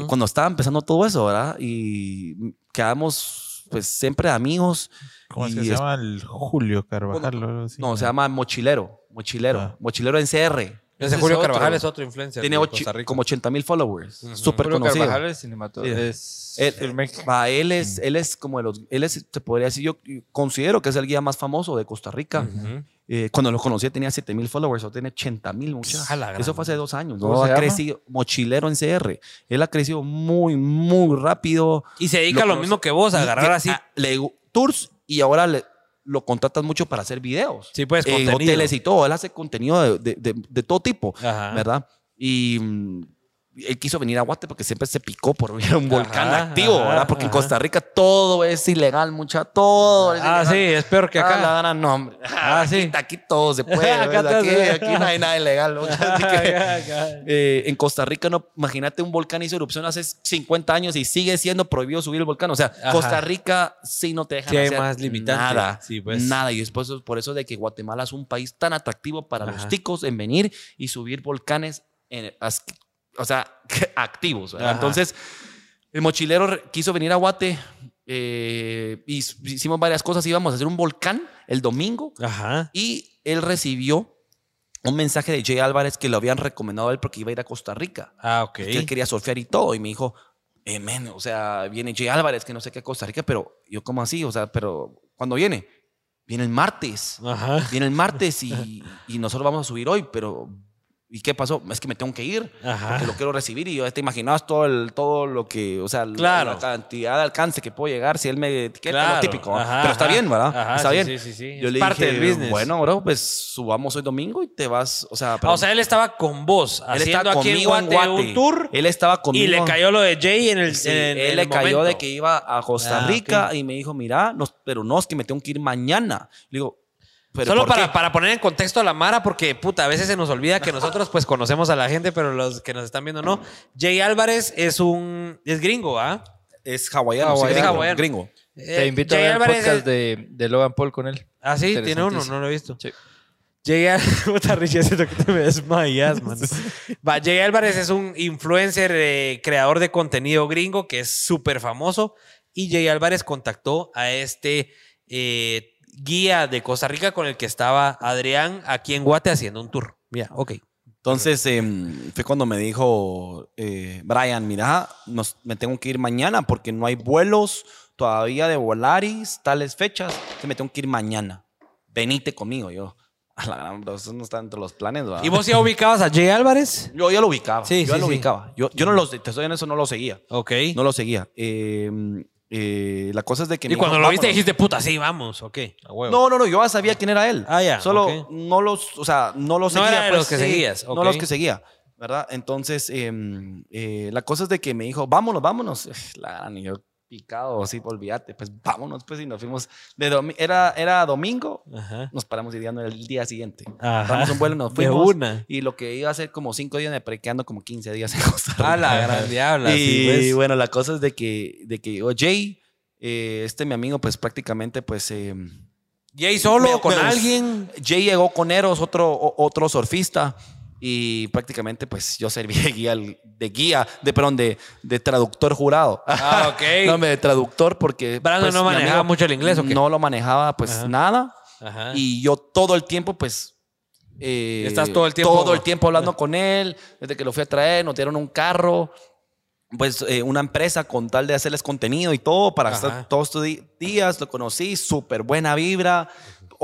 cuando estaba empezando todo eso, ¿verdad? Y quedamos pues siempre amigos. ¿Cómo es que Y se es- llama? El Julio Carvajal. No, se llama Mochilero. Mochilero. Ah. Mochilero en CR. Ese es Julio otro. Carvajal es otro influencer. Tiene ocho- Costa Rica. como 80 mil followers. Ujú. Súper Julio conocido. Carvajal es cinematógrafo. Sí. Es Él, filmmaker. va, él es, él es como de los, él es, se podría decir, yo considero que es el guía más famoso de Costa Rica. Eh, cuando lo conocí tenía 7 mil followers, o tiene 80 mil. Eso fue hace dos años. ¿Cómo ¿no? se Ha llama? crecido, mochilero en CR. Él ha crecido muy, muy rápido. Y se dedica a lo conoce- mismo que vos, a agarrar así. a- le- tours y ahora le, lo contratas mucho para hacer videos. Sí, pues, en contenido. hoteles y todo. Él hace contenido de, de- de- de todo tipo, Ajá. ¿verdad? Y mm, él quiso venir a Guate porque siempre se picó por un volcán Ajá, activo, ajá, ¿verdad? Porque en. Costa Rica todo es ilegal, mucha, todo. es Ah, sí, es peor que Ah, la acá. gran nombre. Ah, aquí, sí. Aquí todo se puede. Acá aquí, aquí no hay nada ilegal. ¿no? Así que, Acá. eh, en Costa Rica, no, imagínate un volcán hizo erupción hace 50 años y sigue siendo prohibido subir el volcán. O sea. Costa Rica sí no te deja Sí hacer más limitante. Nada. Sí, pues. Nada. Y después por eso de que Guatemala es un país tan atractivo para los ticos en venir y subir volcanes, en- o sea, activos. Entonces, el mochilero quiso venir a Guate. eh, hicimos varias cosas. Íbamos a hacer un volcán el domingo Ajá. y él recibió un mensaje de Jay Álvarez que lo habían recomendado a él porque iba a ir a Costa Rica. Ah, ok. Que él quería surfear y todo. Y me dijo, eh, men, o sea, viene Jay Álvarez, que no sé qué a Costa Rica, pero yo, como así? O sea, pero ¿cuándo viene? Viene el martes. Ajá. Viene el martes y, y nosotros vamos a subir hoy, pero ¿y qué pasó? Es que me tengo que ir. Ajá. Porque lo quiero recibir y yo te imaginabas todo, el, todo lo que, o sea, la- Claro. la cantidad de alcance que puedo llegar si él me etiqueta, Claro. lo típico. ¿ah? Ajá, pero está ajá. bien, ¿verdad? Está sí, bien. sí, sí, sí. Yo Es le parte dije, del business. bueno, bro, pues subamos hoy domingo y te vas, o sea, Ah, o sea, él estaba con vos, él haciendo estaba aquí en conmigo Guate, en Guate. un tour Él estaba conmigo. y le cayó lo de Jay en el, Sí, en- él en le el cayó momento. de que iba a Costa Ah, Rica ok. y me dijo, mira, no, pero no, es que me tengo que ir mañana. Le digo, ¿pero Solo para, para poner en contexto a la Mara, porque puta, a veces se nos olvida que nosotros pues conocemos a la gente, pero los que nos están viendo no. Jay Álvarez es un es gringo, ¿ah? Es hawaiano, sí, Hawaiano. gringo, Hawaiano. gringo. Te Eh, invito Jay a ver el podcast es- de, de Logan Paul con él. Ah, sí, tiene uno, no lo he visto. Sí. Jay Álvarez, que te me desmayas, man. Va, Jay Álvarez es un influencer, eh, creador de contenido gringo que es súper famoso. Y Jay Álvarez contactó a este eh, guía de Costa Rica con el que estaba Adrián aquí en Guate haciendo un tour. Mira, ok. Entonces em, fue cuando me dijo eh, Brian, mira, nos, me tengo que ir mañana porque no hay vuelos todavía de Volaris, tales fechas, que me tengo que ir mañana. Venite conmigo, yo. A la gran, bro, eso no está entre los planes, ¿verdad? ¿Y vos ya ubicabas a Jay Álvarez? Yo ya lo ubicaba. Sí, yo ya sí, lo sí. ubicaba. Yo, yo no lo, te estoy en eso, no lo seguía. Ok. No lo seguía. Eh, eh, la cosa es de que... y me cuando dijo, lo viste "Vámonos". dijiste, puta, sí, vamos, ok. A huevo. No, no, no, yo ya sabía quién era él. Ah, ya, Solo no los, o sea, no los No seguía. era de pues, los que sí, seguías, No ok. los que seguía, ¿verdad? Entonces, em, eh, la cosa es de que me dijo, vámonos, vámonos. Y yo picado, así, olvídate, pues vámonos, pues, y nos fuimos. De domi- era, era domingo, Ajá. nos paramos ideando el día siguiente. Agarramos un vuelo y nos De fuimos. una. Y lo que iba a ser como cinco días, me prequeando como 15 días en Costa Rica. A la gran diabla, Y sí, pues. bueno, la cosa es de que, de que Jay, eh, este mi amigo, pues prácticamente, pues... em, Jay solo, con alguien. Jay llegó con Eros, otro, otro surfista, y prácticamente pues yo serví de guía, de guía, de perdón, de, de traductor jurado. Ah, ok. no, me de traductor porque... Brandon pues, no manejaba mucho el inglés, ¿o qué? No lo manejaba pues Ajá. nada, Ajá. y yo todo el tiempo pues... eh, Estás todo el tiempo- Todo el tiempo hablando con él, desde que lo fui a traer, nos dieron un carro, pues eh, una empresa con tal de hacerles contenido y todo para Ajá. estar todos estos días, lo conocí, súper buena vibra,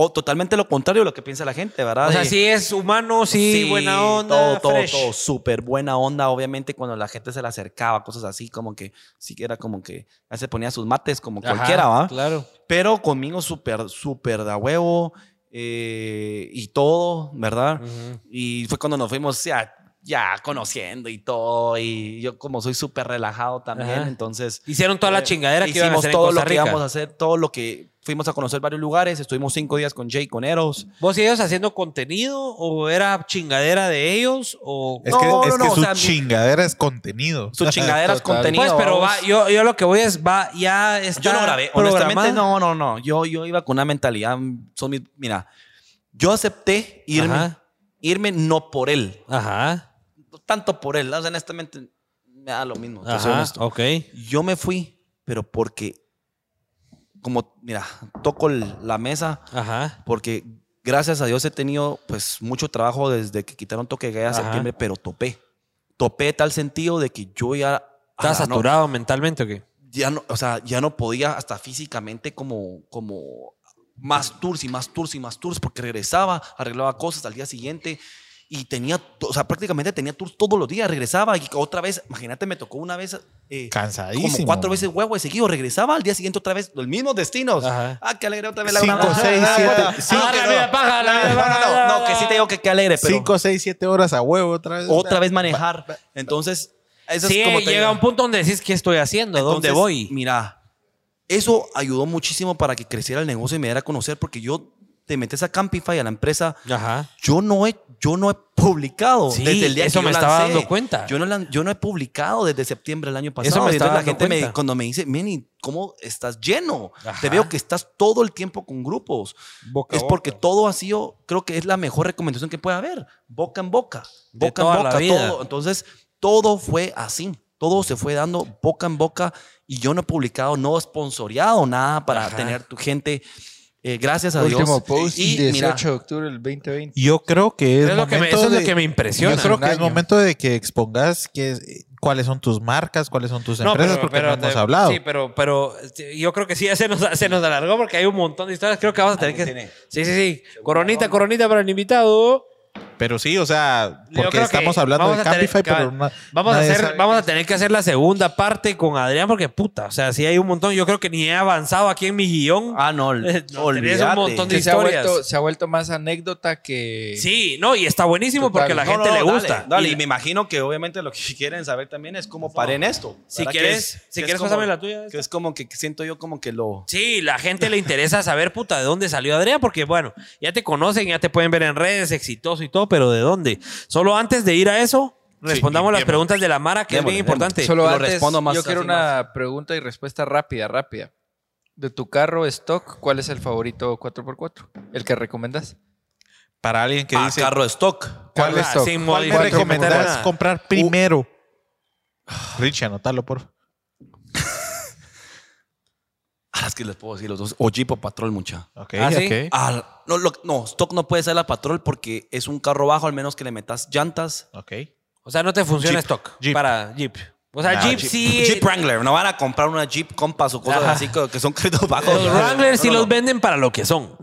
o totalmente lo contrario de lo que piensa la gente, ¿verdad? o sea, sí es humano, sí, buena onda, todo, todo, fresh. todo, súper buena onda, obviamente cuando la gente se le acercaba, cosas así, como que sí que era como que ya se ponía sus mates como Ajá, cualquiera, ¿va? Claro. Pero conmigo súper, súper de a huevo eh, y todo, ¿verdad? Y fue cuando nos fuimos ya, ya conociendo y todo. Y yo como soy súper relajado también, Ajá. entonces... Hicieron toda la eh, chingadera que iban a hicimos hacer en todo lo que íbamos a hacer, todo lo que... Fuimos a conocer varios lugares, estuvimos cinco días con Jay, con Eros. ¿Vos y ellos haciendo contenido o era chingadera de ellos o Es No, que, no, es que no, o su sea, mi- chingadera es contenido. Su chingadera es contenido. Pues, pero va, yo, yo lo que voy es, va, ya está Yo no grabé, honestamente no, no, no. Yo, yo iba con una mentalidad, son mis- mira, yo acepté irme, Ajá. irme no por él, Ajá. Tanto por él, o sea, honestamente me da lo mismo, te soy Ajá. honesto. Ok. Yo me fui, pero porque como, mira, toco el- la mesa Ajá. porque gracias a Dios he tenido pues mucho trabajo desde que quitaron toque de queda a Ajá. septiembre, pero topé. Topé tal sentido de que yo ya... ¿Estás no- saturado mentalmente o qué? ya no, o sea, ya no podía hasta físicamente como, como más tours y más tours y más tours porque regresaba, arreglaba cosas al día siguiente y tenía, o sea, prácticamente tenía tours todos los días, regresaba y otra vez, imagínate, me tocó una vez eh, Cansadísimo. como cuatro veces huevo de seguido, regresaba al día siguiente otra vez, los mismos destinos. Ajá. Ah, qué alegre otra vez la Cinco, una- seis, Ah, siete, cinco- Ah, la no. vida paja, la vida No, paja. no, no, no, que sí te digo que qué alegre, pero 5, 6, 7 horas a huevo otra vez. otra vez manejar. Entonces, eso Sí, es como te llega digo. un punto donde decís qué estoy haciendo, dónde Entonces, voy. Mira, eso ayudó muchísimo para que creciera el negocio y me diera a conocer porque yo te metes a Campify, a la empresa, Ajá. yo no he, yo no he publicado Sí, desde el día eso que yo me estaba lancé. dando cuenta. Yo no, lan- yo no he publicado desde septiembre del año pasado. Eso me estaba la gente me, cuando me dice, Meni, ¿cómo estás lleno? Ajá. Te veo que estás todo el tiempo con grupos. Boca es porque todo ha sido, creo que es la mejor recomendación que puede haber. Boca en boca. Boca en boca. Todo. Entonces, todo fue así. Todo se fue dando boca en boca y yo no he publicado, no he sponsoreado nada para Ajá. tener tu gente. Eh, gracias a Último Dios. post, Y 18 mira, de octubre del 2020. Yo creo que es, Es lo que me- momento eso es lo de- que me impresiona. Yo creo que es momento de que expongas que, es- cuáles son tus marcas, cuáles son tus No, empresas, pero- porque pero no hemos te- hablado. Sí, pero, pero este, yo creo que sí, ya se nos, se nos alargó porque hay un montón de historias. Creo que vamos a tener que. tiene. Sí, sí, sí. Coronita, coronita para el invitado. Pero sí, o sea, porque estamos hablando de a tener- Campify, pero cabal, na- Vamos a, hacer, vamos a tener que hacer la segunda parte con Adrián porque puta, o sea, sí hay un montón. Yo creo que ni he avanzado aquí en mi guion. Ah, no, No, un montón de Que se ha, historias. vuelto, se ha vuelto más anécdota que... Sí, no, y está buenísimo Total. porque a la No, gente no, le dale, gusta. Dale, Y y me imagino que obviamente lo que quieren saber también es cómo paré en esto. Si quieres- es- si quieres, como- pásame la tuya, Que es como que siento yo como que lo... Sí, la gente le interesa saber, puta, de dónde salió Adrián, porque bueno, ya te conocen, ya te pueden ver en redes, exitoso y todo, pero ¿de dónde? Solo antes de ir a eso, respondamos las preguntas de la Mara, que Démosle, es bien importante. Solo Lo antes, respondo más yo quiero una pregunta y respuesta rápida, rápida. De tu carro stock, ¿cuál es el favorito 4x4? ¿El que recomendas? Para alguien que Ah, dice, carro stock. ¿Cuál es stock? ¿cuál me recomendás comprar primero? Richie, anotalo, por favor. Ah, es que les puedo decir los dos. O Jeep o Patrol, mucha. Ok, Ah, ¿sí? ok. Ah, no, lo- no, stock no puede ser la Patrol porque es un carro bajo, al menos que le metas llantas. ok. O sea, no te funciona Jeep. stock Jeep. para Jeep. O sea, Ah, Jeep, sí. Jeep Wrangler. No van a comprar una Jeep Compass o cosas Ajá. así que son créditos bajos. Los No, sí no, no. los venden para lo que son.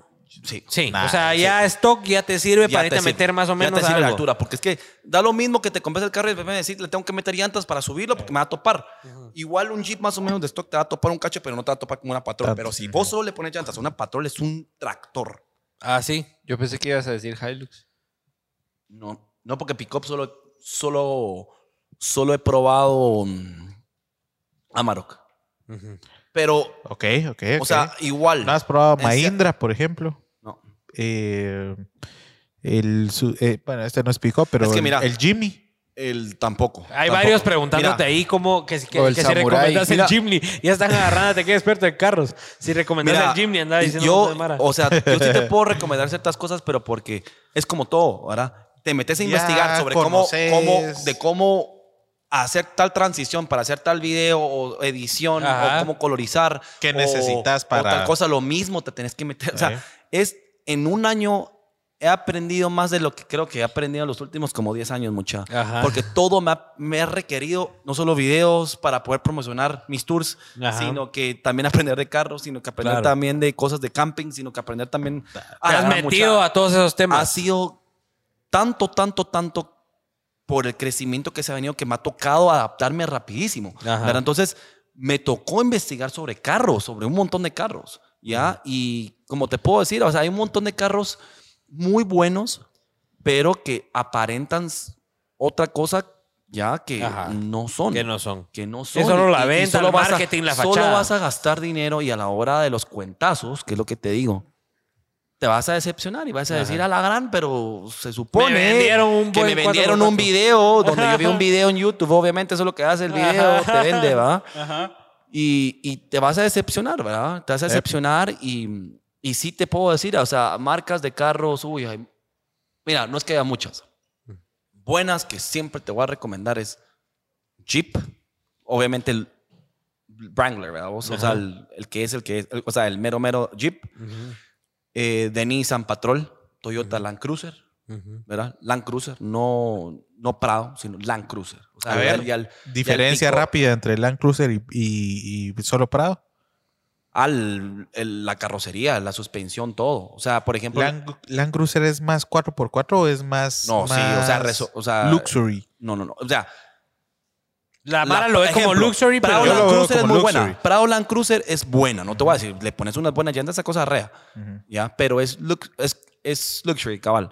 Sí. Sí. Nah, o sea, ya stock ya te sirve Ya para irte te a meter más o Ya menos te sirve la altura, porque es que da lo mismo que te compres el carro y después me decir, le tengo que meter llantas para subirlo porque me va a topar. Igual un Jeep más o menos de stock te va a topar un cacho, pero no te va a topar como una patrol. Pero si vos solo le pones llantas a una patrol, es un tractor. Ah, sí. Yo pensé que ibas a decir Hilux. No, no porque pickup solo, solo, solo he probado mm, Amarok. Pero, Ok, ok, o ok. sea, igual. ¿No has probado Mahindra, por ejemplo? Eh, el, su- eh, bueno, este no es pick-up, pero Es que el- mira. el, Jimmy. El tampoco. Hay tampoco. varios preguntándote Mira, ahí como que, que, O el que si Samurai. recomiendas el. Jimny. Ya están agarrándote, que experto en carros. Si recomiendas Mira, el Jimny, anda diciendo yo, de Mara. o sea, yo sí te puedo recomendar ciertas cosas, pero porque es como todo, ¿verdad? Te metes a Ya investigar sobre cómo, conoces. cómo, de cómo hacer tal transición para hacer tal video o edición Ajá. o cómo colorizar. ¿Qué o- necesitas o para- tal cosa, lo mismo te tenés que meter. O sea, es en un año he aprendido más de lo que creo que he aprendido en los últimos como 10 años, mucha. Ajá. Porque todo me ha, me ha requerido no solo videos para poder promocionar mis tours, Ajá. sino que también aprender de carros, sino que aprender Claro. también de cosas de camping, sino que aprender también... Te has metido mucha- a todos esos Ha temas. sido tanto, tanto, tanto por el crecimiento que se ha venido que me ha tocado adaptarme rapidísimo. Entonces, me tocó investigar sobre carros, sobre un montón de carros, ¿ya? Y como te puedo decir, o sea, hay un montón de carros muy buenos, pero que aparentan otra cosa ya que Ajá. no son. Que no son. Que no son. Es solo la y venta, solo el vas a- marketing, la Solo fachada. vas a gastar dinero y a la hora de los cuentazos, que es lo que te digo, te vas a decepcionar y vas a Ajá. decir a la gran, pero se supone Me vendieron un que me vendieron un 4x4. video donde yo vi un video en YouTube, obviamente eso es lo que hace el video, te vende, ¿va? Y, y te vas a decepcionar, ¿verdad? Te vas a decepcionar y, y sí te puedo decir, o sea, marcas de carros, uy, hay- mira, no es que haya muchas. Buenas que siempre te voy a recomendar es Jeep, obviamente el Wrangler, ¿verdad? vos? O sea, el, el que es el que es, el- o sea, el mero mero Jeep. Eh, de Nissan Patrol, Toyota Land Cruiser, ¿verdad? Land Cruiser, no, no Prado, sino Land Cruiser. O sea, A ver, Diferencia rápida entre Land Cruiser y, y- y solo Prado. Al, el- la carrocería, la suspensión, todo. O sea, por ejemplo. Land, Land Cruiser es más 4x4 o es más. No, sí, o sea, reso- o sea, Luxury. No, no, no. O sea, La Mara lo ve como luxury, pero Prado Land Cruiser es muy luxury. buena. Prado Land Cruiser es buena, no te voy a decir, le pones unas buenas llantas, esa cosa es rea. ¿Ya? Pero es, lux- es, es luxury, cabal.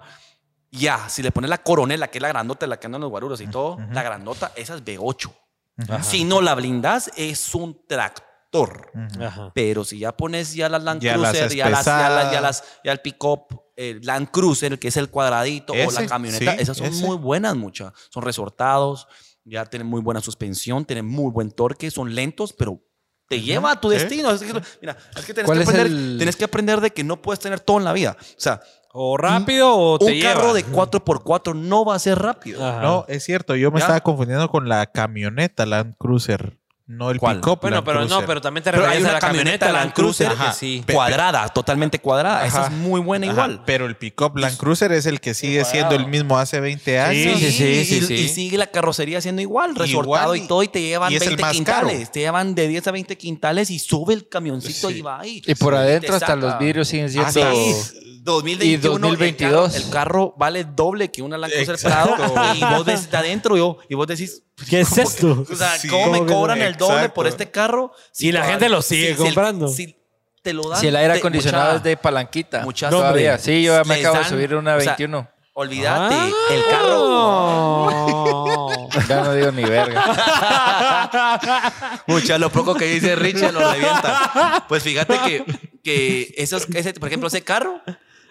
Ya, si le pones la coronela, que es la grandota, la que anda en los guaruros y todo, la grandota, esa es B8. Si no la blindas, es un tractor. Ajá. Pero si ya pones ya las Land Ya las Cruiser, ya, las, ya, las, ya, las- ya el pick-up, el Land Cruiser, que es el cuadradito, o Ese, la camioneta, sí, esas son ese. muy buenas, muchas. Son resortados, ya tienen muy buena suspensión, tienen muy buen torque, son lentos, pero te lleva a tu destino. Es que, mira, es que tienes ¿Cuál que, es aprender, el- tienes que aprender de que no puedes tener todo en la vida. O sea, O rápido o te un carro lleva. de 4x4 no va a ser rápido. Ajá. No, es cierto. Yo me ¿Ya? estaba confundiendo con la camioneta Land Cruiser. No el ¿Cuál? pick-up. Bueno, Land pero no, pero también te Pero hay refieres a una la camioneta Land Cruiser, Ajá. que sí. Pe- cuadrada, totalmente cuadrada. Esa Ajá. es muy buena Ajá, igual. Pero el pick-up Land Cruiser es el que sigue siendo el mismo hace 20 años. Sí, sí, y, sí, sí. y sigue la carrocería siendo igual, resortado Igual, y todo, y te llevan y es el 20 más quintales. caro. Te llevan de 10 a 20 quintales y sube el camioncito Sí. y va ahí. Y por adentro hasta saca. los vidrios siguen siendo... Ah, sí. 2021, Y 2022. El carro, el carro vale doble que una Land Cruiser Exacto. Prado. Y vos ves de adentro yo, y vos decís, ¿Qué es esto? o sea, Sí. ¿cómo me cobran el doble Exacto. por este carro? Y la gente lo sigue si- si el- comprando. Si, te lo dan. Si el aire acondicionado mucha- es de palanquita. muchas- todavía. Sí, yo ya me acabo de subir una o sea, 21. Olvídate, Ah. el carro. Ya no digo ni verga. Mucha, lo poco que dice Richie lo revienta. Pues fíjate que, que esos, ese, por ejemplo, ese carro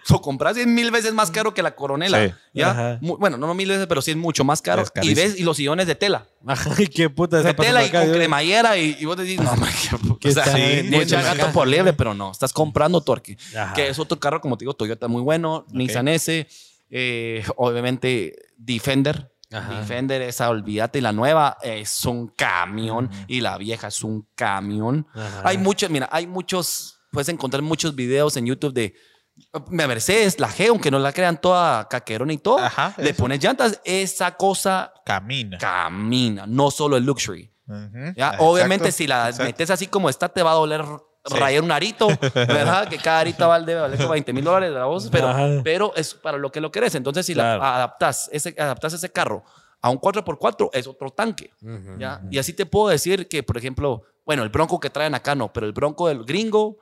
lo compras y es mil veces más caro que la coronela. Sí. ¿ya? Ajá. Bueno, no mil veces, pero sí es mucho más caro. Y ves, y los sillones de tela. Ay, qué puta De tela y acá, con Dios. cremallera y, y vos decís, no, man, qué- ¿Qué o sea, sí, acá? gato por liebre, pero no, estás comprando torque. Ajá. Que es otro carro, como te digo, Toyota muy bueno, Nissan S, eh, obviamente Defender. Ajá. Defender, esa, olvídate, la nueva es un camión y la vieja es un camión. Ajá. Hay muchos, mira, hay muchos, puedes encontrar muchos videos en YouTube de la Mercedes, la G, aunque no la crean toda caquerona y todo, Ajá, le eso. pones llantas, esa cosa Camina. camina, no solo el luxury. ¿ya? Exacto, Obviamente, si la exacto. metes así como está, te va a doler rayar un arito, ¿verdad? que cada arito vale, vale como 20 mil dólares la voz, pero, Ajá. pero es para lo que lo querés. Entonces, si Claro. la adaptas, ese, adaptas ese carro a un 4x4, es otro tanque. ¿ya? Y así te puedo decir que, por ejemplo, bueno, el bronco que traen acá no, pero el bronco del gringo,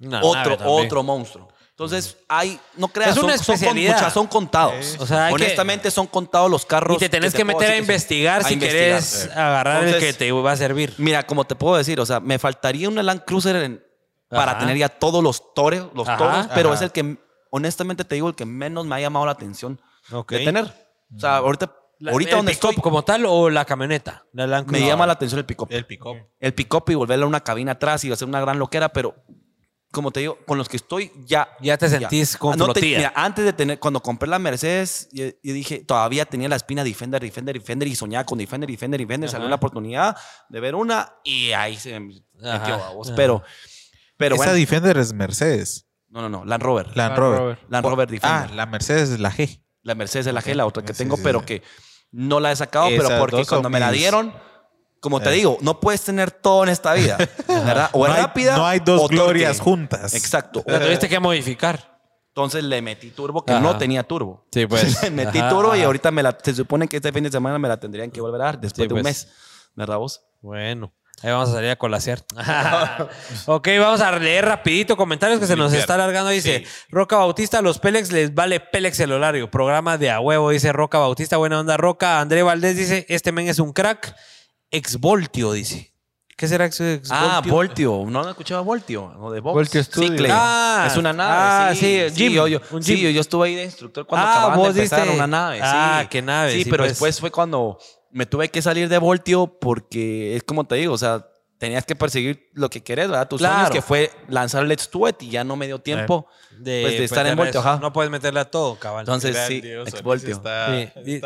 Una otro, otro monstruo. Entonces, hay, no creas, Es una son, son, muchas, son contados. O sea, que- Honestamente, son contados los carros. Y te tenés que, meter a investigar a si investigar. querés agarrar el que te va a servir. Mira, como te puedo decir, o sea, me faltaría una Land Cruiser en- para tener ya todos los toros, los Ajá, toros, pero ajá. es el que, honestamente te digo, el que menos me ha llamado la atención Ok. de tener. O sea, ahorita, La- ahorita ¿El donde pick-up estoy, como tal o la camioneta? La Land me llama la atención el pick-up. El pick-up. El pick-up y volverle a una cabina atrás y hacer una gran loquera, pero como te digo, con los que estoy ya... Ya te sentís con Ah, no te- mira, antes de tener, cuando compré la Mercedes, yo, yo dije, todavía tenía la espina Defender, Defender, Defender y soñaba con Defender, Defender, Defender. Salió Ajá. la oportunidad de ver una y ahí se me metió a vos. ajá. Pero, pero Esa bueno, Defender es Mercedes. no, no, no, Land Rover. Land Land Rover. Rover. Land Rover Ah, Defender. la Mercedes es la G. La Mercedes es la G, la otra que Sí, tengo, sí, pero sí. que no la he sacado, pero Esas porque dos son cuando me la dieron, como te Eh. digo, no puedes tener todo en esta vida, ¿verdad? O no, es hay, rápida. no hay dos o torque. glorias juntas. Exacto. La tuviste que modificar. Entonces le metí turbo que Ajá. no tenía turbo. Sí, pues. le metí Ajá, turbo y ahorita me la, se supone que este fin de semana me la tendrían que volver a dar después Sí, de un pues. mes. ¿Verdad vos? Bueno, ahí vamos a salir a colasear. ok, vamos a leer rapidito comentarios que se nos está alargando. Dice, Roca Bautista, a los Pélex les vale Pélex el horario. Programa de a huevo, dice Roca Bautista. Buena onda, Roca. André Valdés dice, este men es un crack. Exvoltio, dice. ¿Qué será ex Exvoltio? Ah, Voltio. ¿No han escuchado Voltio? ¿O de Vox? Voltio Studio. Cicle. Ah, es una nave. ah, sí, sí, Jim, yo, yo, un sí, Jim. yo, yo estuve ahí de instructor cuando Ah, acababan de empezar diste- una nave. Ah, sí. qué nave, Sí, sí, pero pues. después fue cuando me tuve que salir de Voltio porque es como te digo, o sea, tenías que perseguir lo que querés, ¿verdad? Tus Claro. sueños que fue lanzar Let's Do It y ya no me dio tiempo. De, Pues, de estar en tener voltio, eso. ajá. No puedes meterle a todo, cabal. Entonces, sí, exvoltio. Está, Sí,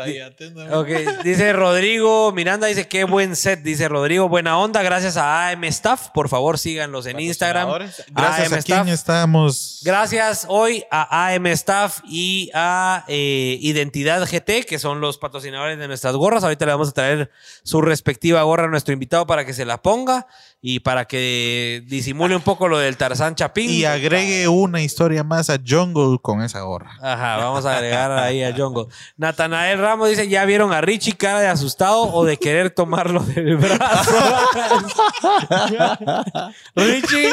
dice Rodrigo Miranda, dice qué buen set, dice Rodrigo, buena onda, gracias a AM Staff, por favor síganlos en Instagram. Gracias a AM quien estamos. Gracias hoy a AM Staff y a eh, Identidad GT, que son los patrocinadores de nuestras gorras. Ahorita le vamos a traer su respectiva gorra a nuestro invitado para que se la ponga y para que disimule un poco lo del Tarzán Chapín. Y agregue una historia más a Jungle con esa gorra. Ajá, vamos a agregar ahí a Jongo. Natanael Ramos dice, ¿ya vieron a Richie cara de asustado o de querer tomarlo del brazo? Richie,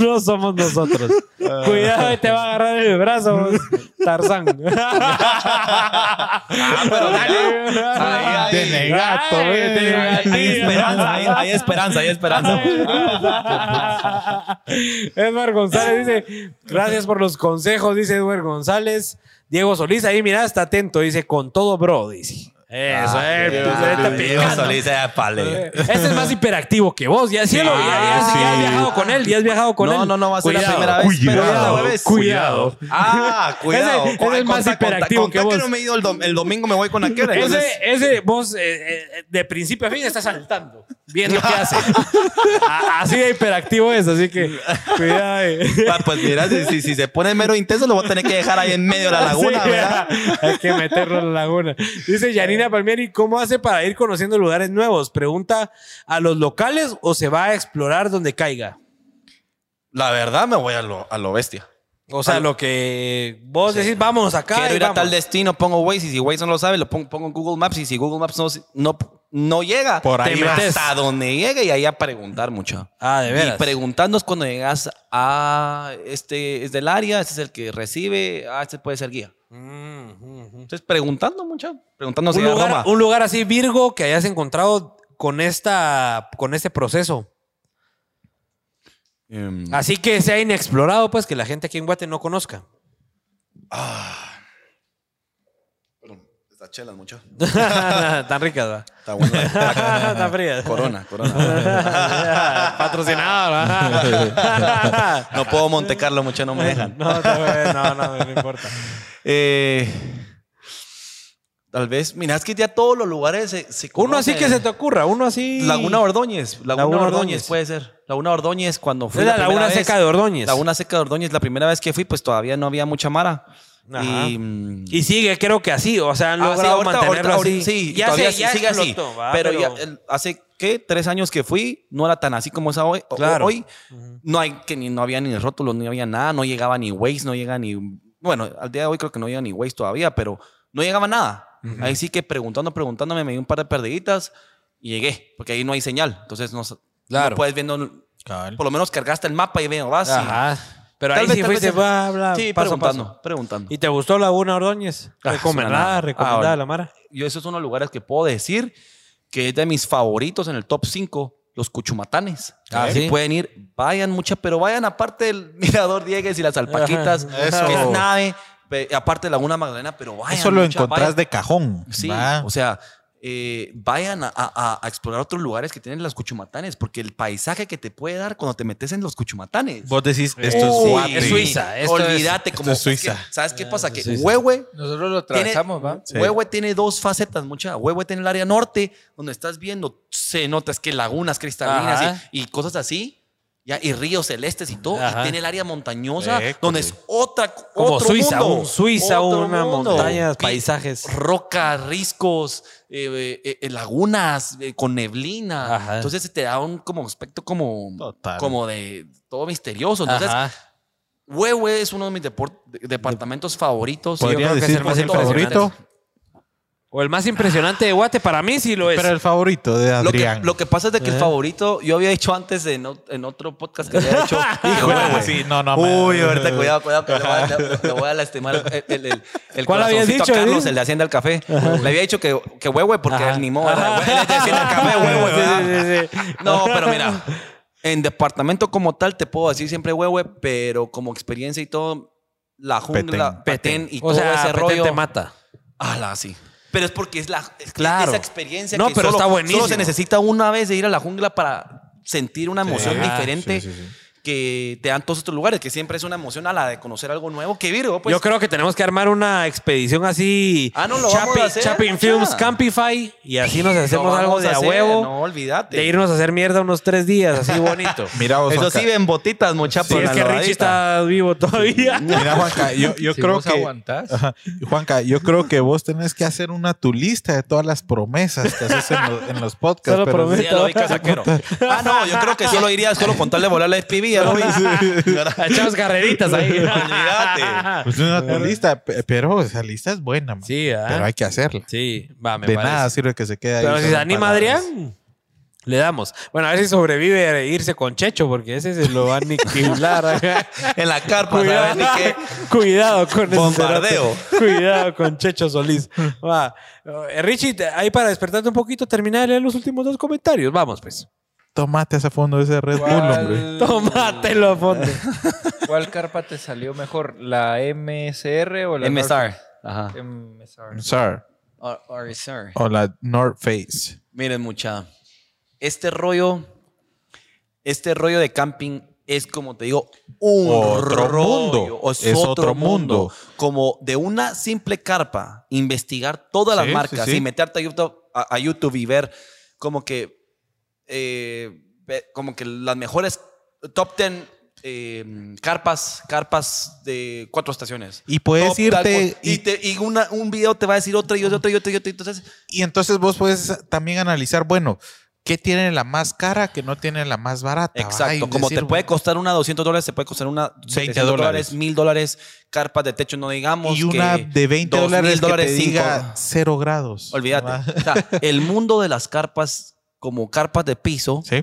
no somos nosotros. Cuidado, te va a agarrar el brazo, vos, Tarzán. pero dale. Ay, gato, Ay, ve. tiene Hay esperanza, hay, hay esperanza, hay esperanza. Edward González dice, gracias por los consejos, dice Edward González. Diego Solís, ahí mira, está atento, dice, con todo bro, dice. Eso, eh, pues, Diego. Solís, eh, pale. Ese es más hiperactivo que vos, ya cielo, ya, ya- ya sí. has viajado con él, ya has viajado con él. No, no, no va a ser la primera vez. Cuidado, cuidado. Ah, cuidado. Ese- es más hiperactivo que vos. no me he ido el, dom- el domingo, me voy con aquel. entonces- Ese, ese vos eh, eh, de principio a fin está saltando, viendo qué hace. A- así de hiperactivo es, así que cuidado. eh. Ah, pues mira, si, si- si se pone mero intenso, lo voy a tener que dejar ahí en medio de la laguna, Sí, ¿verdad? Hay que meterlo en la laguna. Dice Yanina Palmieri, ¿cómo hace para ir conociendo lugares nuevos? Pregunta, ¿a los locales o se va a explorar donde caiga? La verdad, me voy a lo, a lo bestia. O sea, lo que vos decís, vamos acá. Quiero y ir a vamos. tal destino, pongo Waze y si Waze no lo sabe, lo pongo, pongo en Google Maps y si Google Maps no, no, no llega, Por ahí te vas. metes hasta donde llegue y ahí a preguntar mucho. Ah, de veras. Y preguntando es cuando llegas a este es del área, este es el que recibe, ah, este puede ser guía. Mm, mm, mm. Entonces preguntando mucho, preguntando Un lugar, Roma. un lugar así, Virgo, que hayas encontrado con, esta, con este proceso. Em, Así que sea inexplorado, pues, que la gente aquí en Guate no conozca. Está chela mucho. Tan ricas, ¿va? Está bueno. Tan frías. corona, corona. Patrocinado. No puedo Monte Carlo mucho, no me dejan. No, no, no, no, no importa. Eh, tal vez, mira, es que ya todos los lugares se, se Uno así que se te ocurra, uno así. Laguna Ordóñez. Laguna, Laguna Ordóñez, Ordóñez. puede ser. Laguna Ordóñez, cuando fui Es la laguna vez- seca de Ordóñez. Laguna Seca de Ordóñez, la primera vez que fui, pues todavía no había mucha mara. Ajá. Y, Y sigue, creo que así. O sea, han ah, sí, logrado ahorita- mantenerlo ahorita- así. ahorita- sí, ya todavía se- ya sigue así. explotó, ¿va? Pero, ya el- hace, ¿qué? Tres años que fui, no era tan así como es hoy. Claro. Hoy no, hay, que ni, no había ni rótulos, ni había nada, no llegaba ni Waze, no llega ni... Bueno, al día de hoy creo que no llega ni Waze todavía, pero no llegaba nada. Ahí sí que preguntando, preguntándome, me di un par de perdiditas y llegué, porque ahí no hay señal. Entonces no, Claro. no puedes viendo... Por lo menos cargaste el mapa y veo, vas. y- Ajá. Pero Tal ahí vez- sí fuiste, bla, bla, Sí, paso preguntando, paso. preguntando. ¿Y te gustó Laguna Ordóñez? Ah, Recomendada, recomendada Ah, la Mara. Yo esos son los lugares que puedo decir que es de mis favoritos en el top 5, los Cuchumatanes. Ah, pueden ir, vayan mucha, pero vayan aparte del Mirador Diegues y las alpaquitas. Eso. que es nave, aparte de Laguna Magdalena, pero vayan. Eso lo mucha, encontrás vayan. de cajón. Sí, ¿va? o sea, eh, vayan a, a- a explorar otros lugares que tienen las Cuchumatanes, porque el paisaje que te puede dar cuando te metes en los Cuchumatanes. Vos decís, esto es Suiza. esto es- Olvídate, como es Suiza. es que, ¿Sabes qué pasa? Que. Huehue Nosotros lo trazamos, ¿va? Sí. Huehue tiene dos facetas, mucha. Huehue tiene el área norte, donde estás viendo, se nota es que lagunas cristalinas y, y cosas así. Ya, y ríos celestes y todo. Ajá. Y tiene el área montañosa, donde es otra. Como otro Suiza, mundo. un Suiza, Otro una mundo. montañas, Pi- paisajes. Rocas, riscos, eh, eh, eh, lagunas eh, con neblina. Ajá. Entonces te da un como aspecto como, Total. como de todo misterioso. Entonces, Ajá. Huehue es uno de mis departamentos favoritos. yo ¿Podría creo que es decir el más el favorito? O el más impresionante de Guate, para mí sí lo es. Pero el favorito de Lo que, Adrián. lo que pasa es de que el Ajá. favorito, yo había dicho antes en, ot- en otro podcast que había hecho. Hijo Huehue. de- sí, no, no, Uy, ahorita cuidado, cuidado, que le voy a, le- le voy a lastimar el, el, el, el ¿Cuál habías corazoncito dicho, a Carlos, Edith? el de Hacienda del Café. Le había dicho que, que huehue porque Ajá. él ni modo. era hue- Él es de Hacienda del Café, huehue, ¿verdad? Sí, sí, sí. No, pero mira, en departamento como tal te puedo decir siempre huehue, pero como experiencia y todo, la jungla, Petén, y o todo sea, ese Petén rollo. te mata. Ala, sí. Pero es porque es la es Claro. esa experiencia No, que pero solo, está buenísimo. solo se necesita una vez de ir a la jungla para sentir una emoción Ah, diferente. sí, sí, sí. Que te dan todos estos lugares, que siempre es una emoción a la de conocer algo nuevo. Que Virgo, pues. Yo creo que tenemos que armar una expedición así. Ah, no, lo vamos a hacer, Chapin. Films Campify. Y así nos hacemos vamos algo de a hacer, huevo. No, olvídate. De irnos a hacer mierda unos tres días, así bonito. Mira vos, Eso sí, ven botitas, mucha Si por es que Richie está vivo todavía. Mira, Juanca, yo, yo Si creo vos que... aguantás. Juanca, yo creo que vos tenés que hacer una tu lista de todas las promesas que haces en, los- en los podcasts. Solo pero- prometo. Sí, ya lo vi casaquero. Ah, no, yo creo que solo iría solo con tal de volar la SPV, ya lo vi. Echamos carreritas ahí. Olvídate. Pues una lista, pe- pero esa lista es buena, man. Sí, ¿ah? pero hay que hacerla. Sí, va, me de parece. nada sirve que se quede ahí. Pero si se anima palabras. Adrián, le damos. Bueno, a ver si sobrevive a irse con Checho, porque ese se lo va a aniquilar. En la carpa, Cuidado, con ese Bombardeo. cerote. Cuidado con Checho Solís. Va. Eh, Richie, te- ahí para despertarte un poquito, terminar de leer los últimos dos comentarios. Vamos, pues. Tomate ese fondo ese Red Bull, hombre. A fondo. ¿Cuál carpa te salió mejor? ¿La MSR o la MSR. Ajá. MSR. Or- or sir. O la North Face. Miren, mucha. Este rollo, este rollo de camping es como te digo, un Otro rollo, mundo. o Es, Es otro, otro mundo. mundo. Como de una simple carpa, investigar todas las marcas sí, sí. y meterte a YouTube, a, a YouTube y ver como que, eh, como que las mejores top 10 eh, carpas, carpas de cuatro estaciones. Y puedes Top, irte y, y, te- y una- un video te va a decir otra y otra y otra y otra. Entonces, y entonces vos puedes también analizar, bueno, ¿qué tiene la más cara que no tiene la más barata? Exacto, como decir, te puede costar una 200 dólares, te puede costar una 20 dólares, dólares. 1000 dólares, carpas de techo, no digamos. Y una que de 20 2,000 dólares, que te diga cero grados. Olvídate. O sea, el mundo de las carpas, como carpas de piso, Sí.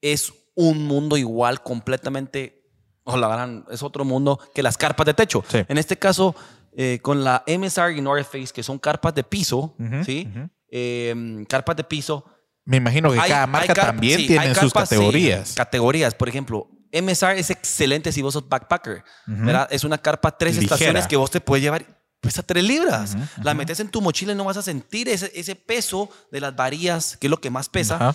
es un mundo igual, completamente. O la gran, es otro mundo que las carpas de techo. Sí. En este caso, eh, con la MSR y North Face, que son carpas de piso. Eh, carpas de piso, Me imagino que Hay- cada marca también sí, tiene sus carpas, sí, categorías. categorías. Por ejemplo, MSR es excelente si vos sos backpacker. Es una carpa tres Ligera. estaciones que vos te puedes llevar. Pesa tres libras. Ujú, La ujú. metes en tu mochila y no vas a sentir ese, ese peso de las varillas, que es lo que más pesa. Ajá.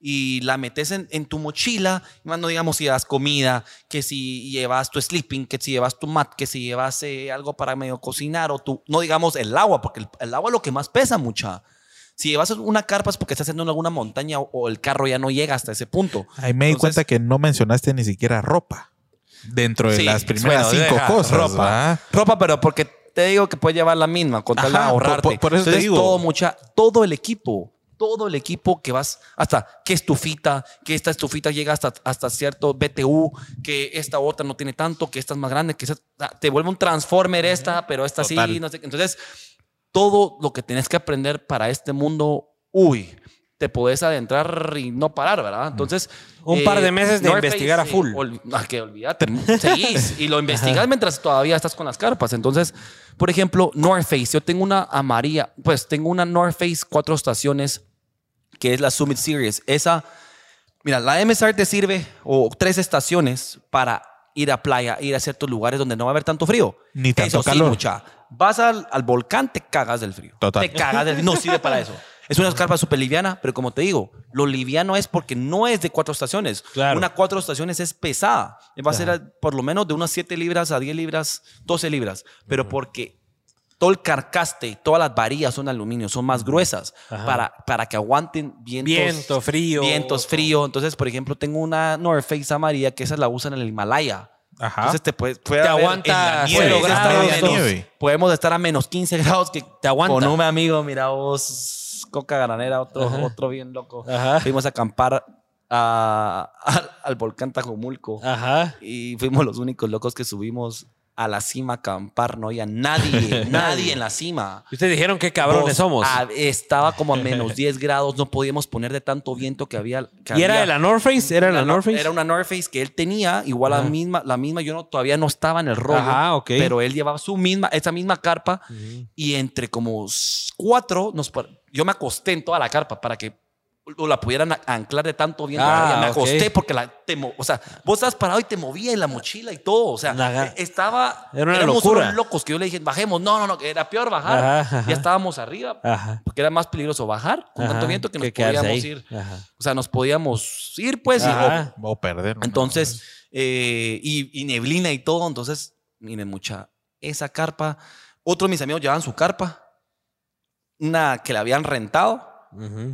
Y la metes en, en tu mochila. más No digamos si llevas comida, que si llevas tu sleeping, que si llevas tu mat, que si llevas eh, algo para medio cocinar o tu. No digamos el agua, porque el, el agua es lo que más pesa mucha. Si llevas una carpa es porque estás haciendo en alguna montaña o, o el carro ya no llega hasta ese punto. Ahí me di Entonces- cuenta que no mencionaste ni siquiera ropa. Dentro de Sí, las primeras bueno, cinco deja, cosas. ropa. Ropa, pero porque te digo que puedes llevar la misma con tal de ahorrarte. por- por eso te Entonces, digo. Todo, mucha, todo el equipo, todo el equipo que vas, hasta qué estufita, que esta estufita llega hasta, hasta cierto BTU, que esta otra no tiene tanto, que esta es más grande, que esa- ah, te vuelve un transformer esta, pero esta Total. sí, no sé. qué. Entonces, todo lo que tienes que aprender para este mundo, uy, te podés adentrar y no parar, ¿verdad? Entonces... Un eh, par de meses de North investigar a sí, full. ol- ah, que olvídate. Seguís y lo investigas mientras todavía estás con las carpas. Entonces, por ejemplo, North Face. Yo tengo una amarilla, pues tengo una North Face cuatro estaciones que es la Summit Series. Esa, mira, la MSR te sirve, o tres estaciones para ir a playa, ir a ciertos lugares donde no va a haber tanto frío. Ni tanto Eso sí, calor. mucha. Vas al, al volcán, te cagas del frío. Total. Te cagas del No sirve para eso. Es una carpa súper liviana, pero como te digo, lo liviano es porque no es de cuatro estaciones. Claro. Una cuatro estaciones es pesada. Va a ser a- por lo menos de unas 7 libras a 10 libras, 12 libras. Pero porque todo el carcaste, todas las varillas son aluminio, son más gruesas Ajá. para, para que aguanten vientos, Viento, frío. vientos, frío. Entonces, por ejemplo, tengo una North Face amarilla que esa la usan en el Himalaya. Ajá. Entonces te puede, puede Te aguanta en la grados, nieve. Podemos estar a menos 15 grados que Te aguanta. con un amigo, mira vos, Coca Granera, otro, Ajá. otro bien loco. Ajá. Fuimos a acampar a- al, al volcán Tajumulco Ajá. y fuimos los únicos locos que subimos a la cima a acampar. No había nadie, nadie en la cima. Y Ustedes dijeron qué cabrones somos. a- estaba como a menos 10 grados, no podíamos poner de tanto viento que había. que ¿Y era de la North Face? ¿Era la no- North Face? Era una North Face que él tenía, igual la misma, la misma, yo no, todavía no estaba en el rollo, Ajá, ok. pero él llevaba su misma, esa misma carpa y entre como cuatro, nos, yo me acosté en toda la carpa para que o la pudieran anclar de tanto viento. Ah, me acosté porque la, te mo- o sea, vos estabas parado y te movía en la mochila y todo, o sea, Ajá. estaba, Era una éramos locura. unos locos que yo le dije, bajemos, no, no, no, que era peor bajar, Ajá, ya estábamos arriba, Ajá. porque era más peligroso bajar con Ajá. tanto viento que nos podíamos ahí. ir, Ajá. o sea, nos podíamos ir pues y- o- perder. ¿no? entonces, eh, y, y neblina y todo. Entonces, miren, mucha, esa carpa. Otros de mis amigos llevaban su carpa, una que la habían rentado.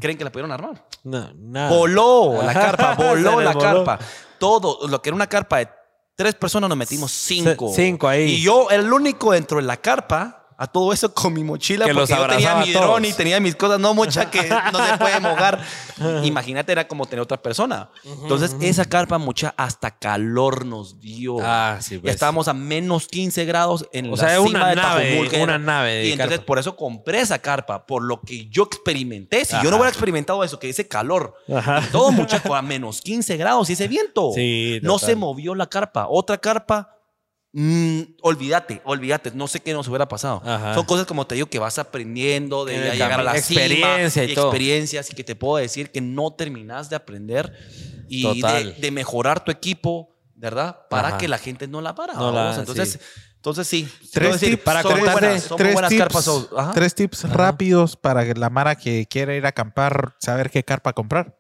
¿Creen que la pudieron armar? No, nada. Voló la carpa, voló la voló. carpa. Todo lo que era una carpa de tres personas nos metimos cinco. cinco ahí. Y yo, el único dentro de la carpa, a todo eso con mi mochila, Que los porque yo tenía mi dron y tenía mis cosas, no mucha que no se puede mojar. Imagínate, era como tener otra persona. Entonces, esa carpa, mucha, hasta calor nos dio. Ah, sí, Ya pues. estábamos a menos 15 grados en O la sea, cima una de nave, Tajumulco. una nave de Y entonces carpa. por eso compré esa carpa, por lo que yo experimenté. Si yo no hubiera experimentado eso, que ese calor, y todo muchacho a menos 15 grados y ese viento, Sí, no se movió la carpa. Otra carpa, mm, olvídate, olvídate, no sé qué nos hubiera pasado. Ajá. Son cosas como te digo que vas aprendiendo de ya llegar a la experiencia cima, y todo. experiencias y que te puedo decir que no terminas de aprender y de, mejorar tu equipo, ¿verdad? Para Ajá. que la gente no la para. No la- vamos. entonces, sí. entonces sí. Tres decir, tips, para contarte- buenas, tres buenas tips, carpas. ajá. tres tips rápidos para la Mara que quiera ir a acampar saber qué carpa comprar.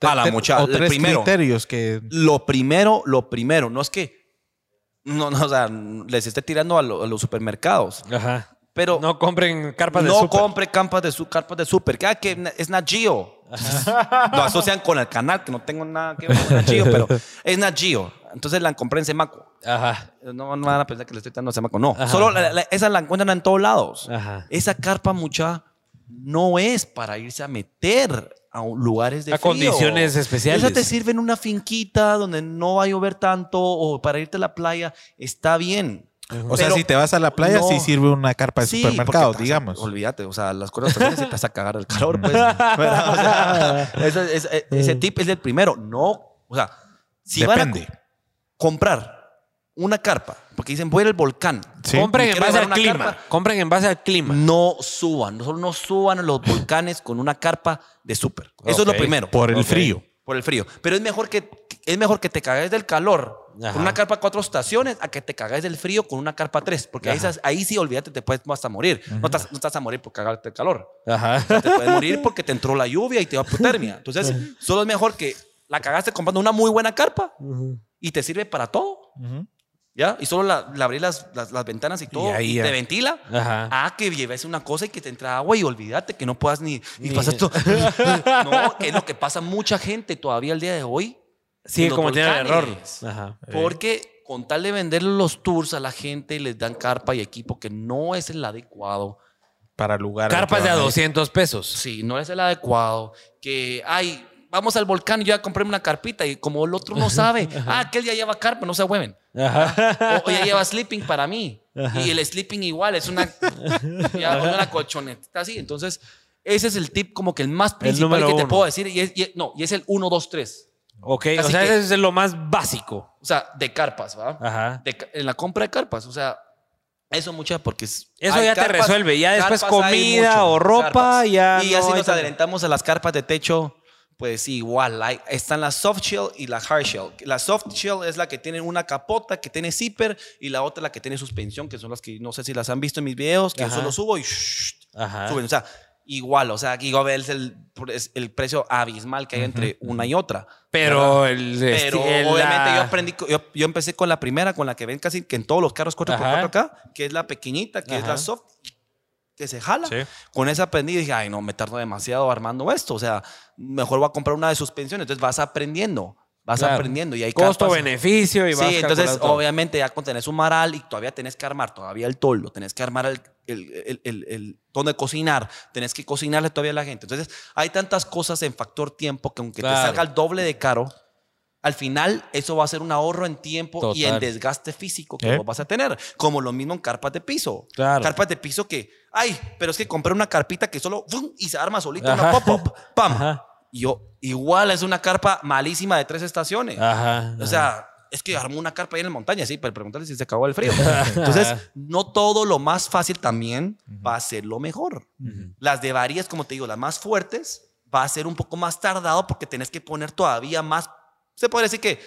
A la Te- mucha- O el tres primero. criterios que Lo primero, lo primero, no es que no, no, o sea, les esté tirando a, lo- a los supermercados, Ajá. pero No compren carpas de no súper. compre campas de su, carpas de super. Que, ah, que es Nat Geo. Lo asocian con el canal, que no tengo nada que ver con Nat Geo, pero es Nat Geo. Entonces la compré en Semaco. Ajá. No, no van a pensar que le estoy dando a Semaco. No, Ajá. solo la- la- esa la encuentran en todos lados. Ajá. Esa carpa mucha no es para irse a meter a lugares de A frío. condiciones especiales. Esa te sirve en una finquita donde no va a llover tanto o para irte a la playa. Está bien. O sea, si te vas a la playa, no. sí sirve una carpa de Sí, supermercado, a- digamos. olvídate, o sea, las cosas estaciones se te vas a cagar el calor, pues. ¿verdad? O sea, eso es- es- ese tip es el primero. No, o sea, si van a Depende. co- comprar una carpa, porque dicen voy a ir al volcán, Sí. Compren en base al clima. carpa. Compren en base al clima. no suban, no solo no suban a los volcanes con una carpa de súper. Eso es lo primero. Por el Ok. frío. Por el frío. Pero es mejor que, es mejor que te cagues del calor Ajá. con una carpa cuatro estaciones a que te cagues del frío con una carpa tres. Porque ahí, ahí sí, olvídate, te puedes hasta morir. no, estás, no estás a morir por cagarte el calor. Ajá. Te puedes morir porque te entró la lluvia y te da hipotermia. Entonces, solo es mejor que la cagaste comprando una muy buena carpa y te sirve para todo. Ujú. ¿Ya? Y solo la, la abrí las, las, las ventanas y todo. Y, ahí te ventila. Ajá. Ah, que lleves una cosa y que te entra agua y olvídate que no puedas ni, ni Ni- pasar tú. no, que es lo que pasa mucha gente todavía el día de hoy. Los como tiene el error. volcanes. Ajá. Porque con tal de venderle los tours a la gente, les dan carpa y equipo que no es el adecuado. Para lugar. Carpas de a 200 pesos. Sí, no es el adecuado. Que, ay, vamos al volcán y yo ya compré una carpita y como el otro no sabe, ah, aquel ya lleva carpa, no se hueven. Ajá. O, o ya lleva sleeping para mí. Y el sleeping igual, es una, ya, una colchoneta así. Entonces, ese es el tip como que el más principal número que te uno. puedo decir. Y es, y no, y es el 1, 2, 3. Ok, o Así sea, que- ese es lo más básico. O sea, de carpas, ¿va? Ajá. De en la compra de carpas. O sea, eso mucha porque... es- Eso ya te resuelve. Ya después carpas comida mucho, o ropa, ya Y no así nos adelantamos a las carpas de techo. Pues igual, hay- están la soft shell y la hard shell. La soft shell es la que tiene una capota, que tiene zipper, y la otra la que tiene suspensión, que son las que no sé si las han visto en mis videos, que yo Ajá. solo subo y shhh, Ajá. suben. O sea, igual, o sea, aquí es el, es el precio abismal que hay entre una y otra. Pero el. Pero esti- el- obviamente la- yo aprendí, yo, yo empecé con la primera, con la que ven casi que en todos los carros 4x4 Ajá. acá, que es la pequeñita, que es Ajá. la soft, que se jala. Sí. Con esa aprendí y dije, ay, no, me tardo demasiado armando esto. O sea, mejor voy a comprar una de suspensión. Entonces vas aprendiendo, vas Claro. aprendiendo. Y hay Costo-beneficio y vas Sí, entonces todo. obviamente ya cuando tenés un maral y todavía tenés que armar todavía el toldo, tenés que armar el, el, el, el- el- donde cocinar, tenés que cocinarle todavía a la gente. Entonces hay tantas cosas en factor tiempo que aunque Claro. te salga el doble de caro, al final eso va a ser un ahorro en tiempo y en desgaste físico que ¿Eh? vos vas a tener. Como lo mismo en carpas de piso. Claro. Carpas de piso que, ay, pero es que compré una carpita que solo ¡fum! y se arma solita Ajá. una pop-up. ¡Pam! Ajá. Y yo, igual es una carpa malísima de tres estaciones. Ajá. O sea, es que armó una carpa ahí en la montaña, sí, pero pregúntale si se acabó el frío. Entonces, no todo lo más fácil también va a ser lo mejor. Las de varias, como te digo, las más fuertes, va a ser un poco más tardado porque tenés que poner todavía más, se puede decir que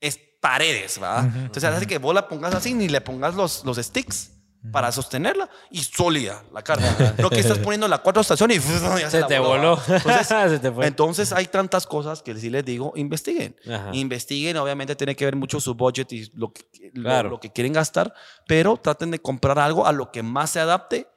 es paredes, ¿va? Entonces, hace que vos la pongas así, ni le pongas los, los sticks. para sostenerla y sólida la carpa. no que estás poniendo la cuatro estaciones y ya Se la te voló. voló. Entonces, Se te fue. entonces hay tantas cosas que sí les digo, investiguen. Ajá. Investiguen, obviamente tiene que ver mucho su budget y lo que, lo- Claro. lo que quieren gastar, pero traten de comprar algo a lo que más se adapte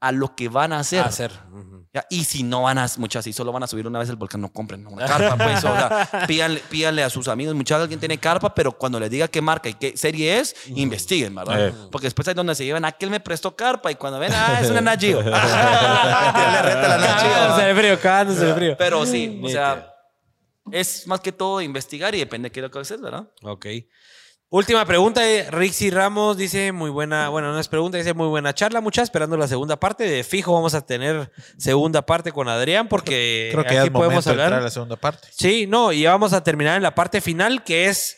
a lo que van a hacer. A hacer. Ujú. Ya, Y si no van a, muchas, si solo van a subir una vez el volcán, no compren una carpa, pues, o sea, pídanle, pídanle a sus amigos, muchas alguien tiene carpa, pero cuando les diga qué marca y qué serie es, investiguen, ¿verdad? Eh. Porque después hay donde se llevan, aquel me prestó carpa y cuando ven, ah, es una Nat Geo. le reta la ¿verdad? de frío, cagándose de frío. Pero sí, o sea, es más que todo investigar y depende de qué es lo que haces, ¿verdad? Ok. Última pregunta, eh, Rixi Ramos dice muy buena, bueno, no es pregunta, dice muy buena charla, mucha, esperando la segunda parte. De fijo vamos a tener segunda parte con Adrián porque Creo que ya aquí es podemos momento de entrar hablar. a la segunda parte. Sí, no, y ya vamos a terminar en la parte final que es,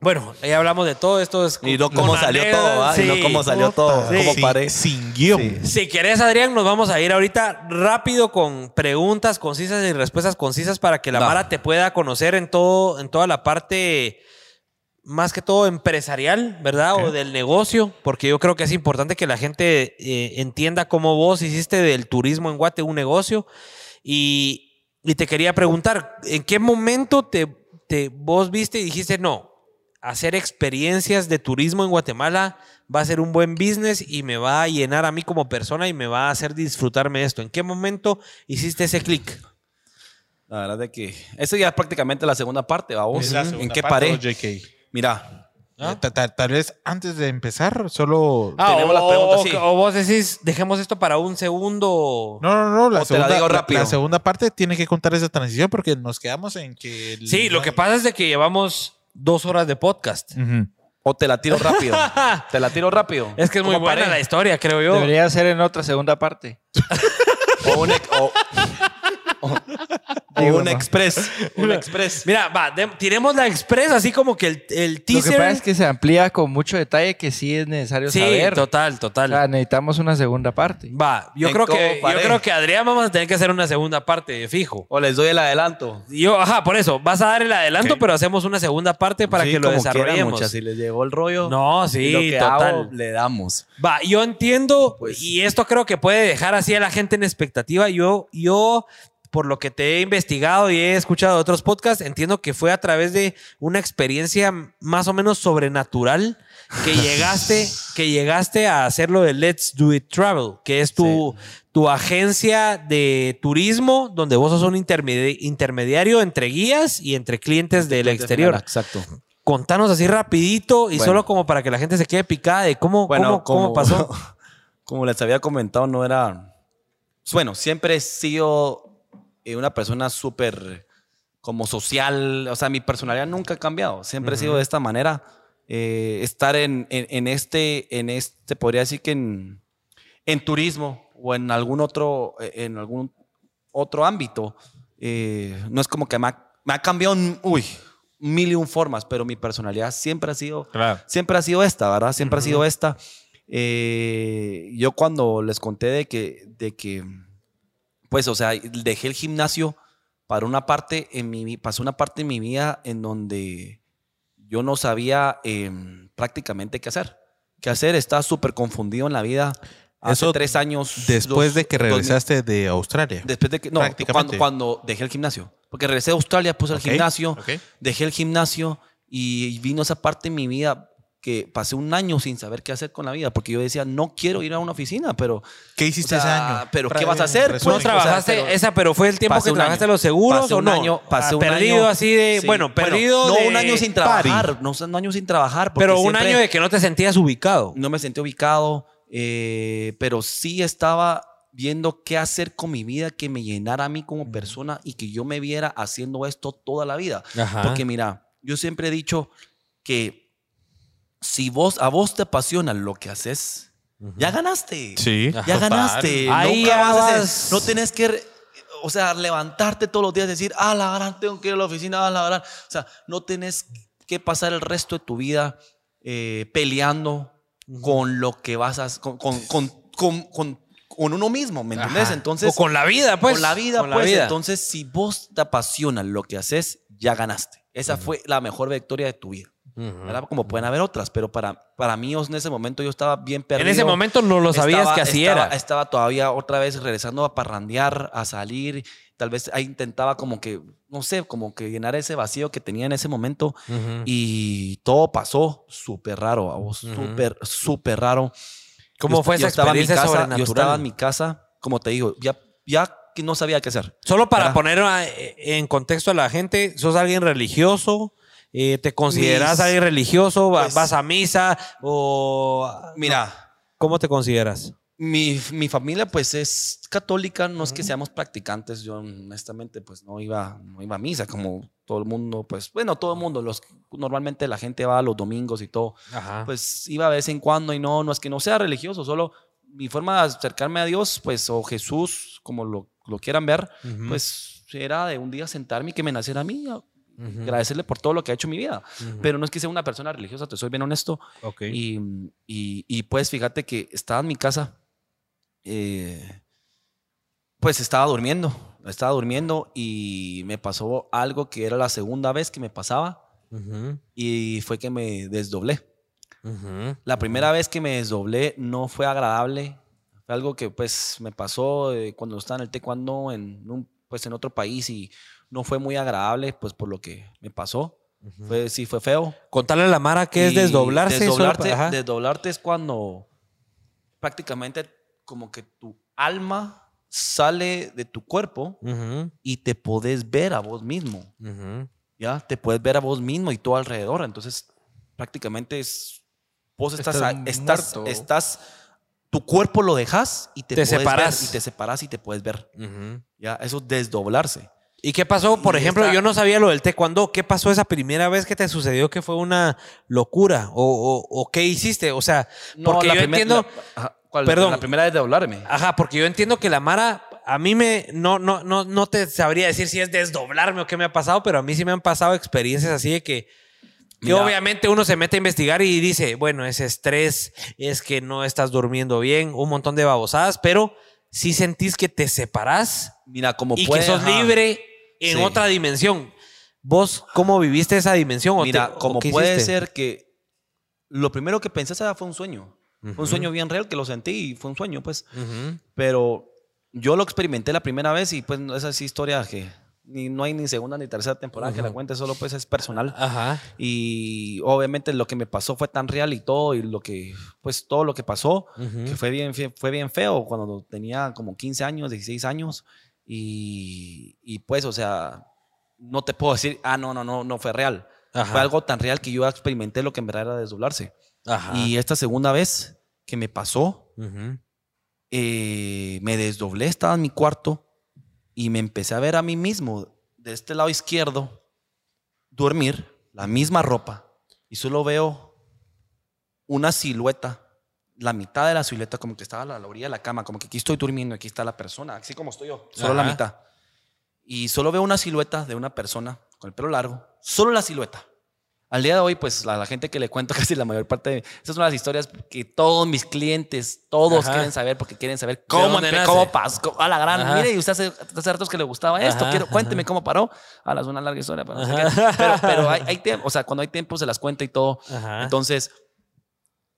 bueno, ya hablamos de todo esto. Es Y no cómo salió todo, ¿ah? Y no sí. cómo salió todo, Sí. cómo Sin- guion. Si querés, Adrián, nos vamos a ir ahorita rápido con preguntas concisas y respuestas concisas para que la Va. Mara te pueda conocer en todo, en toda la parte más que todo empresarial, ¿verdad? O del negocio, porque yo creo que es importante que la gente eh, entienda cómo vos hiciste del turismo en Guate un negocio. Y, y te quería preguntar, ¿en qué momento te, te vos viste y dijiste, no, hacer experiencias de turismo en Guatemala va a ser un buen business y me va a llenar a mí como persona y me va a hacer disfrutarme esto. ¿En qué momento hiciste ese clic? La verdad de que eso ya es prácticamente la segunda parte, vamos. Es ¿En qué parte, paré? Mira, Eh, ta- ta- Tal vez antes de empezar, solo. Tenemos o, las preguntas, o- sí. o vos decís, dejemos esto para un segundo. No, no, no. La, O te la segunda, digo la- rápido. la segunda parte tiene que contar esa transición porque nos quedamos en que. el- Sí, lo que pasa es de que llevamos dos horas de podcast. O te la tiro rápido. te la tiro rápido. Es que es muy ¿Cómo buena paré? la historia, creo yo. Debería ser en otra segunda parte. O un, ex- o- o- o Digo, un no. express. Un express. Mira, va, de- tiremos la express, así como que el, el Lo que teaser. pasa es que se amplía con mucho detalle que sí es necesario sí, saber. total, O total. sea, necesitamos una segunda parte. Va, yo ¿En creo que yo creo que Adrián vamos a tener que hacer una segunda parte de fijo. O les doy el adelanto. Yo, ajá, por eso, vas a dar el adelanto, Ok. pero hacemos una segunda parte para Sí, que lo como quieran, desarrollemos. muchas. Si les llegó el rollo. No, sí, lo que total. hago, le damos. Va, yo entiendo, Pues- y esto creo que puede dejar así a la gente en expectativa. Yo, yo, por lo que te he investigado y he escuchado de otros podcasts, entiendo que fue a través de una experiencia más o menos sobrenatural que llegaste, que llegaste a hacer lo de Let's Do It Travel, que es tu, tu agencia de turismo, donde vos sos un intermedi- intermediario entre guías y entre clientes del exterior. Exacto. Contanos así rapidito y Bueno. solo como para que la gente se quede picada de cómo, Bueno, cómo, cómo pasó. como les había comentado, no era. Bueno, siempre he sido eh, una persona súper como social. O sea, mi personalidad nunca ha cambiado. Siempre he sido de esta manera. Eh, estar en, en- en este, en este, podría decir que en, en turismo o en algún otro, eh, en algún otro ámbito, eh, no es como que me ha, me ha cambiado, en, uy, mil y un formas, pero mi personalidad siempre ha sido siempre ha sido esta, ¿verdad? Siempre ha sido esta. Eh, yo cuando les conté de que, de que, pues, o sea, dejé el gimnasio para una parte en mi, pasó una parte en mi vida en donde yo no sabía eh, prácticamente qué hacer. ¿Qué hacer? Estaba súper confundido en la vida. Hace Eso tres años. Después dos- de que mil- regresaste de Australia. Después de que, no, cuando, cuando dejé el gimnasio. Porque regresé a Australia, puse Ok, el gimnasio, ok. dejé el gimnasio y vino esa parte en mi vida que pasé un año sin saber qué hacer con la vida, porque yo decía, no quiero ir a una oficina, pero... ¿Qué o hiciste sea, ese año? Pero ¿qué vas a hacer? ¿No pues? O sea, trabajaste pero- esa, pero fue el tiempo que un trabajaste año. los seguros Pasé o un no? año- pasé Ah, un perdido año- así de, Sí, bueno, perdido No, de- un año sin trabajar, no, un año sin trabajar. pero un año de que no te sentías ubicado. No me sentí ubicado, eh, pero sí estaba viendo qué hacer con mi vida que me llenara a mí como persona y que yo me viera haciendo esto toda la vida. Ajá. Porque mira, yo siempre he dicho que si vos a vos te apasiona lo que haces, ya ganaste. Sí. Ya ganaste. Ahí Nunca ya vas a hacer- vas. no tenés que, o sea, levantarte todos los días y decir, ah, la gran, tengo que ir a la oficina, ah, la gran. O sea, no tenés que pasar el resto de tu vida eh, peleando con lo que vas a, con, con, con, con- uno mismo, ¿me entendés? Entonces, o con la vida, pues. con la vida, Con la pues. vida. Entonces, si vos te apasiona lo que haces, ya ganaste. Esa fue la mejor victoria de tu vida. ¿Verdad? Como pueden haber otras, pero para, para mí en ese momento yo estaba bien perdido. En ese momento no lo sabías Estaba- que así estaba- era. Estaba todavía otra vez regresando a parrandear, a salir. Tal vez ahí intentaba como que, no sé, como que llenar ese vacío que tenía en ese momento. Y todo pasó súper raro, súper, súper raro. ¿Cómo Yo- fue yo esa estaba en mi experiencia casa, sobrenatural? Yo estaba en mi casa, como te digo, ya, ya que no sabía qué hacer. Solo para poner eh, en contexto a la gente, ¿sos alguien religioso? Eh, ¿Te consideras Mis- alguien religioso? ¿Va- pues- ¿Vas a misa? ¿O Mira, cómo te consideras? Mi, mi familia pues es católica, no es que seamos practicantes, yo honestamente pues no iba, no iba a misa como todo el mundo, pues bueno, todo el mundo, los, normalmente la gente va los domingos y todo, Ajá. pues iba de vez en cuando y no, no es que no sea religioso, solo mi forma de acercarme a Dios pues o Jesús, como lo, lo quieran ver, pues era de un día sentarme y que me naciera a mí, Ujú. agradecerle por todo lo que ha hecho en mi vida, Ujú. pero no es que sea una persona religiosa, te soy bien honesto, Ok. y, y, y, pues fíjate que estaba en mi casa, eh, pues estaba durmiendo, estaba durmiendo y me pasó algo que era la segunda vez que me pasaba Ujú. y fue que me desdoblé. La primera vez que me desdoblé no fue agradable, fue algo que pues me pasó eh, cuando estaba en el taekwondo en, un, pues, en otro país y no fue muy agradable pues por lo que me pasó. Fue, sí, fue feo. Contarle a la Mara que es desdoblarse. Desdoblarte, para- desdoblarte es cuando prácticamente como que tu alma sale de tu cuerpo y te podés ver a vos mismo. ¿Ya? Te puedes ver a vos mismo y todo alrededor. Entonces, prácticamente es. Vos estás. Estás tu cuerpo lo dejas y te, Te puedes ver, separás. y te separas y te puedes ver. Eso es desdoblarse. ¿Y qué pasó? Por Y ejemplo, yo no sabía lo del taekwondo. ¿Qué pasó esa primera vez que te sucedió que fue una locura? ¿O, o- o qué hiciste? O sea, porque yo primer- entiendo... la- ajá, ¿cuál? Perdón. La primera vez de doblarme. Ajá, porque yo entiendo que la Mara, a mí me, no, no, no, no te sabría decir si es desdoblarme o qué me ha pasado, pero a mí sí me han pasado experiencias así de que, que Mira. obviamente uno se mete a investigar y dice, bueno, es estrés, es que no estás durmiendo bien, un montón de babosadas, pero si sentís que te separás Mira, como y puede, que sos ajá. libre en Sí. otra dimensión. ¿Vos cómo viviste esa dimensión? ¿O Mira, te- o como qué puede hiciste? ser que lo primero que pensé fue un sueño. Fue Ujú. un sueño bien real que lo sentí y fue un sueño, pues. Ujú. Pero yo lo experimenté la primera vez y pues esa es historia que ni, no hay ni segunda ni tercera temporada que la cuente, solo pues es personal. Ajá. Y obviamente lo que me pasó fue tan real y todo, y lo que, pues todo lo que pasó, Ujú. que fue bien, fue bien feo cuando tenía como 15 años, 16 años. Y, y pues, o sea, no te puedo decir, ah, no, no, no, no fue real. Ajá. Fue algo tan real que yo experimenté lo que en verdad era desdoblarse. Ajá. Y esta segunda vez que me pasó, Ujú. eh, me desdoblé, estaba en mi cuarto y me empecé a ver a mí mismo de este lado izquierdo dormir, la misma ropa, y solo veo una silueta, la mitad de la silueta, como que estaba a la orilla de la cama, como que aquí estoy durmiendo, aquí está la persona, así como estoy yo, solo la mitad. Y solo veo una silueta de una persona con el pelo largo, solo la silueta. Al día de hoy, pues la, la gente que le cuento casi la mayor parte, de, esas son las historias que todos mis clientes, todos Ajá. quieren saber porque quieren saber cómo, cómo pasó, a la gran, Ajá. mire, y usted hace, hace ratos que le gustaba esto, quiero, cuénteme cómo paró. A las una larga historia, pero, no sé Ajá. qué. pero, pero hay, hay tiempo, o sea, cuando hay tiempo se las cuenta y todo. Entonces,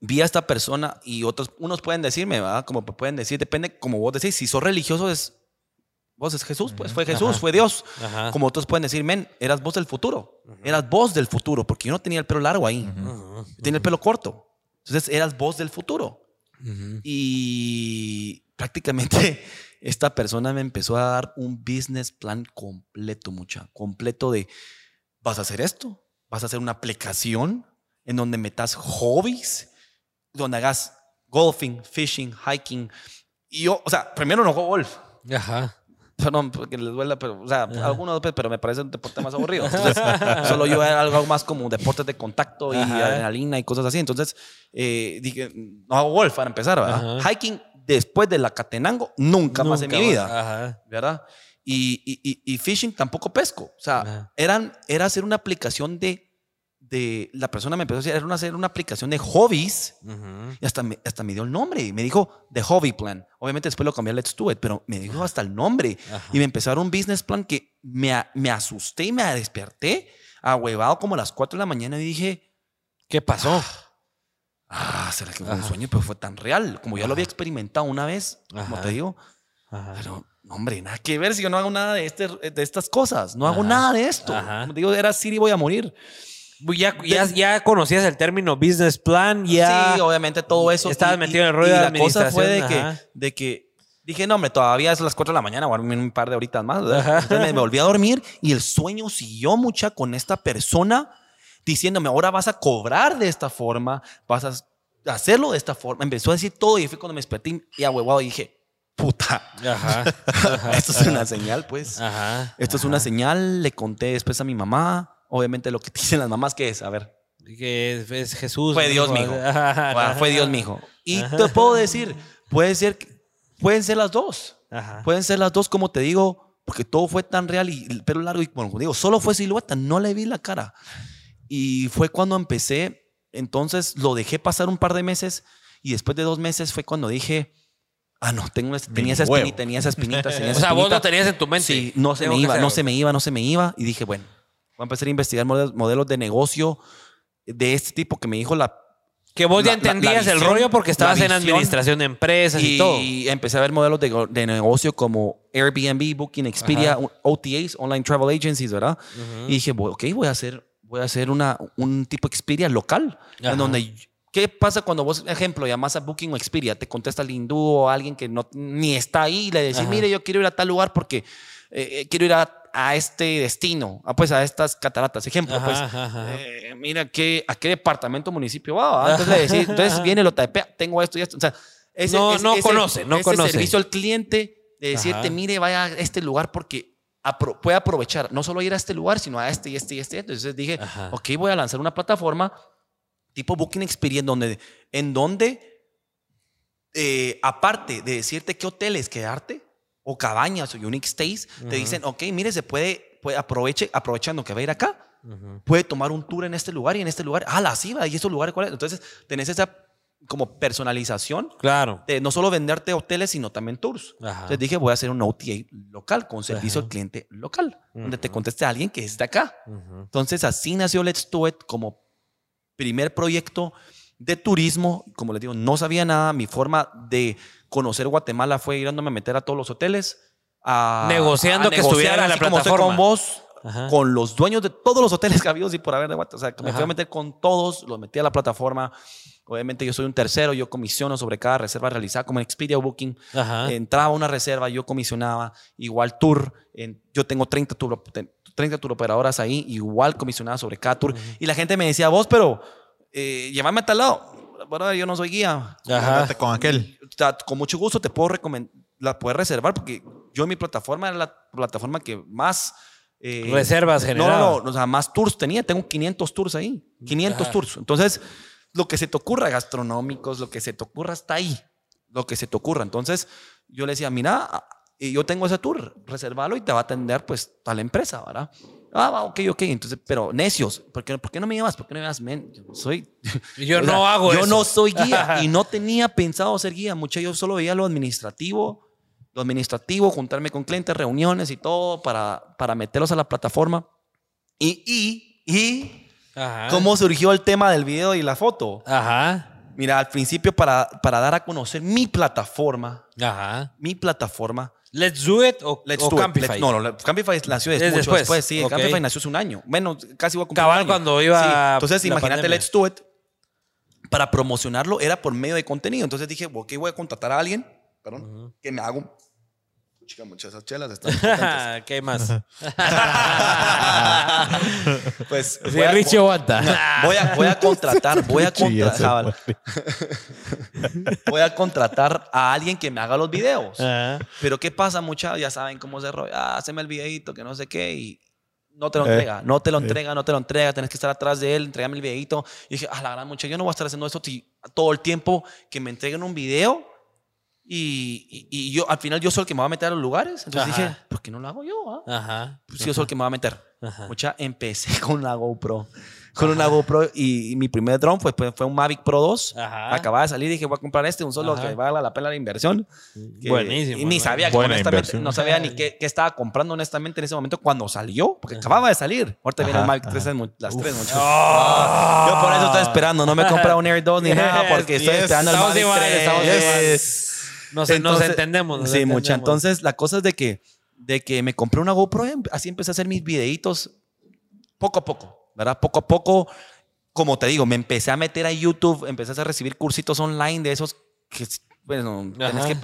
vi a esta persona y otros, unos pueden decirme, ¿verdad? Como pueden decir, depende, como vos decís, si sos religioso es, vos es Jesús, pues fue Jesús, Ajá. fue Dios. Ajá. Como otros pueden decir, men, eras vos del futuro, eras vos del futuro, porque yo no tenía el pelo largo ahí, tenía el pelo corto. Entonces, eras vos del futuro. Y prácticamente esta persona me empezó a dar un business plan completo, mucha, completo de, vas a hacer esto, vas a hacer una aplicación en donde metas hobbies, donde hagas golfing, fishing, hiking. Y yo, o sea, primero no juego golf. Ajá. Perdón, porque les duela, pero, o sea, algunos, pues, pero me parece un deporte más aburrido. Entonces, solo yo era algo más como deportes de contacto y Ajá. adrenalina y cosas así. Entonces, eh, dije, no hago golf para empezar, ¿verdad? Ajá. Hiking después de la Catenango, nunca, más en mi Nunca vida, Ajá. ¿verdad? Y, y, y- fishing tampoco pesco. O sea, Ajá. eran, era hacer una aplicación de, de, la persona me empezó a era una, hacer una aplicación de hobbies Ujú. y hasta me, hasta me dio el nombre. y Me dijo The Hobby Plan. Obviamente después lo cambié a Let's Do It, pero me dijo hasta el nombre. Ajá. Y me dar un business plan que me, me asusté y me desperté, ahuevado como a las 4 de la mañana y dije, ¿Qué pasó? Ah, ¿será que fue un Ajá. sueño? Pero fue tan real. Como ya lo había experimentado una vez, como Ajá. te digo. Pero, hombre, nada que ver si yo no hago nada de, este, de estas cosas. No hago nada de esto. Como te digo, era Siri, voy a morir. Ya, ya, ya conocías el término business plan, ya. Sí, obviamente todo eso. estabas metido en el rollo y de la cosa fue de que, de dije, no, hombre, todavía es las 4 de la mañana, voy a dormir un par de horitas más. Entonces me, me volví a dormir y el sueño siguió mucha con esta persona diciéndome, ahora vas a cobrar de esta forma, vas a hacerlo de esta forma. Empezó a decir todo y fue cuando me desperté y ahuevado y dije, puta, Ajá. esto es una señal, pues. Ajá. Esto es una señal, le conté después a mi mamá, obviamente lo que te dicen las mamás, ¿qué es? A ver. Que es, es Jesús. Fue Dios, mijo. Ajá. Fue Dios, mijo. Y te puedo decir, puede ser, pueden ser las dos. Ajá. Pueden ser las dos, como te digo, porque todo fue tan real y el pelo largo. Y bueno, como digo, solo fue silueta, no le vi la cara. Y fue cuando empecé. Entonces lo dejé pasar un par de meses y después de dos meses fue cuando dije, ah, no, tengo, tenía, esa espinita, tenía esa espinita, tenía esa O sea, vos espinita. lo tenías en tu mente. Sí, no se me iba, no se me iba, no se me iba. Y dije, bueno, voy a empezar a investigar modelos, modelos de negocio de este tipo que me dijo la... Que vos ya La- la- la entendías el visión, rollo porque estabas la en visión. administración de empresas y, todo. Y empecé a ver modelos de, de negocio como Airbnb, Booking, Expedia, Ajá. OTAs, Online Travel Agencies, ¿verdad? Y dije, "Voy- ok, voy a hacer, voy a hacer una, un tipo Expedia local. Ajá. En donde, ¿qué pasa cuando vos, ejemplo, llamas a Booking o Expedia? Te contesta el hindú o alguien que no, ni está ahí y le decís, Ajá. mire, yo quiero ir a tal lugar porque eh, eh, quiero ir a, a este destino, ah, pues a estas cataratas. Ejemplo, Ajá, pues, ajá, eh, mira, ¿qué, ¿a qué departamento municipio va? va? Entonces decís, entonces viene lo tapea, tengo esto y esto. O sea, ese, No- ese- no ese- conoce, no ese conoce. servicio al cliente de decirte, Ajá. mire, vaya a este lugar porque apro- puede aprovechar no solo ir a este lugar, sino a este y este y este. Entonces dije, ok, voy a lanzar una plataforma tipo Booking Experience en donde, en donde eh, aparte de decirte qué hoteles quedarte o cabañas o unique stays, te dicen, ok, mire, se puede, puede aproveche, aprovechando que va a ir acá, puede tomar un tour en este lugar y en este lugar, ah, la sí, y estos lugares, ¿cuáles? Entonces, tenés esa como personalización Claro. de no solo venderte hoteles, sino también tours. Ajá. Entonces dije, voy a hacer un OTA local, con servicio Ajá. al cliente local, donde te conteste alguien que es de acá. Entonces, así nació Let's Do It como primer proyecto de turismo. Como les digo, no sabía nada. Mi forma de conocer Guatemala fue irándome a meter a todos los hoteles. a- Negociando a que estuviera en la plataforma. con vos, Ajá. con los dueños de todos los hoteles que había y por haber de Guatemala. O sea, que me fui a meter con todos, los metí a la plataforma. Obviamente yo soy un tercero, yo comisiono sobre cada reserva realizada como en Expedia Booking. Ajá. Entraba una reserva, yo comisionaba, igual tour. en- yo tengo 30 tour, 30 tour operadoras ahí, igual comisionaba sobre cada tour. Y la gente me decía, vos, pero eh, llévame a tal lado. Bueno, yo no soy guía. Ajá. Con aquel. Con mucho gusto te puedo recomendar, la puedes reservar porque yo en mi plataforma era la plataforma que más... eh, Reservas generaba. no, no, o sea, más tours tenía. Tengo 500 tours ahí. 500 Ajá. tours. Entonces, lo que se te ocurra, gastronómicos, lo que se te ocurra está ahí. Lo que se te ocurra. Entonces, yo le decía, mira, ah, y yo tengo ese tour, reservalo y te va a atender pues tal empresa, ¿verdad? Ah, ok, ok. Entonces, pero necios, ¿por qué, por qué no me llevas? ¿Por qué no me llevas? Men, yo no soy... Yo O sea, no hago yo eso. no soy guía y no tenía pensado ser guía. Mucho yo solo veía lo administrativo, lo administrativo, juntarme con clientes, reuniones y todo para, para meterlos a la plataforma. Y, y, y, Ajá. ¿cómo surgió el tema del video y la foto? Ajá. Mira, al principio para, para dar a conocer mi plataforma, Ajá. mi plataforma, Let's do it o, Let's o do it. Campify. Let's- no, no, Campify nació Es después, después, después. Sí, ok. Campify nació hace un año. Bueno, casi iba a cumplir Cabal un año. cuando iba Sí, Entonces, la imagínate, pandemia. Let's Do It. Para promocionarlo era por medio de contenido. Entonces dije, ok, voy a contratar a alguien, perdón, que me haga un... Chica, muchas chelas están. ¿Qué más? Pues Sí, voy a- Richie aguanta. Voy a, voy a contratar, voy a contratar, voy a contratar a alguien que me haga los videos. Pero ¿qué pasa? Muchas ya saben cómo se rollo. Ah, haceme el videito, que no sé qué. Y no te lo Eh, entrega, no te lo entrega, no te lo entrega. Tenés que estar atrás de él, entregame el videito. Y dije, ah, la gran mucha, yo no voy a estar haciendo esto todo el tiempo que me entreguen un video. Y, y- y yo, al final, yo soy el que me va a meter a los lugares. Entonces Ajá. dije, ¿por qué no lo hago yo? ah? Ajá. Pues yo soy el que me va a meter. Ajá. Mucha, empecé con la GoPro. con una GoPro y, y mi primer drone fue, fue, un Mavic Pro 2. Ajá. Acababa de salir y dije, voy a comprar este, un solo Ajá. que valga la pena la inversión. Que- Buenísimo, Y ni sabía, que, honestamente, no sabía ni qué, qué estaba comprando honestamente en ese momento cuando salió, porque acababa de salir. Ahorita viene el Mavic 3 ajá. en mu- las tres, muchachos. Ah, Yo por eso estoy esperando, no me he comprado un Air 2 ni nada, porque estoy Yes, esperando el Mavic igual, 3. estamos Yes. Nos, nos Entonces- entendemos. nos Sí, mucha. entendemos. Entonces, la cosa es de que, de que me compré una GoPro, así empecé a hacer mis videitos poco a poco, ¿verdad? Poco a poco, como te digo, me empecé a meter a YouTube, empecé a recibir cursitos online de esos que, bueno, tenés que,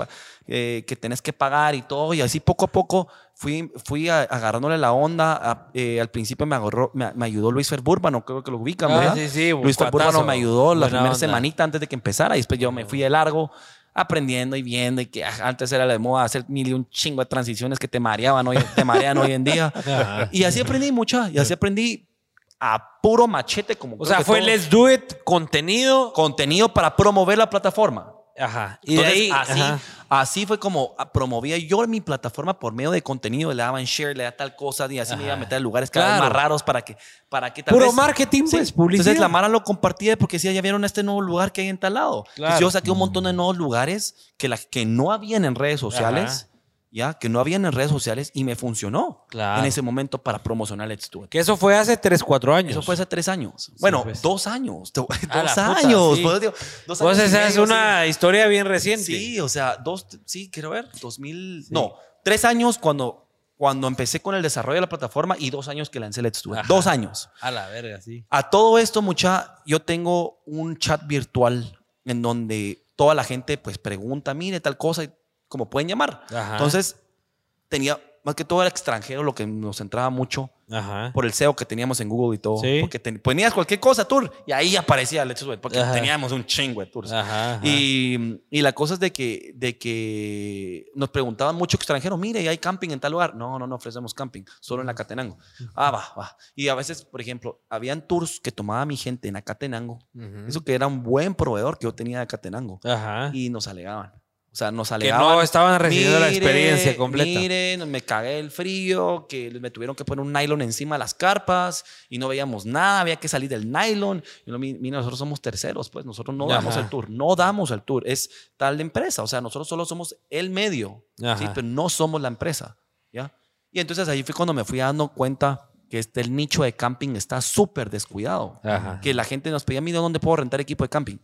eh, que tenés que pagar y todo, y así poco a poco fui, fui a- agarrándole la onda. a- eh, al principio me, agarró, me, me ayudó Luis Ferbúrbano, creo que lo ubican, Ah, ¿verdad? sí, sí, Luis. Ferbúrbano me ayudó la Buena primera onda. semanita antes de que empezara, y después yo me fui de largo aprendiendo y viendo y que ah, antes era la de moda hacer mil y un chingo de transiciones que te mareaban hoy, te marean hoy en día. Y así aprendí mucha, y así aprendí a puro machete como O sea, fue. Let's Do It, contenido. contenido para promover la plataforma. Ajá. Y de Entonces, ahí. así, ajá. así fue como ah, promovía yo mi plataforma por medio de contenido, le daban share, le da tal cosa y así me iba a meter a lugares cada vez Claro. más raros para que, para que tal Puro vez- marketing, Sí. pues, publicidad. Entonces la Mara lo compartía porque decía, ya vieron este nuevo lugar que hay en tal lado. Entonces, Claro. yo saqué un montón de nuevos lugares que, la, que no habían en redes sociales, ya, que no habían en redes sociales y me funcionó Claro. en ese momento para promocionar Let's Do It. Que eso fue hace 3, 4 años. Eso fue hace tres años. bueno, pues. dos años. Dos A la puta, años. sí. pues, digo, dos Pues años y esa es medio, una historia bien reciente. Sí, o sea, dos, sí, quiero ver, 2000, no, tres años cuando, cuando empecé con el desarrollo de la plataforma y dos años que lancé Let's Do It. Ajá. Dos años. A la verga, sí. A todo esto, mucha, yo tengo un chat virtual en donde toda la gente pues pregunta, mire tal cosa, y como pueden llamar. Ajá. Entonces, tenía, más que todo era extranjero, lo que nos entraba mucho Ajá. por el SEO que teníamos en Google y todo. Sí. Porque ten- ponías cualquier cosa, tour, y ahí aparecía Do It, porque Ajá. teníamos un chingo de tours. Ajá. Y, y la cosa es de que, de que nos preguntaban mucho extranjeros, mire, ¿hay camping en tal lugar? No, no, no ofrecemos camping, solo en Acatenango. Ah, va, va. Y a veces, por ejemplo, habían tours que tomaba mi gente en Acatenango. Ujú. Eso que era un buen proveedor que yo tenía de Acatenango. Y nos alegaban. O sea, nos Que alegaban. no estaban recibiendo la "Mire, experiencia completa. Miren, me cagué el frío, que me tuvieron que poner un nylon encima de las carpas y no veíamos nada, había que salir del nylon. Y lo, "Mi- mira, nosotros somos terceros, pues nosotros no damos Ajá. el tour, no damos el tour, es tal empresa, o sea, nosotros solo somos el medio, pero no somos la empresa, ¿ya? Y entonces ahí fue cuando me fui dando cuenta que este, el nicho de camping está súper descuidado. Ajá. Que la gente nos pedía, mira, ¿dónde puedo rentar equipo de camping?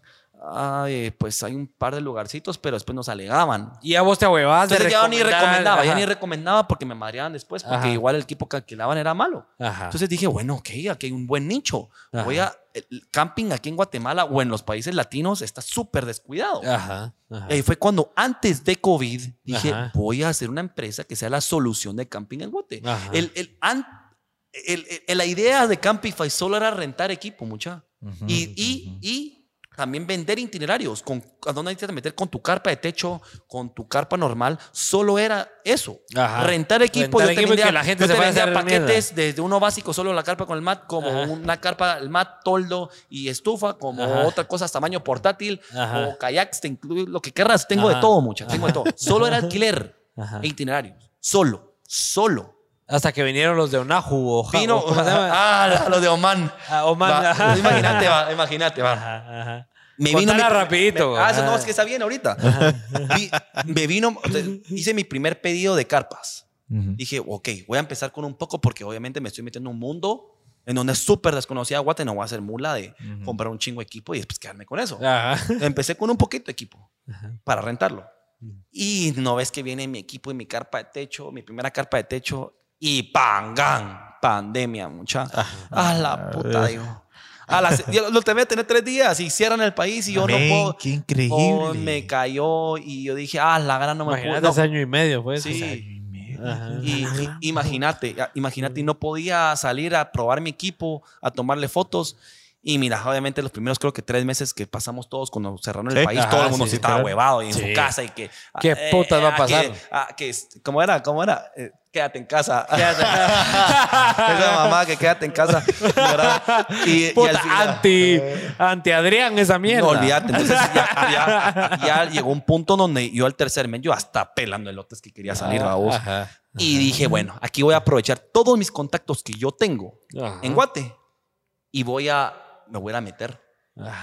Ay, pues hay un par de lugarcitos, pero después nos alegaban. Y a vos te huevabas de Entonces ya ni recomendaba, ya ni recomendaba porque me mareaban después, porque Ajá. igual el equipo que alquilaban era malo. Ajá. Entonces dije, bueno, ok, aquí hay un buen nicho. Voy a. El camping aquí en Guatemala o en los países latinos está súper descuidado. Y ahí fue cuando antes de COVID dije, voy a hacer una empresa que sea la solución de camping en Guate. Ajá. El, el- el- la idea de Campify solo era rentar equipo, mucha. y, y, y también vender itinerarios. Con, ¿A dónde hay que meter? Con tu carpa de techo, con tu carpa normal. Solo era eso. Ajá. Rentar equipo. Rentar yo equipo que la gente yo se vendía paquetes desde uno básico, solo la carpa con el mat, como Ajá. una carpa, el mat, toldo y estufa, como Ajá. otra cosa, tamaño portátil, o kayaks, te incluye lo que querrás. Tengo de todo, mucha. Tengo de todo. Solo era alquiler e itinerarios. Solo. Solo. Hasta que vinieron los de Onahu o Ja- Vino. o ¿cómo se llama? Ah, lo de Oman. Ah, Oman, Va, ajá. Imagínate, va, imagínate, va. Ajá, ajá. Me Contala mi- rapidito, me- ah, eso no, es que está bien ahorita. Vi- me vino, o sea, hice mi primer pedido de carpas. Dije, ok, voy a empezar con un poco porque obviamente me estoy metiendo en un mundo en donde es súper desconocida Guate. No voy a hacer mula de comprar un chingo de equipo y después quedarme con eso. Ajá. Empecé con un poquito de equipo para rentarlo. Y no ves que viene mi equipo y mi carpa de techo, mi primera carpa de techo y pangan, pandemia, mucha. A la puta, digo. A la, yo lo tenía que tener tres días y cierran el país y yo Men, no puedo. Qué increíble. Oh, me cayó y yo dije, ah, la gana no me Imagínate puedo. ese año y medio, pues. Sí. Ay, mierda. Ajá. Y, y- imagínate, imagínate, y no podía salir a probar mi equipo, a tomarle fotos. Y mira, obviamente los primeros creo que tres meses que pasamos todos cuando cerraron el Sí. país, Ajá, todo el mundo sí, estaba claro. huevado y en Sí. su casa y que... ¿Qué eh, putas va a ah, pasar? Que, ah, que ¿Cómo era? ¿Cómo era? Eh, quédate en casa. Esa mamá que quédate en casa. Y, y al Puta, final- anti, anti Adrián esa mierda. no, olvídate. Entonces ya, ya- ya llegó un punto donde yo al tercer mes, yo hasta pelando elotes que quería salir, Ah, babos. ajá. Y dije, bueno, aquí voy a aprovechar todos mis contactos que yo tengo Ajá. en Guate y voy a, me voy a meter.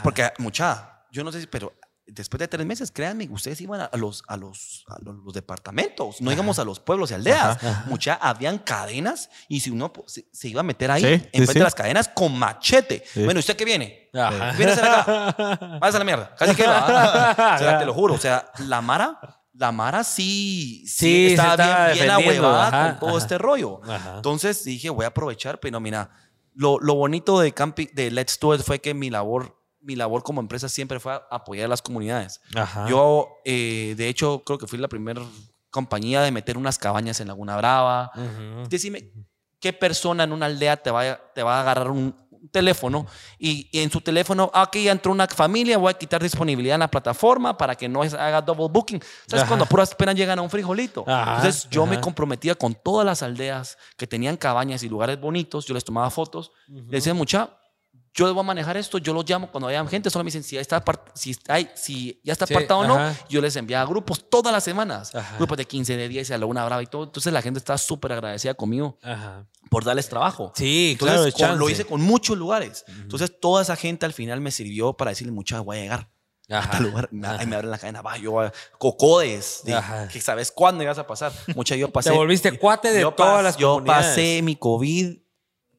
Porque, mucha, yo no sé si, pero después de tres meses, créanme, ustedes iban a, los, a, los, a los, los departamentos, no íbamos a los pueblos y aldeas. Mucha, habían cadenas y si uno po- se, se iba a meter ahí, Sí, en sí, vez sí. de las cadenas, con machete. Bueno, ¿usted qué viene? Ajá. Viene a acá. Váyase a la mierda. Casi que va. O sea, te lo juro. O sea, la Mara, la Mara sí, Sí, se estaba estaba bien, bien ahuevada ajá, con todo ajá. este rollo. Ajá. Entonces dije, voy a aprovechar, pero mira, lo, lo bonito de, Campi, de Let's Do It fue que mi labor, mi labor como empresa siempre fue apoyar a las comunidades. Ajá. Yo, eh, de hecho, creo que fui la primera compañía de meter unas cabañas en Laguna Brava. Ujú. Decime, ¿qué persona en una aldea te va, a- te va a agarrar un, un teléfono y, y en su teléfono, ah, aquí ya entró una familia, voy a quitar disponibilidad en la plataforma para que no haga double booking? ¿Sabes Ajá. cuando a puras penas llegan a un frijolito? Ajá, Entonces yo me ajá. comprometía con todas las aldeas que tenían cabañas y lugares bonitos, yo les tomaba fotos, les decía, mucha, yo a manejar esto, yo los llamo cuando haya gente, solo me dicen si está, si, hay, si ya está Sí, apartado o no, ajá. yo les enviaba grupos todas las semanas, Ajá. grupos de 15, de 10, a la una brava y todo. Entonces la gente estaba súper agradecida conmigo Ajá. por darles trabajo. Sí, Entonces, claro, con- lo hice con muchos lugares. Entonces, toda esa gente al final me sirvió para decirle, mucha voy a llegar a Ajá. tal lugar. Ahí me abren la cadena, va, yo voy a- Cocodes, de- que sabes cuándo ibas a pasar. Mucha yo pasé. Te volviste cuate de yo todas pas- las Yo comunidades. pasé mi COVID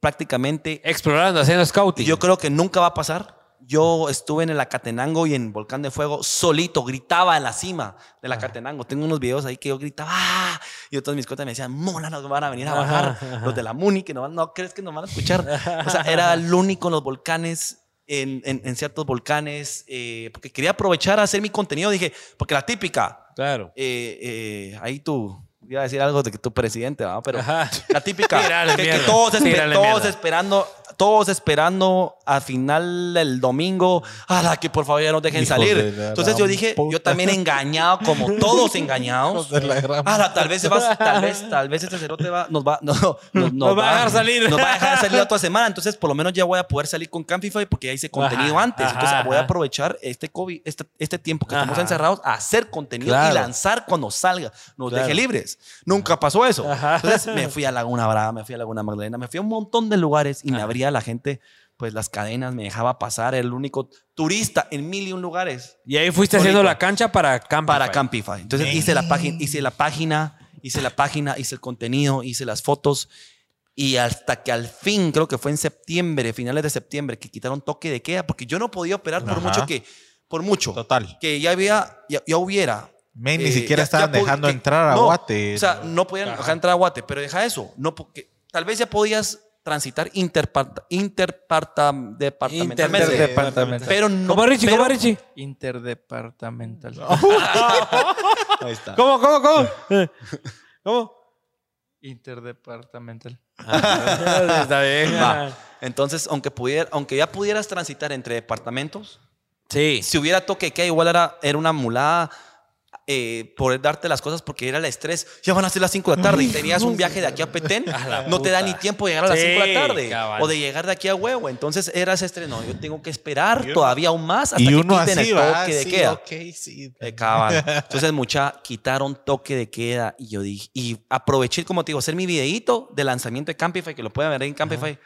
prácticamente. Explorando, haciendo scouting. Yo creo que nunca va a pasar. Yo estuve en el Acatenango y en Volcán de Fuego solito, gritaba en la cima del Acatenango. Tengo unos videos ahí que yo gritaba ¡ah! y otros mis cotas me decían, Mona, nos van a venir a bajar. ajá. Los de la Muni, que no, no crees que nos van a escuchar. O sea, era el único en los volcanes, en, en- en ciertos volcanes, eh, porque quería aprovechar a hacer mi contenido. Dije, porque la típica, Claro. eh, eh, ahí tú, iba a decir algo de que tu presidente, ¿verdad? Pero Ajá. la típica, que, que todos, esperando, todos esperando al final del domingo, la que por favor ya nos dejen Hijos salir. de Entonces yo dije, puta. yo también engañado, como todos engañados. De la tal vez se va, tal vez, tal vez este cerote va, nos va, no, nos, Nos va a dejar salir. Nos va a dejar salir otra semana. Entonces, por lo menos ya voy a poder salir con Campify porque ya hice contenido Ajá, antes. ajá, Entonces, voy a ajá. aprovechar este COVID, este, este tiempo que estamos Ajá. encerrados a hacer contenido Claro. y lanzar cuando salga. Nos Claro. deje libres. Nunca pasó eso. Ajá. Entonces, me fui a Laguna Brava, me fui a Laguna Magdalena, me fui a un montón de lugares y me abría la gente, pues las cadenas, me dejaba pasar. Era el único turista en mil y un lugares Y ahí fuiste Solito. haciendo la cancha para Campify. para Campify. Entonces hice la página, hice la página, hice la página, hice el contenido, hice las fotos y hasta que al fin, creo que fue en septiembre, finales de septiembre, que quitaron toque de queda, porque yo no podía operar por Ajá. mucho que, por mucho, Total. que ya había, ya, ya hubiera. Men, ni eh, siquiera ya- estaban ya dejando que- entrar a no, Guate. O sea, no podían dejar entrar a Guate, pero deja eso, no porque tal vez ya podías transitar interparta, interparta, departamentalmente, Interdepartamental. pero no. ¿Cómo Richie? ¿Cómo Richie? Interdepartamental. Ahí está. ¿Cómo, cómo, cómo? ¿Cómo? Interdepartamental. Está bien. Va. Entonces, aunque, pudiera, aunque ya pudieras transitar entre departamentos, Sí. si hubiera toque que igual era, era una mulada eh, poder darte las cosas porque era el estrés. Ya van a ser las 5 de la tarde y tenías un viaje de aquí a Petén. no te da ni tiempo de llegar a las Sí, 5 de la tarde cabal. o de llegar de aquí a huevo. Entonces era ese estrés. No, yo tengo que esperar todavía aún más hasta y que uno quiten así el va. toque de sí, queda. ok, sí. Eh, cabal. Entonces, mucha quitaron toque de queda y yo dije, y aproveché, como te digo, hacer mi videíto de lanzamiento de Campify, que lo pueden ver en Campify.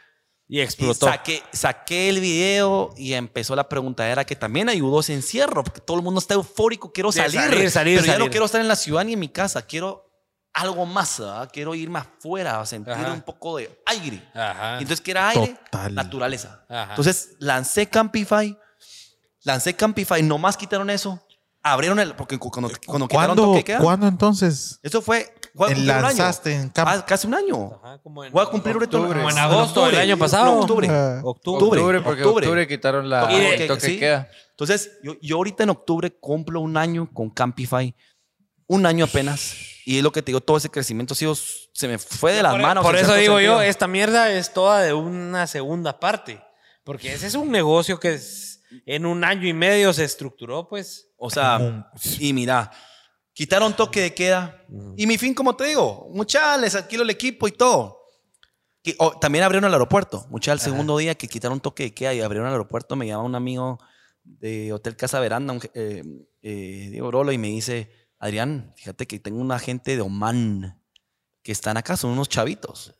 Y explotó. saqué, saqué el video y empezó la preguntadera que también ayudó ese encierro, porque todo el mundo está eufórico, quiero salir, salir, salir, pero ya no salir. quiero estar en la ciudad ni en mi casa, quiero algo más, ¿verdad? quiero irme afuera, a sentir Ajá. un poco de aire. Ajá. Entonces, que era aire, Total. naturaleza. Ajá. Entonces, lancé Campify, lancé Campify, nomás quitaron eso, abrieron el, porque cu- cuando, cuando quitaron ¿Cuándo, toque queda, ¿Cuándo entonces eso fue, año. lanzaste en Ah, casi un año. Ajá, como en Voy a cumplir ahorita octubre. Como en en agosto del año pasado. No, octubre. Ah. octubre. Octubre, porque octubre. octubre, quitaron la Toque el toque sí. queda. Entonces, yo, yo ahorita en octubre cumplo un año con Campify, un año apenas, y es lo que te digo, todo ese crecimiento ha sido, se me fue de las por, manos. Por en eso digo yo, sentido. esta mierda es toda de una segunda parte. Porque ese es un negocio que es- en un año y medio se estructuró, pues. O sea, y mira, quitaron toque de queda, y mi fin, como te digo, mucha, les alquilo el equipo y todo. Oh, también abrieron el aeropuerto, mucha, el segundo día que quitaron toque de queda y abrieron el aeropuerto, me llama un amigo de Hotel Casa Veranda, un, eh, eh, Diego Rolo, y me dice, Adrián, fíjate que tengo una gente de Oman que están acá, son unos chavitos.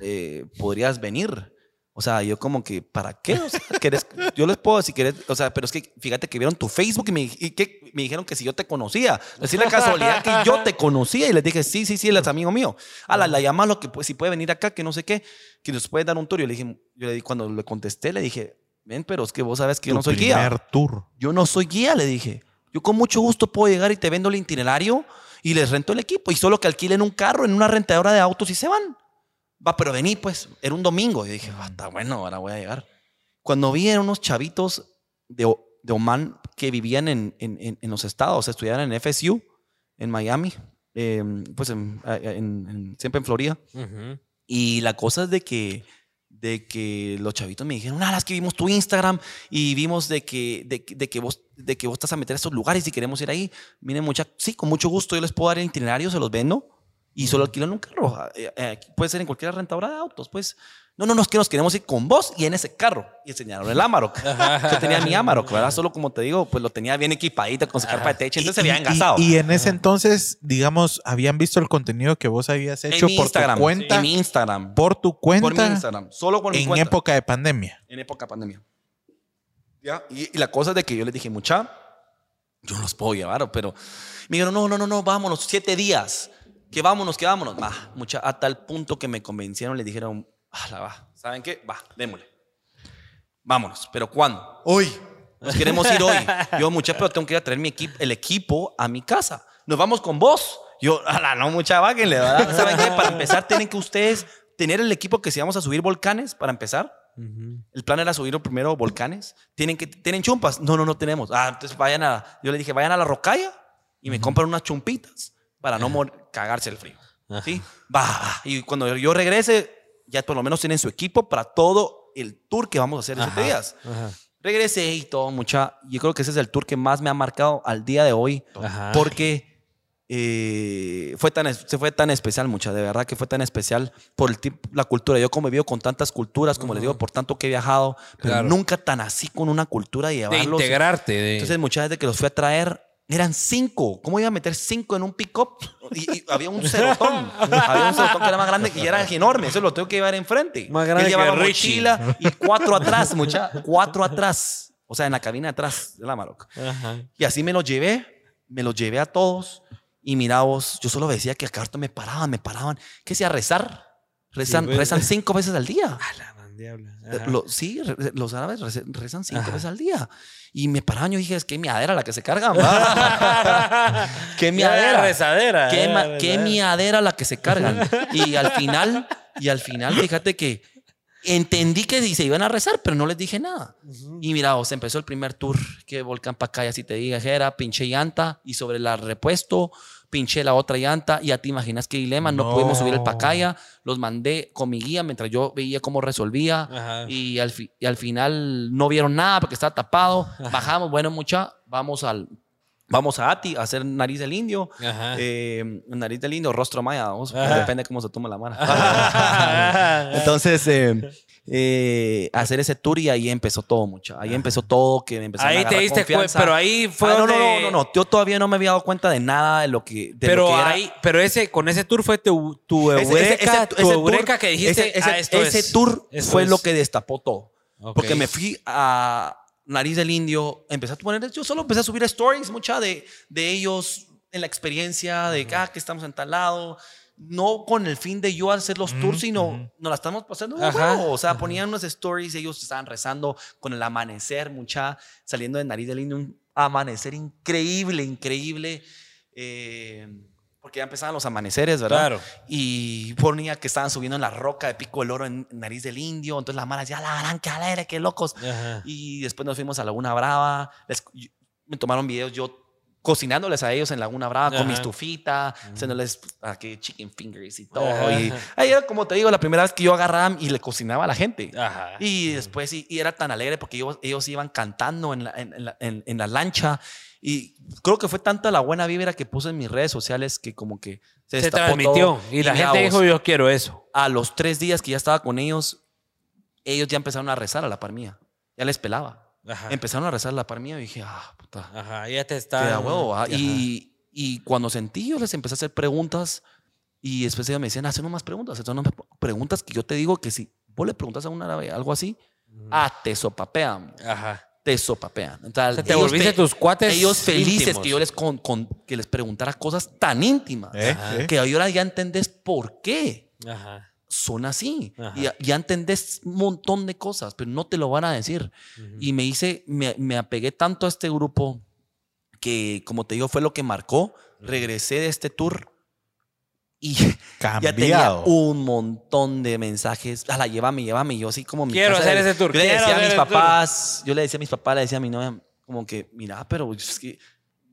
Eh, ¿Podrías venir? O sea, yo como que, ¿para qué? O sea, ¿querés- yo les puedo decir, querés, o sea, pero es que fíjate que vieron tu Facebook y me, y que me dijeron que si yo te conocía. Decir la casualidad que yo te conocía y les dije, sí, sí, sí, él es amigo mío. A la, la llama lo que pues, si puede venir acá, que no sé qué, que nos puede dar un tour. Yo le dije, yo le cuando le contesté, le dije, ven, pero es que vos sabes que yo no soy guía. tour. Yo no soy guía, le dije. Yo con mucho gusto puedo llegar y te vendo el itinerario y les rento el equipo. Y solo que alquilen un carro en una rentadora de autos y se van. Va, pero vení, pues. Era un domingo. Y dije, "Ah, está bueno, ahora voy a llegar. Cuando vi eran unos chavitos de, de Oman que vivían en, en- en- los estados, estudiaban en FSU, en Miami, eh, pues en- siempre en Florida. Ujú. Y la cosa es de que, de que los chavitos me dijeron, ah, es que vimos tu Instagram y vimos de que, de, de que vos, de que vos estás a meter a estos lugares y queremos ir ahí. Miren, mucha, sí, con mucho gusto yo les puedo dar el itinerario, se los vendo y solo alquilan un carro. Eh, eh, puede ser en cualquier rentadora de autos, pues. No, no, no, es que nos queremos ir con vos y en ese carro. Y enseñaron el Amarok. Yo tenía mi Amarok, ¿verdad? Solo como te digo, pues lo tenía bien equipadito con su carpa de techo, entonces se Y- había y- engasado. Y, en ese entonces, digamos, habían visto el contenido que vos habías hecho en por Instagram. tu cuenta. En mi Instagram. Por tu cuenta. Por mi Instagram. Solo por mi en cuenta. época de pandemia. en época pandemia. ¿Ya? Y, y la cosa es de que yo les dije, mucha, yo no los puedo llevar, pero me dijeron, no, no, no, no, vámonos, siete días, que vámonos, que vámonos. Va, mucha, a tal punto que me convencieron, les dijeron, ah, la va, ¿saben qué? Va, démosle. Vámonos, pero ¿cuándo? Hoy. Nos queremos ir hoy. Yo, mucha, pero tengo que ir a traer mi equipo, el equipo a mi casa. Nos vamos con vos. Yo, ala, no, mucha, váguenle, ¿verdad? ¿Saben qué? Para empezar, tienen que ustedes tener el equipo que si vamos a subir volcanes, para empezar. El plan era subir primero volcanes. ¿Tienen, que, ¿Tienen chumpas? No, no, no tenemos. Ah, entonces vayan a. Yo le dije, vayan a la rocalla y me compran unas chumpitas para no mor- cagarse el frío. ¿Sí? Va, va. Y cuando yo regrese, ya por lo menos tienen su equipo para todo el tour que vamos a hacer siete días. Ajá. Regresé y todo, mucha. Yo creo que ese es el tour que más me ha marcado al día de hoy. Ajá. Porque eh, fue tan, se fue tan especial, mucha. De verdad que fue tan especial por el tip- la cultura. Yo como he vivido con tantas culturas, como les digo, por tanto que he viajado, pero Claro. nunca tan así con una cultura de De llevarlos. integrarte. De... Entonces, muchas veces que los fui a traer, eran cinco. ¿Cómo iba a meter cinco en un pick-up? Y, y había un cerotón. había un cerotón que era más grande y era enorme. Eso lo tengo que llevar enfrente. Más grande que llevaba mochila y cuatro atrás, mucha. Cuatro atrás. O sea, en la cabina atrás de la Maroc. Ajá. Y así me los llevé. Me los llevé a todos. Y mira vos, yo solo decía que acá me paraban, me paraban. ¿Qué decía? Rezar. Rezan, Sí, pues. rezan cinco veces al día. A la gran diabla. Eh, Ajá. lo- sí, re- los árabes rezan cinco Ajá. veces al día. Y me paraban, yo dije, es que miadera la que se cargan. qué miadera. rezadera, Qué, ya, ma- rezadera. qué miadera la que se cargan. Y al final, y al final, fíjate que entendí que se iban a rezar, pero no les dije nada. Y mira, vos, empezó el primer tour, que volcán Pacaya, si te dijera, pinché llanta y sobre la repuesto, pinché la otra llanta y ya te imaginas qué dilema, no, No. pudimos subir el Pacaya, los mandé con mi guía mientras yo veía cómo resolvía y al, y al final no vieron nada porque estaba tapado, bajamos, bueno mucha, vamos al... Vamos a Ati a hacer nariz del indio. Eh, nariz del indio, rostro maya. vamos, depende cómo se toma la mano. Entonces, eh, eh, hacer ese tour y ahí empezó todo mucho. Ahí empezó todo, que me Ahí te diste cuenta, pero ahí fue Ah, no, no, no, no, no, yo todavía no me había dado cuenta de nada de lo que, de pero lo que era. ahí, pero ese, con ese tour fue tu, tu eureka, ese- ese- tu ese tour- que dijiste, ese, "Ah, esto es- tour esto fue es". lo que destapó todo. Porque me fui a Nariz del Indio, empecé a poner, yo solo empecé a subir stories, mucha de, de ellos en la experiencia, de que, ah, que estamos en tal lado. No con el fin de yo hacer los tours, sino nos la estamos pasando Ajá. huevo. O sea, ponían unos stories, ellos estaban rezando con el amanecer, mucha, saliendo de Nariz del Indio, un amanecer increíble, increíble. Eh, porque ya empezaban los amaneceres, ¿verdad? Claro. Y ponía que estaban subiendo en la roca de Pico del Oro en Nariz del Indio. Entonces la mara decía, la gran que alegre, qué locos. Ajá. Y después nos fuimos a Laguna Brava. Les- me tomaron videos yo cocinándoles a ellos en Laguna Brava con Ajá. mi estufita, haciéndoles aquí chicken fingers y todo. Ajá. Y ahí era, como te digo, la primera vez que yo agarraba y le cocinaba a la gente. Ajá. Y después y, y era tan alegre porque ellos, ellos iban cantando en la, en, la, en- en la lancha. Y creo que fue tanta la buena vibra que puse en mis redes sociales que como que se, se transmitió. todo. Y la mira gente dijo, yo quiero eso. a los tres días que ya estaba con ellos, ellos ya empezaron a rezar a la par mía. Ya les pelaba. Ajá. Empezaron a rezar a la par mía y dije, ah, Ajá, ya te está. da huevo. Ajá. Y, y cuando sentí, yo les empecé a hacer preguntas y después ellos me decían, haz unas más preguntas. Son unas preguntas que yo te digo que si vos le preguntas a un árabe algo así, ah, te sopapean, Ajá. te sopapean. Entonces, O sea, te volviste tus cuates Ellos felices íntimos. que yo les, con- con- que les preguntara cosas tan íntimas, ¿Eh? ¿Eh? que ahora ya entendés por qué Ajá. Son así. Y ya, entendés un montón de cosas, pero no te lo van a decir. Y me hice, me, me apegué tanto a este grupo que, como te digo, fue lo que marcó. Regresé de este tour y ya tenía Cambiado. un montón de mensajes. la llévame, llévame. Yo así como mi Quiero hacer era- ese tour, Yo le decía a mis tour. papás, yo le decía a mis papás, le decía a mi novia, como que, mira, pero es que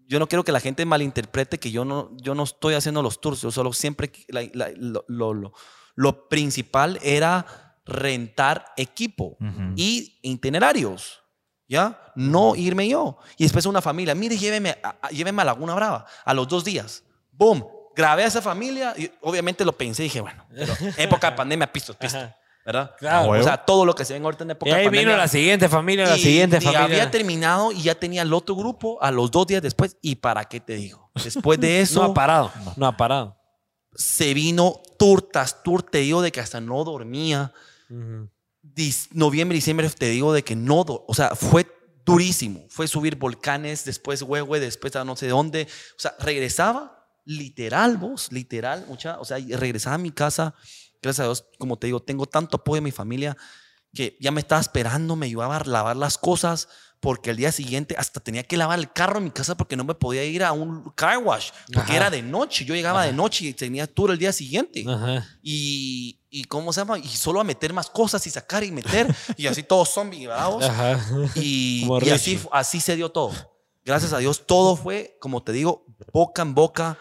yo no quiero que la gente malinterprete que yo no, yo no estoy haciendo los tours. Yo solo siempre, la- la- lo, lo- lo- lo principal era rentar equipo Ujú. y itinerarios. ¿Ya? No irme yo. Y después una familia, mire, lléveme a, a- lléveme a Laguna Brava a los dos días. ¡Boom! Grabé a esa familia y obviamente lo pensé y dije, bueno, pero época de pandemia, pisto, pisto. Ajá. ¿Verdad? Claro. O sea, todo lo que se ven ahorita en época Y ahí de pandemia. vino la siguiente familia, la Y- siguiente y familia. había terminado y ya tenía el otro grupo a los dos días después. ¿Y para qué te digo? Después de eso, No ha parado. No ha parado. Se vino tour tras tour. Te digo de que hasta no dormía. Dis- noviembre, diciembre, te digo de que no, o sea, fue durísimo. Fue subir volcanes, después Huehue, después a no sé dónde. O sea, regresaba literal, vos, literal, mucha, o sea, regresaba a mi casa. Gracias a Dios, como te digo, tengo tanto apoyo de mi familia que ya me estaba esperando, me ayudaba a lavar las cosas, porque al día siguiente hasta tenía que lavar el carro en mi casa porque no me podía ir a un car wash, porque Ajá. era de noche. Yo llegaba de noche y tenía tour el día siguiente Ajá. y, y cómo se llama y solo a meter más cosas y sacar y meter y así todos zombie bravos Ajá. y, y así así se dio todo gracias a Dios todo fue como te digo boca en boca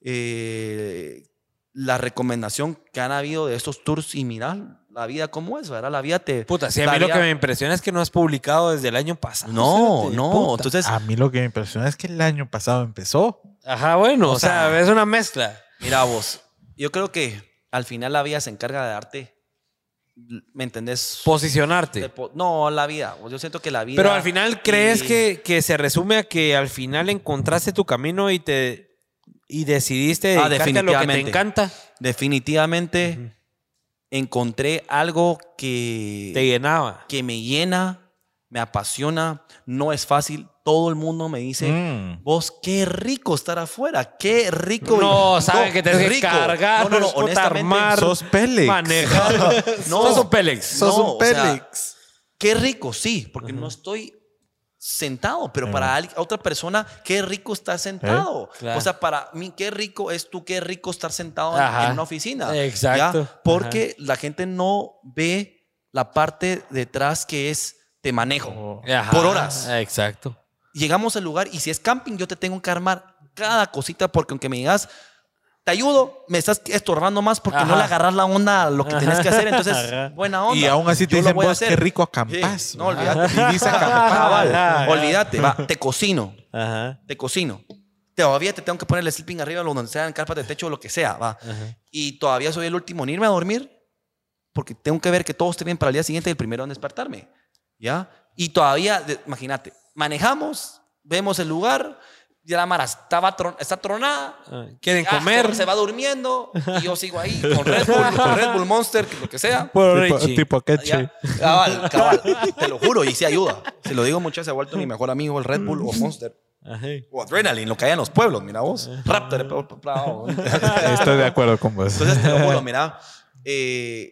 eh, la recomendación que han habido de estos tours y mirar la vida como es verdad la vida te Puta, sí, a mí lo que me impresiona es que no has publicado desde el año pasado. no no puta. entonces A mí lo que me impresiona es que el año pasado empezó. Ajá, bueno, o, O sea, sea, es una mezcla. mira vos yo creo que al final la vida se encarga de darte ¿me entendés? Posicionarte. No, la vida. Yo siento que la vida. Pero al final, ¿crees y- que, que se resume a que al final encontraste tu camino y te y decidiste Ah, dedicarte a lo que te definitivamente. encanta? Definitivamente encontré algo que, Te llenaba. que me llena, me apasiona, no es fácil. Todo el mundo me dice, Mm. vos, qué rico estar afuera, qué rico. No, saben que tenés que cargar, No, no, no, puta, honestamente. armar. Sos Pélex. Manejar. No. Sos un Pélex. Sos No, un o sea, Pélex. Qué rico, sí, porque no estoy sentado, pero para otra persona, qué rico estar sentado. Claro. O sea, para mí, qué rico es tú, qué rico estar sentado en- Ajá. en una oficina. Exacto. ¿ya? Porque la gente no ve la parte detrás que es te manejo Ajá, por horas. Exacto. Llegamos al lugar y si es camping, yo te tengo que armar cada cosita porque aunque me digas, te ayudo, me estás estorbando más porque no le agarras la onda a lo que tienes que hacer. Entonces, Ajá. buena onda. Y aún así te dicen voy a vos, hacer. qué rico Sí, acampas. No, olvídate. Vivís Cabal. Cabal. Olvídate, va, te cocino, Ajá. te cocino. Todavía te tengo que poner el sleeping arriba, donde sea, en carpas de techo o lo que sea, va. Y todavía soy el último en irme a dormir porque tengo que ver que todo esté bien para el día siguiente y el primero en despertarme. ¿Ya? Y todavía, imagínate, manejamos, vemos el lugar, ya la Mara estaba tron- está tronada. ¿Quieren ah, comer? Se va durmiendo y yo sigo ahí con Red Bull, con Red Bull Monster, lo que sea. Por Tipo, Richie. tipo cabal, cabal, te lo juro, y sí ayuda. Se lo digo muchas, se ha vuelto mi mejor amigo el Red Bull o Monster. Ajá. O Adrenaline, lo que hay en los pueblos, mira vos. Raptor. Estoy de acuerdo con vos. Entonces, te lo juro, mira. eh,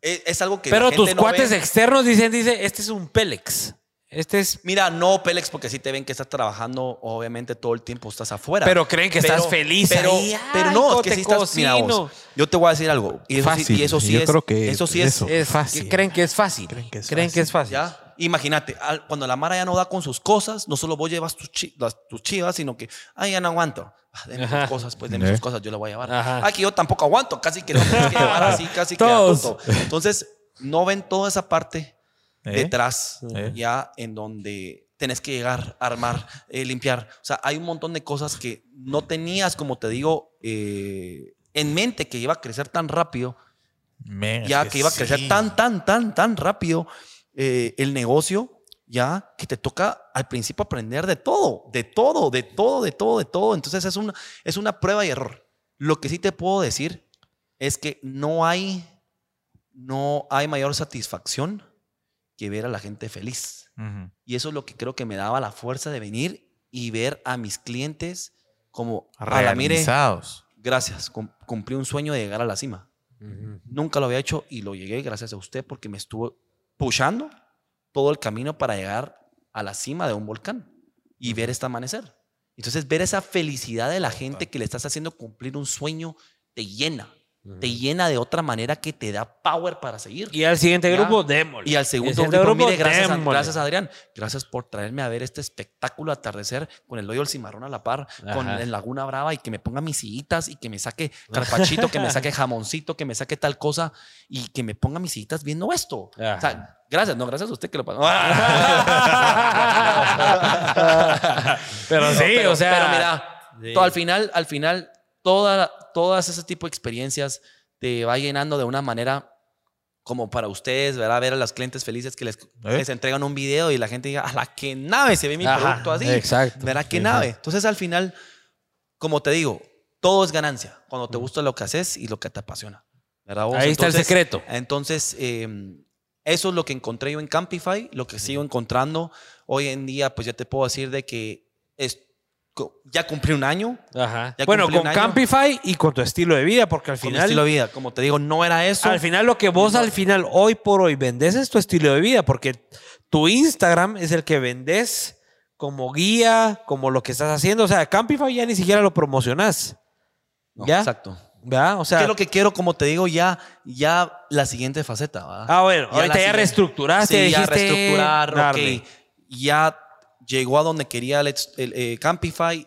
es, es algo que. Pero la tus no cuates ve. externos dicen, dice, este es un Pélex. Este es... Mira, no, Pélex, porque sí te ven que estás trabajando, obviamente todo el tiempo estás afuera. Pero creen que estás feliz Pero, ahí. pero Ay, no, es que sí estás. Mira vos, yo te voy a decir algo. Y eso, sí, y eso sí Yo es. creo que eso sí es. eso. Es Fácil. creen que es fácil. Creen que es Creen que fácil. es fácil. ¿Ya? Imagínate, cuando la Mara ya no da con sus cosas, no solo vos llevas tus, chi- las- tus chivas, sino que, ay, ya no aguanto. Ah, Deme sus cosas, pues deme ¿Eh? sus cosas, yo la voy a llevar. Ajá. Ay, que yo tampoco aguanto, casi que no tienes que llevar así, casi que. Entonces, no ven toda esa parte ¿Eh? detrás, ¿Eh? ya en donde tenés que llegar, armar, eh, limpiar. O sea, hay un montón de cosas que no tenías, como te digo, en mente que iba a crecer tan rápido ya que iba a crecer sí. tan, tan, tan, tan rápido el negocio, ya que te toca al principio aprender de todo, de todo, de todo, de todo, de todo. Entonces es una, es una prueba y error. Lo que sí te puedo decir es que no hay no hay mayor satisfacción que ver a la gente feliz. Y eso es lo que creo que me daba la fuerza de venir y ver a mis clientes como, a la mire, Realizados. gracias, cum- cumplí un sueño de llegar a la cima. Nunca lo había hecho y lo llegué gracias a usted porque me estuvo pushando todo el camino para llegar a la cima de un volcán y ver este amanecer. Entonces, ver esa felicidad de la gente que le estás haciendo cumplir un sueño te llena. Te llena de otra manera que te da power para seguir. Y al siguiente Ya. grupo, démosle. Y al segundo siguiente grupo, mire, gracias, a, gracias Adrián. Gracias por traerme a ver este espectáculo atardecer con el hoyo del cimarrón a la par, con el Laguna Brava y que me ponga mis sillitas y que me saque carpachito, que me saque jamoncito, que me saque tal cosa y que me ponga mis sillitas viendo esto. Ajá. O sea, gracias, no, gracias a usted que lo pasó. pero sí, pero, o sea. pero mira, sí. todo al final, al final, toda, todas ese tipo de experiencias te va llenando de una manera como para ustedes, ¿verdad? Ver a los clientes felices que les, les entregan un video y la gente diga, a la que nave se ve mi Ajá, producto así. exacto. ¿Verdad? ¿Qué Ajá. nave? Entonces, al final, como te digo, todo es ganancia cuando te gusta lo que haces y lo que te apasiona. ¿verdad? vos? Ahí está el Entonces, secreto. entonces, eh, eso es lo que encontré yo en Campify, lo que sigo encontrando. Hoy en día, pues ya te puedo decir de que es, ya cumplí un año. Ajá. Bueno, con. Campify y con tu estilo de vida, porque al Con mi final. estilo de vida. Como te digo, no era eso. Al final, lo que vos al final, hoy por hoy, vendes es tu estilo de vida, porque tu Instagram es el que vendes como guía, como lo que estás haciendo. O sea, Campify ya ni siquiera lo promocionás. No, ¿Ya? Exacto. ¿Verdad? O sea. ¿Qué es lo que quiero? Como te digo, ya, ya la siguiente faceta. ¿verdad? Ah, bueno, Ya ahorita ya reestructuraste. Sí, ya reestructurar, darle. ok. Ya llegó a donde quería el, el, eh, Campify.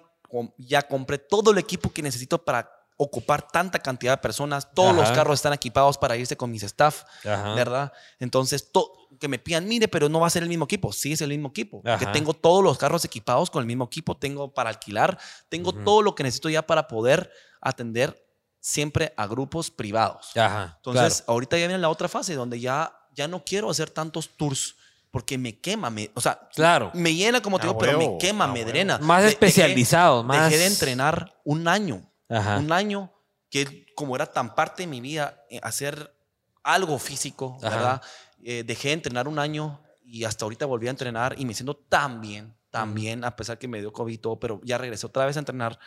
Ya compré todo el equipo que necesito para ocupar tanta cantidad de personas. Todos los Ajá. carros están equipados para irse con mis staff, Ajá. ¿verdad? Entonces, to- que me pidan, mire, pero no va a ser el mismo equipo. Sí, es el mismo equipo. Que tengo todos los carros equipados con el mismo equipo. Tengo para alquilar. Tengo Ujú. todo lo que necesito ya para poder atender siempre a grupos privados. Ajá. Entonces, ahorita ya viene la otra fase donde ya, ya no quiero hacer tantos tours porque me quema, me, o sea, Claro. me llena como te digo, pero huevo, me quema, me huevo. drena. Más De- especializados, dejé, más. Dejé de entrenar un año, Ajá. un año que como era tan parte de mi vida, eh, hacer algo físico, Ajá. ¿verdad? Eh, dejé de entrenar un año y hasta ahorita volví a entrenar y me siento tan bien, tan bien, a pesar que me dio COVID y todo, pero ya regresé otra vez a entrenar.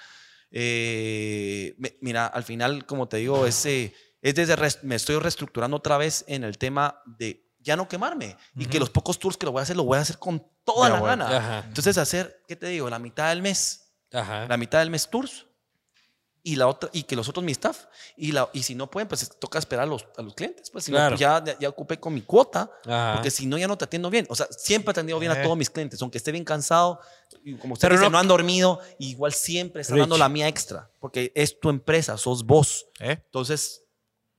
Eh, me- mira, al final, como te digo, ese, es desde me estoy reestructurando otra vez en el tema de ya no quemarme y que los pocos tours que lo voy a hacer, lo voy a hacer con toda Ya, la bueno. gana. Ajá. Entonces, hacer, ¿qué te digo? La mitad del mes, Ajá. la mitad del mes tours y la otra y que los otros mi staff y la y si no pueden pues toca esperar a los, a los clientes pues si no, Claro. pues, ya, ya ocupé con mi cuota Ajá. porque si no ya no te atiendo bien o sea siempre he atendido bien a Eh. todos mis clientes aunque esté bien cansado y como usted Pero dice no- no, han dormido igual siempre está Rich. dando la mía extra porque es tu empresa sos vos ¿Eh? entonces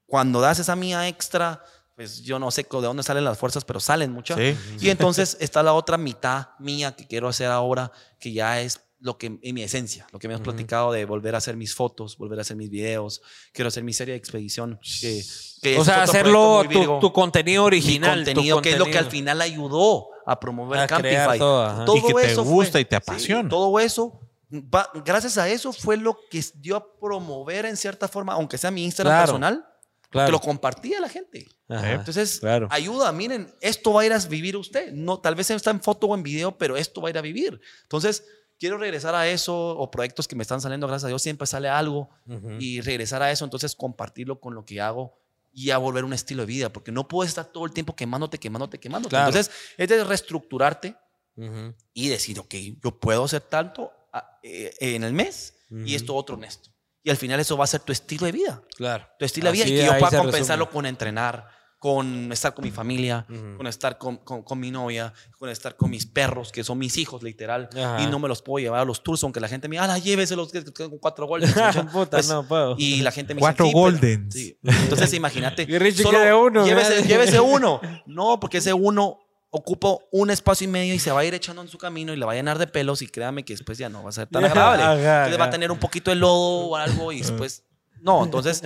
cuando das esa mía extra pues yo no sé de dónde salen las fuerzas pero salen muchas Sí. y entonces está la otra mitad mía que quiero hacer ahora, que ya es lo que en mi esencia, lo que me has platicado de volver a hacer mis fotos, volver a hacer mis videos, quiero hacer mi serie de expedición. Que, que o sea, hacerlo tu, tu contenido Mi original. tu contenido, que es lo que al contenido. final ayudó a promover A crear Campify. todo, ajá. Y que te eso gusta fue- y te sí, apasiona. todo eso, va- gracias a eso fue lo que dio a promover en cierta forma, aunque sea mi Instagram Claro, personal, Claro. que lo compartía la gente. Ajá. Entonces, claro. ayuda, miren, esto va a ir a vivir usted. No, tal vez está en foto o en video, pero esto va a ir a vivir. Entonces, quiero regresar a eso o proyectos que me están saliendo, gracias a Dios, siempre sale algo Ujú. y regresar a eso, entonces compartirlo con lo que hago y a volver un estilo de vida, porque no puedes estar todo el tiempo quemándote, quemándote, quemándote. Claro. Entonces, es de reestructurarte Ujú. y decir, ok, yo puedo hacer tanto ah, eh, en el mes y Ujú. esto otro en esto. Y al final eso va a ser tu estilo de vida Claro. tu estilo de vida Así y que yo pueda compensarlo resume. con entrenar, con estar con mi familia, Ujú. con estar con, con- con mi novia, con estar con mis perros, que son mis hijos, literal, Ajá. y no me los puedo llevar a los tours, aunque la gente me diga, ah, lléveselos, que tengo cuatro. Puta, Pues, no puedo. Y la gente me Cuatro dice, "Sí, pero-" Goldens. Sí. Entonces, imagínate. Y Richie solo quiere uno, Llévese, llévese uno. No, porque ese uno ocupa un espacio y medio y se va a ir echando en su camino y le va a llenar de pelos y créame que después ya no va a ser tan agradable. Entonces va a tener un poquito de lodo o algo y después... No, entonces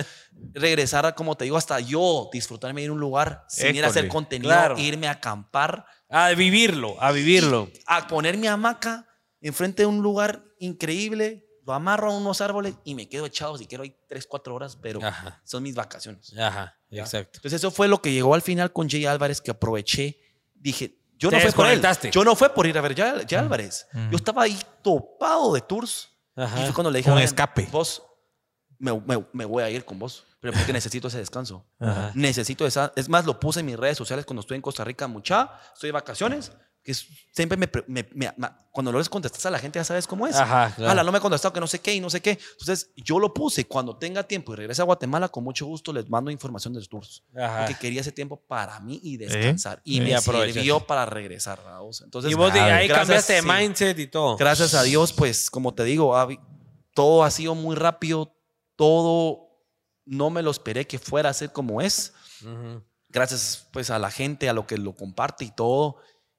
regresar a, como te digo, hasta yo disfrutarme de ir a un lugar sin ir a hacer École. contenido, Claro. irme a acampar, A vivirlo, a vivirlo. a poner mi hamaca enfrente de un lugar increíble lo amarro a unos árboles y me quedo echado si quiero ahí 3, 4 horas, pero Ajá. son mis vacaciones. Ajá, exacto. Entonces eso fue lo que llegó al final con Jay Álvarez que aproveché. Dije, yo Te no fue por él. Yo no fue por ir a ver Jay, Jay Álvarez. Yo estaba ahí topado de tours. Y Ajá. fue cuando le dije, Un escape. Vos, me, me- me voy a ir con vos. Pero porque necesito ese descanso. Ajá. Necesito esa. Es más, lo puse en mis redes sociales cuando estoy en Costa Rica, mucha. Estoy de vacaciones. Que siempre me, me- me- cuando les contestas a la gente ya sabes cómo es. Ajá, claro. Ala, no me ha contestado que no sé qué y no sé qué. Entonces yo lo puse. Cuando tenga tiempo y regrese a Guatemala, con mucho gusto les mando información de los tours. Ajá. Porque quería ese tiempo para mí y descansar. Y Y me sirvió para regresar. vamos. Entonces, Y vos de ahí gracias, cambiaste de sí. mindset y todo. Gracias a Dios, pues, como te digo, todo ha sido muy rápido. Todo no me lo esperé que fuera a ser como es. Ujú. Gracias, pues, a la gente, a lo que lo comparte y todo.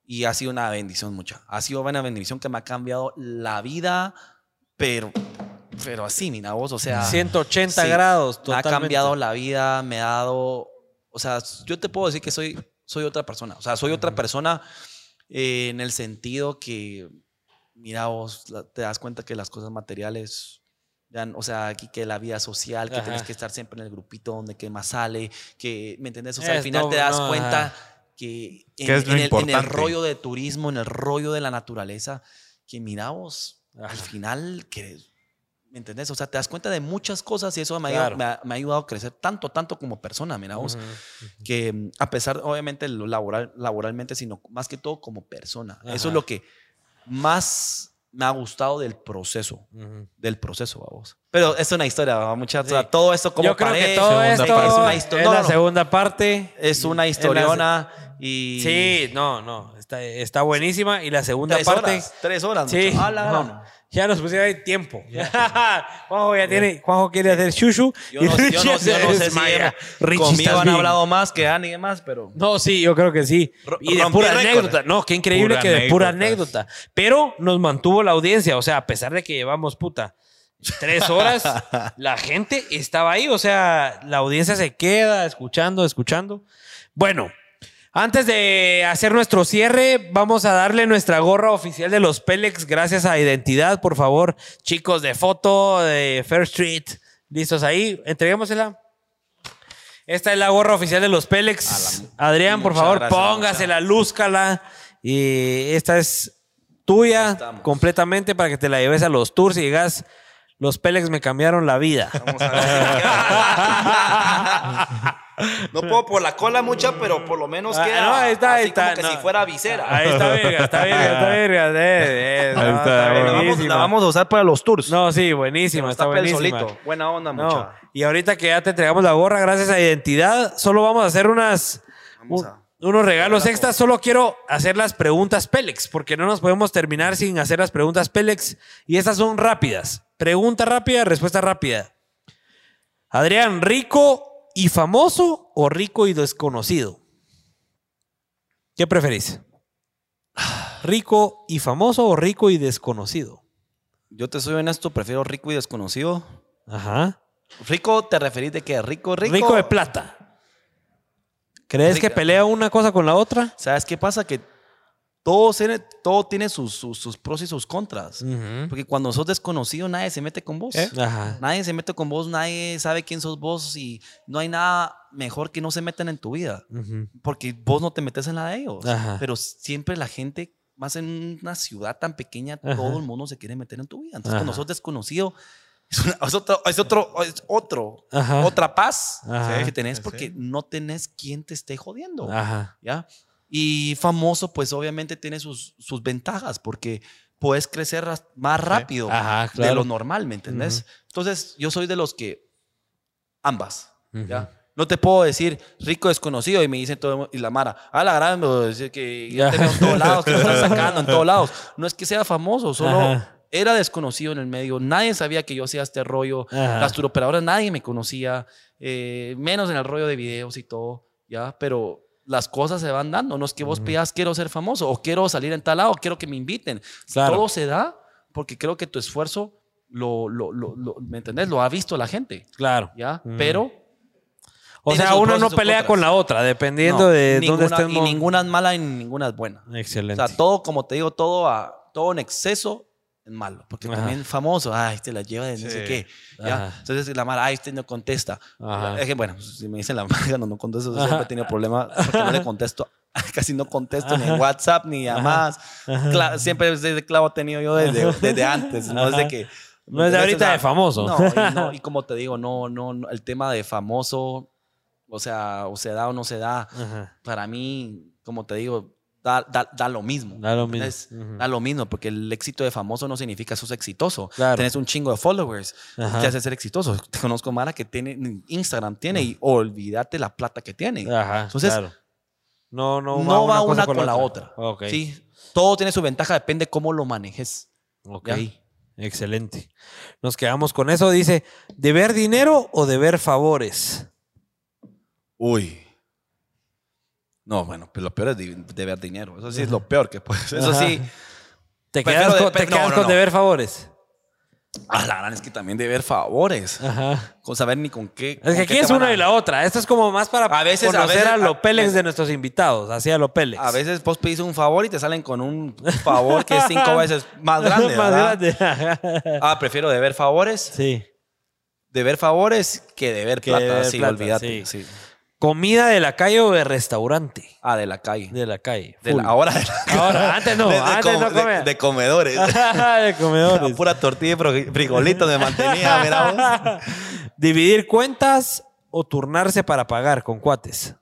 Y ha sido una bendición mucha. Ha sido una bendición que me ha cambiado la vida, pero, pero así, mira vos, o sea. 180 sí, grados, me ha totalmente. cambiado la vida, me ha dado, o sea, yo te puedo decir que soy, soy otra persona, o sea, soy otra persona eh, en el sentido que, mira vos, te das cuenta que las cosas materiales, o sea, aquí que la vida social, que Ajá. tienes que estar siempre en el grupito donde que más sale, que, ¿me entiendes? O sea, al Es final no- te das no, cuenta. Que en, es en el, en el rollo de turismo, en el rollo de la naturaleza, que mira vos, Ajá. al final, que ¿Me entendés? O sea, te das cuenta de muchas cosas y eso me ha, Claro. ayudado, me ha- me ha ayudado a crecer tanto, tanto como persona, mira vos. Ujú. Que mm, a pesar, obviamente, lo laboral, laboralmente, sino más que todo como persona. Eso Ajá. es lo que más me ha gustado del proceso. Ujú. Del proceso, vamos. Pero es una historia, muchachos. Sí. todo esto como Yo creo que todo esto es una historia. No, la no. segunda parte. Es una la- historiona y... Sí, no, no. Está, está buenísima. Y la segunda Tres parte. horas. Tres horas. Sí, muchacho. A la no. Ya nos pusieron ahí tiempo. Juanjo ya tiene, Juanjo quiere hacer shushu. Yo no, yo no, yo no sé si Richie, conmigo han bien. hablado más que Ani y demás, pero... No, sí, yo creo que sí. Y de pura récord. anécdota. No, qué increíble Pura que de pura anécdota. Pero nos mantuvo la audiencia. O sea, a pesar de que llevamos puta tres horas, la gente estaba ahí. O sea, la audiencia se queda escuchando, escuchando. Bueno, antes de hacer nuestro cierre, vamos a darle nuestra gorra oficial de los Pelex. Gracias a Identidad, por favor, chicos de foto de Fair Street. ¿Listos ahí? Entreguémosela. Esta es la gorra oficial de los Pelex. Adrián, por favor, gracias, póngasela, lúzcala. Y esta es tuya completamente para que te la lleves a los tours y digas, los Pelex me cambiaron la vida. Vamos a ver. no puedo por la cola mucha, pero por lo menos Ah, queda no, ahí está, ahí como que no. si fuera visera. Ahí está verga, está verga, está verga. eh, eh, no, Ahí está, la, vamos, buenísima. la vamos a usar para los tours. No, sí, buenísima, está Está solito. Buena onda, No, mucha. y ahorita que ya te entregamos la gorra, gracias a Identidad, solo vamos a hacer unas Vamos un- a- unos regalos extras. Solo quiero hacer las preguntas Pélex, porque no nos podemos terminar sin hacer las preguntas Pélex. Y estas son rápidas. Pregunta rápida, respuesta rápida. Adrián, ¿rico y famoso o rico y desconocido? ¿Qué preferís? ¿Rico y famoso o rico y desconocido? Yo te soy honesto, prefiero rico y desconocido. Ajá. Rico, ¿te referís de qué? Rico, rico. Rico de plata. ¿Crees que pelea una cosa con la otra? ¿Sabes qué pasa? Que todo, tiene- todo tiene sus, sus, sus pros y sus contras. Porque cuando sos desconocido, nadie se mete con vos. ¿Eh? Ajá. Nadie se mete con vos, nadie sabe quién sos vos y no hay nada mejor que no se metan en tu vida. Porque vos no te metes en la de ellos. Ajá. Pero siempre la gente, más en una ciudad tan pequeña, Ajá. todo el mundo se quiere meter en tu vida. Entonces, Ajá. cuando sos desconocido, es, una- es otro, es otro, es otro, otra paz Ajá. que tenés porque sí. no tenés quien te esté jodiendo. Ajá. ¿Ya? Y famoso, pues obviamente tiene sus, sus ventajas porque puedes crecer más rápido Ajá, de lo normal, ¿me entendés? Entonces, yo soy de los que ambas, ¿ya? No te puedo decir rico desconocido y me dicen todo y la mara, ah, la gran, que yo te veo en todos lados, que están sacando en todos lados. No es que sea famoso, solo Ajá. era desconocido en el medio. Nadie sabía que yo hacía este rollo. Ajá. Las turoperadoras nadie me conocía, eh, menos en el rollo de videos y todo, ¿ya? Pero las cosas se van dando. No es que vos pidas quiero ser famoso o quiero salir en tal lado, quiero que me inviten. Claro. Todo se da porque creo que tu esfuerzo lo, lo, lo, lo- ¿me entendés? Lo ha visto la gente, Claro. ¿ya? Mm. Pero O sea, uno no pelea con la otra, dependiendo no, de ninguna, dónde estemos. y ninguna es mala y ninguna es buena. Excelente. O sea, todo, como te digo, todo, a, todo en exceso es malo. Porque Ajá. también famoso, ay, este la lleva de no sé Sí. qué. ¿ya? Ajá. Entonces la mala, ay, este no contesta. Ajá. Es que, bueno, si me dicen la mala, no, no contesto, siempre he tenido problemas porque no le contesto. Casi no contesto ni en WhatsApp ni llamadas. Siempre desde clavo he tenido yo desde, desde antes. No es de que. No es de ¿entendés? ahorita O sea, de famoso. No y, no, y como te digo, no, no, no, el tema de famoso, o sea, o se da o no se da, Ajá. para mí, como te digo, da, da, da lo mismo. Da lo mismo. Da lo mismo, porque el éxito de famoso no significa sos exitoso. Claro. Tenés un chingo de followers, Ajá. te hace ser exitoso. Te conozco Mara que tiene Instagram, tiene, y olvídate la plata que tiene. Ajá, Entonces, claro. No, no, no, va una, con, la otra. Sí, todo tiene su ventaja, depende cómo lo manejes. Ok. Ya. Excelente. Nos quedamos con eso. Dice, ¿deber dinero o deber favores? Uy. No, bueno, pero lo peor es de- deber dinero. Eso sí es lo peor que puedes. Eso sí. ¿Te quedas, de- con, te quedas no, con no. deber favores? Ah, la gran es que también deber favores. Ajá. Con saber ni con qué. Es con que aquí es una a- y la otra. Esto es como más para A veces- conocer a, veces- los Pélex de nuestros invitados. Así a los Pélex. A veces vos pedís un favor y te salen con un favor que es cinco veces más grande. Más grande. Ah, prefiero deber favores. sí. Deber favores que deber Que plata. deber sí, plata, olvídate. sí. sí. ¿Comida de la calle o de restaurante? Ah, de la calle. De la calle. De la- ahora de la- Ahora, antes no. de, de antes com- no comía. de comedores. de comedores. Pura tortilla y fri- frijolitos me mantenía, mira vos. ¿Dividir cuentas o turnarse para pagar con cuates?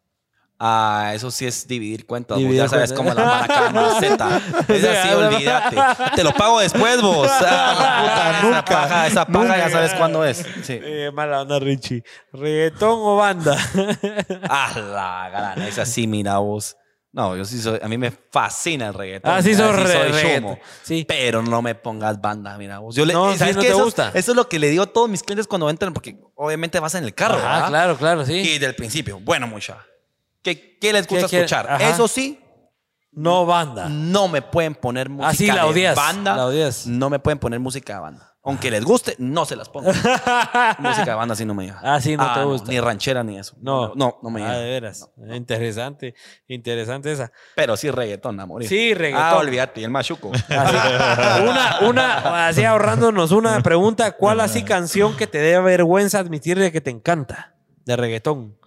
Ah, eso sí es dividir cuentas. vos Dividir ya sabes cuentas. cómo la maraca maceta. Es Sí, así, ah, olvídate. Te lo pago después, vos. Ah, puta, esa paga, esa paga ya sabes cuándo es. Sí. Eh, mala onda, Richie. ¿Reggaetón o banda? Ah, la gran, es así, mira vos. No, yo sí soy, a mí me fascina el reggaetón. Ah, sí Así sos re- soy reggaetón. chumo. Sí. Pero no me pongas banda, mira vos. Yo le, No, sí, ¿sabes no qué? te eso, gusta. Eso es lo que le digo a todos mis clientes cuando entran, porque obviamente vas en el carro, ¿verdad? claro, claro, sí. Y del principio, bueno, mucha. ¿Qué, qué les ¿Qué gusta escuchar? Ajá. Eso sí, No banda. no me pueden poner música Ah, sí, la de odias, banda. la odias. No me pueden poner música de banda. Aunque les guste, no se las pongo. música de banda sí no me llega. Ah, sí, no te gusta. ni ranchera ni eso. No. no, no me Ah, llega. de veras. Interesante. Interesante esa. Pero sí reggaetón, amor. Sí, reggaetón. Ah, olvídate, el machuco. Así, una, una, así ahorrándonos una pregunta. ¿Cuál así canción que te dé vergüenza admitirle que te encanta? De reggaetón.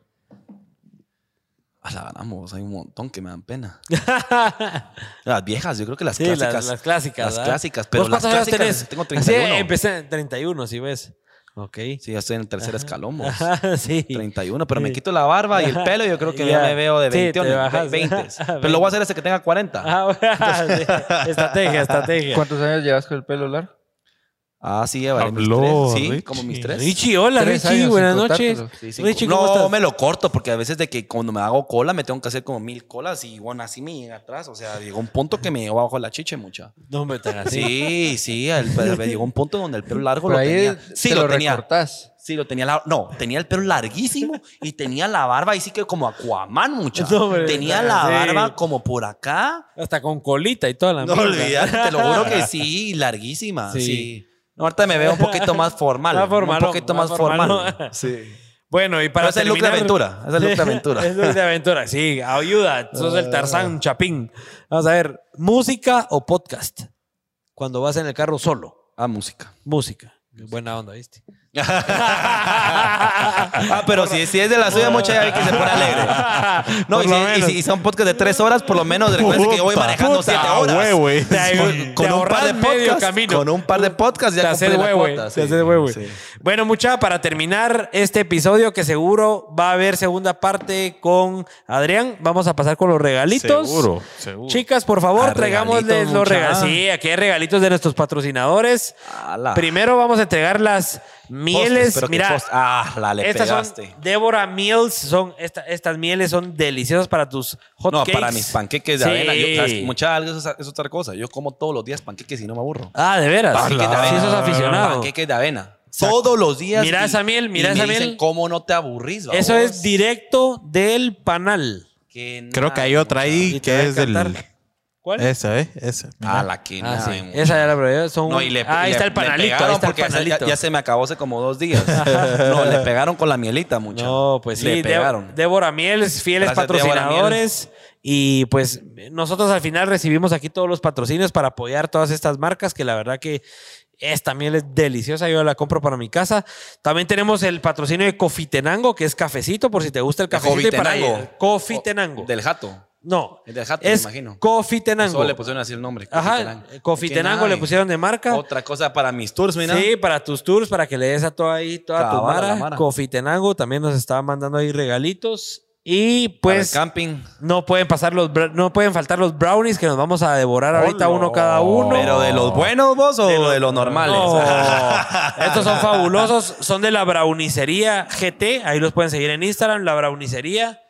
A la ganamos, hay un montón que me dan pena. las viejas, yo creo que las Sí, clásicas. las, las clásicas. Las ¿verdad? clásicas, pero ¿Vos las clásicas tenés? tengo Así 31. empecé en 31, si ves. Ok. Sí, ya estoy en el tercer escalón. vos. Ajá, sí. 31, pero me Sí. quito la barba y el pelo y yo creo que ya, Ya. me veo de Sí, 20. te bajas. 20. Pero lo voy a hacer hasta que tenga 40. Ah, bueno, sí. Estrategia, estrategia. ¿Cuántos años llevas con el pelo largo? Ah, sí, ya vale. Mis Habló, tres. Sí, Richie. como mis tres. Richie, hola, Tres Richie. años Buenas noches. cortártelo. Sí, sí. Richie, ¿cómo no, estás? me lo corto porque a veces de que cuando me hago cola me tengo que hacer como mil colas y bueno, así me llega atrás. O sea, llegó un punto que me llegó abajo la chiche mucha. No me tan así. Sí, sí, el- me llegó un punto donde el pelo largo lo ahí tenía. te Sí, lo, lo tenía. recortás. Sí, lo tenía. la- no, tenía el pelo larguísimo y tenía la barba ahí sí que como Aquaman mucha. No, tenía la sí. barba como por acá. Hasta con colita y toda la No olvidate, te lo juro que sí, larguísima. Sí. No, ahorita me veo un poquito más formal. Más un poquito más más, formal. Sí. Bueno, y para Pero es el look de aventura, es el look de aventura. es el look de aventura, sí. Ayuda. Sos el Tarzán Chapín. Vamos a ver, ¿música o podcast? Cuando vas en el carro solo. Ah, música. Música. Qué buena onda, ¿viste? ah, pero si, si es de la suya, mucha ya vi que se pone alegre. No, y si, y menos. si son podcast de tres horas, por lo menos recuerden que yo voy manejando puta, siete horas. eh. Te, Con, un par de podcasts, camino. con un par de podcasts ya cumplí la cuota. te sí, haces huevo. sí. Bueno, mucha, para terminar este episodio, que seguro va a haber segunda parte con Adrián, vamos a pasar con los regalitos. Seguro, seguro. Chicas, por favor, Ah, traigámosles los regalitos. Sí, aquí hay regalitos de nuestros patrocinadores. Ala. Primero vamos a entregar las mieles. Postres, Mira, post- ah, la le estas pegaste. son Débora Meals. Son esta- estas mieles son deliciosas para tus hot No, cakes. para mis panqueques de Sí. avena. Yo, ¿sabes? Mucha algo eso es, otra cosa. Yo como todos los días panqueques y no me aburro. Ah, de veras. Panqueques de Sí, avena. sos aficionado. Panqueques de avena. Todos los días. Mira y- esa miel, mira y esa me dicen, miel. ¿Cómo no te aburrís? Eso es directo del panal. Que Creo que hay otra ahí que es del. Esa, ¿eh? Esa. mira. Ah, la que Ah, sí. Esa ya la probé. Son... No, y le, ah, ahí está el le panalito. Ahí está el porque ya- panalito. Ya, ya se me acabó hace como dos días. no, le pegaron con la mielita, mucho. No, pues sí. Le pegaron. Débora Mieles, fieles Gracias, patrocinadores. Y pues nosotros al final recibimos aquí todos los patrocinios para apoyar todas estas marcas que la verdad que esta miel es deliciosa. Yo la compro para mi casa. También tenemos el patrocinio de Cofitenango, que es cafecito, por si te gusta el cafecito. y para- Cofitenango. Cofitenango. Del jato. No. El del jato, es me imagino. Cofitenango. Solo le pusieron así el nombre. Ajá. Cofitenango. Cofitenango ¿Qué le pusieron de marca. Otra cosa para mis tours, mira. Sí, para tus tours, para que le des a toda ahí, toda tu mara. mara. Cofitenango también nos estaba mandando ahí regalitos. Y Para pues el camping. no pueden pasar los no pueden faltar los brownies que nos vamos a devorar ahorita uno cada uno. ¿Pero de los buenos vos o de los, normales? No. Estos son fabulosos, son de la brownicería GT, ahí los pueden seguir en Instagram, la brownicería.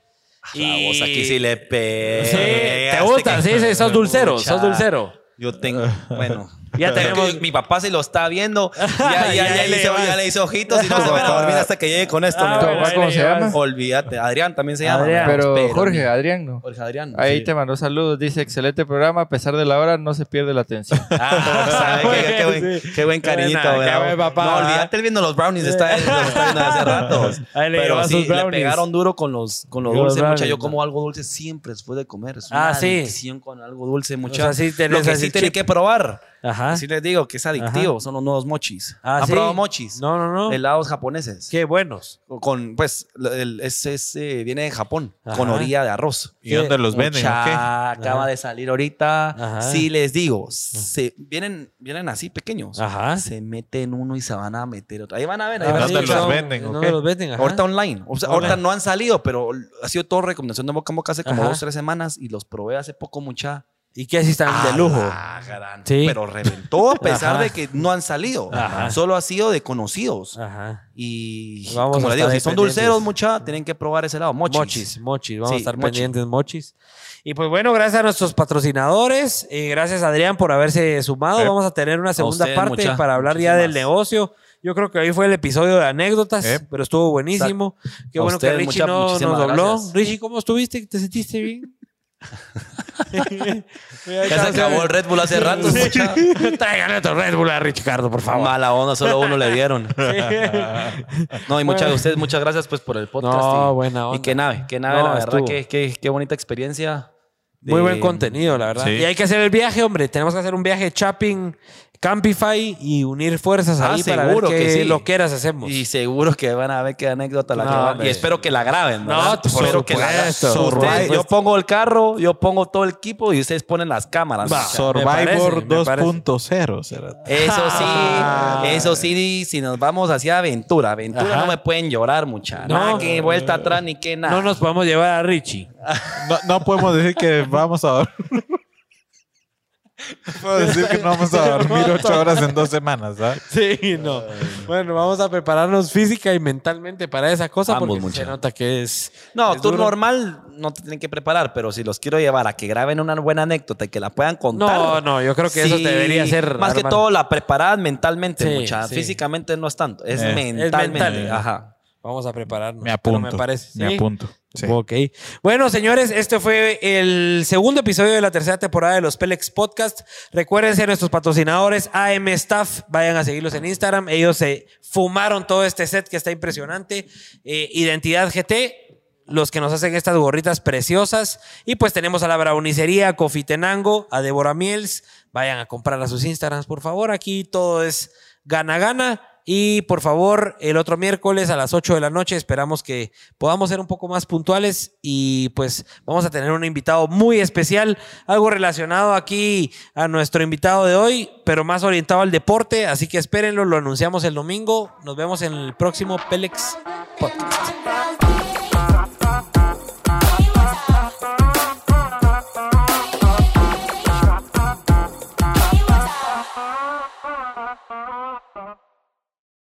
Y vos aquí sí le pegas. Sí, te gustan, sí, sí, sos dulcero, sos dulcero. Yo tengo, bueno. Ya tenemos- Mi papá si lo está viendo. Ya, ya, Ya ya, le hizo, vas. ya le hizo ojitos y no se van a dormir hasta que llegue con esto. Ah, mi ¿Tu bueno, papá. papá cómo se llama? Olvídate. Adrián también se llama. Adrián. Pero Pero Jorge, Adrián, no. Jorge Adrián. Ahí sí. te mandó saludos. Dice, excelente programa. A pesar de la hora, no se pierde la atención. Ah, ¿sabe qué, qué buen, Sí. qué buen cariñito, No, ¿verdad? olvídate viendo los brownies, está, los está viendo hace rato. Ahí le Pero sí, sus le brownies. pegaron duro con los, con los dulces, mucha. Yo ¿no? como algo dulce siempre después de comer. Es Ah, sí. con algo dulce, mucha. sea, sí tenés Lo que sí que probar. Ajá. Sí les digo que es adictivo, son los nuevos mochis. Ah, ¿Han ¿sí? probado mochis? No, no, no. Helados japoneses. Qué buenos. Con, pues, el, es, es, eh, viene de Japón, Ajá. con orilla de arroz. ¿Y dónde los venden? Mucha, acaba Ajá. de salir ahorita. Ajá. Sí, les digo, se, vienen, vienen así pequeños. Ajá. Se meten uno y se van a meter otro. Ahí van a ver, ahí van a ¿Dónde los son- venden, o ¿Dónde qué? los venden? Ajá. Ahorita online. O sea, ahorita no han salido, pero ha sido todo recomendación de boca en boca hace como Ajá. dos, tres semanas y los probé hace poco mucha. ¿Y qué así están de lujo? Ah, gran. Sí. Pero reventó a pesar Ajá. de que no han salido. Ajá. Solo ha sido de conocidos. Ajá. Y Vamos como a les digo, si son dulceros, mucha, tienen que probar ese lado. Mochis. Mochis, mochis. Vamos a Sí, estar mochi. pendientes mochis. Y pues bueno, gracias a nuestros patrocinadores. y gracias Adrián por haberse sumado. Eh. Vamos a tener una segunda ustedes, parte mucha- para hablar ya del negocio. Yo creo que hoy fue el episodio de anécdotas, Eh. pero estuvo buenísimo. Qué A bueno ustedes, que Richie mucha- no nos dobló. gracias. Richie, ¿cómo estuviste? ¿Te sentiste bien? Ya se acabó el Red Bull hace rato. mucha. Traigan otro Red Bull a Ricardo, por favor. Mala onda, solo uno le dieron. No, y muchas Bueno. de ustedes, muchas gracias pues por el podcast. No, y, buena Y qué nave, qué nave, No, la verdad, qué, qué, qué bonita experiencia. de- Muy buen contenido, la verdad. Sí. Y hay que hacer el viaje, hombre. Tenemos que hacer un viaje Chapping, Campify y unir fuerzas Ah, ahí para ver seguro qué que sí. lo quieras hacemos. Y seguro que van a ver qué anécdota la No, que van- hombre. Y espero que la graben. No, ¿verdad? por espero que la. Ustedes- yo pongo el carro, yo pongo todo el equipo y ustedes ponen las cámaras. Va. Survivor me parece. 2.0 será. Eso sí, Ah. eso sí, si nos vamos hacia aventura, aventura Ajá. no me pueden llorar mucha. No. Nada que vuelta atrás ni que nada. No nos podemos llevar a Richie. No, no podemos decir que vamos a. No puedo decir que no vamos a dormir ocho horas en dos semanas, ¿ah? Sí, no. Bueno, vamos a prepararnos física y mentalmente para esa cosa porque mucha. se nota que es. No, es duro. normal no te tienen que preparar, pero si los quiero llevar a que graben una buena anécdota y que la puedan contar. No, no, yo creo que eso debería ser. Más que todo la preparad mentalmente, Sí, mucha. sí. Físicamente no es tanto, es Eh. mentalmente. mental. Ajá. Vamos a prepararnos. Me pero apunto. Me parece. Me ¿sí? apunto. Ok. Bueno, señores, este fue el segundo episodio de la tercera temporada de los Pelex Podcast. Recuérdense nuestros patrocinadores AM Staff, vayan a seguirlos en Instagram. Ellos se fumaron todo este set que está impresionante. Eh, Identidad GT, los que nos hacen estas gorritas preciosas. Y pues tenemos a la Brownicería, Cofitenango, a Débora Miels. Vayan a comprar a sus Instagrams, por favor. Aquí todo es gana-gana. Y por favor, el otro miércoles a las 8 de la noche esperamos que podamos ser un poco más puntuales y pues vamos a tener un invitado muy especial, algo relacionado aquí a nuestro invitado de hoy, pero más orientado al deporte, así que espérenlo, lo anunciamos el domingo, nos vemos en el próximo Pelex Podcast.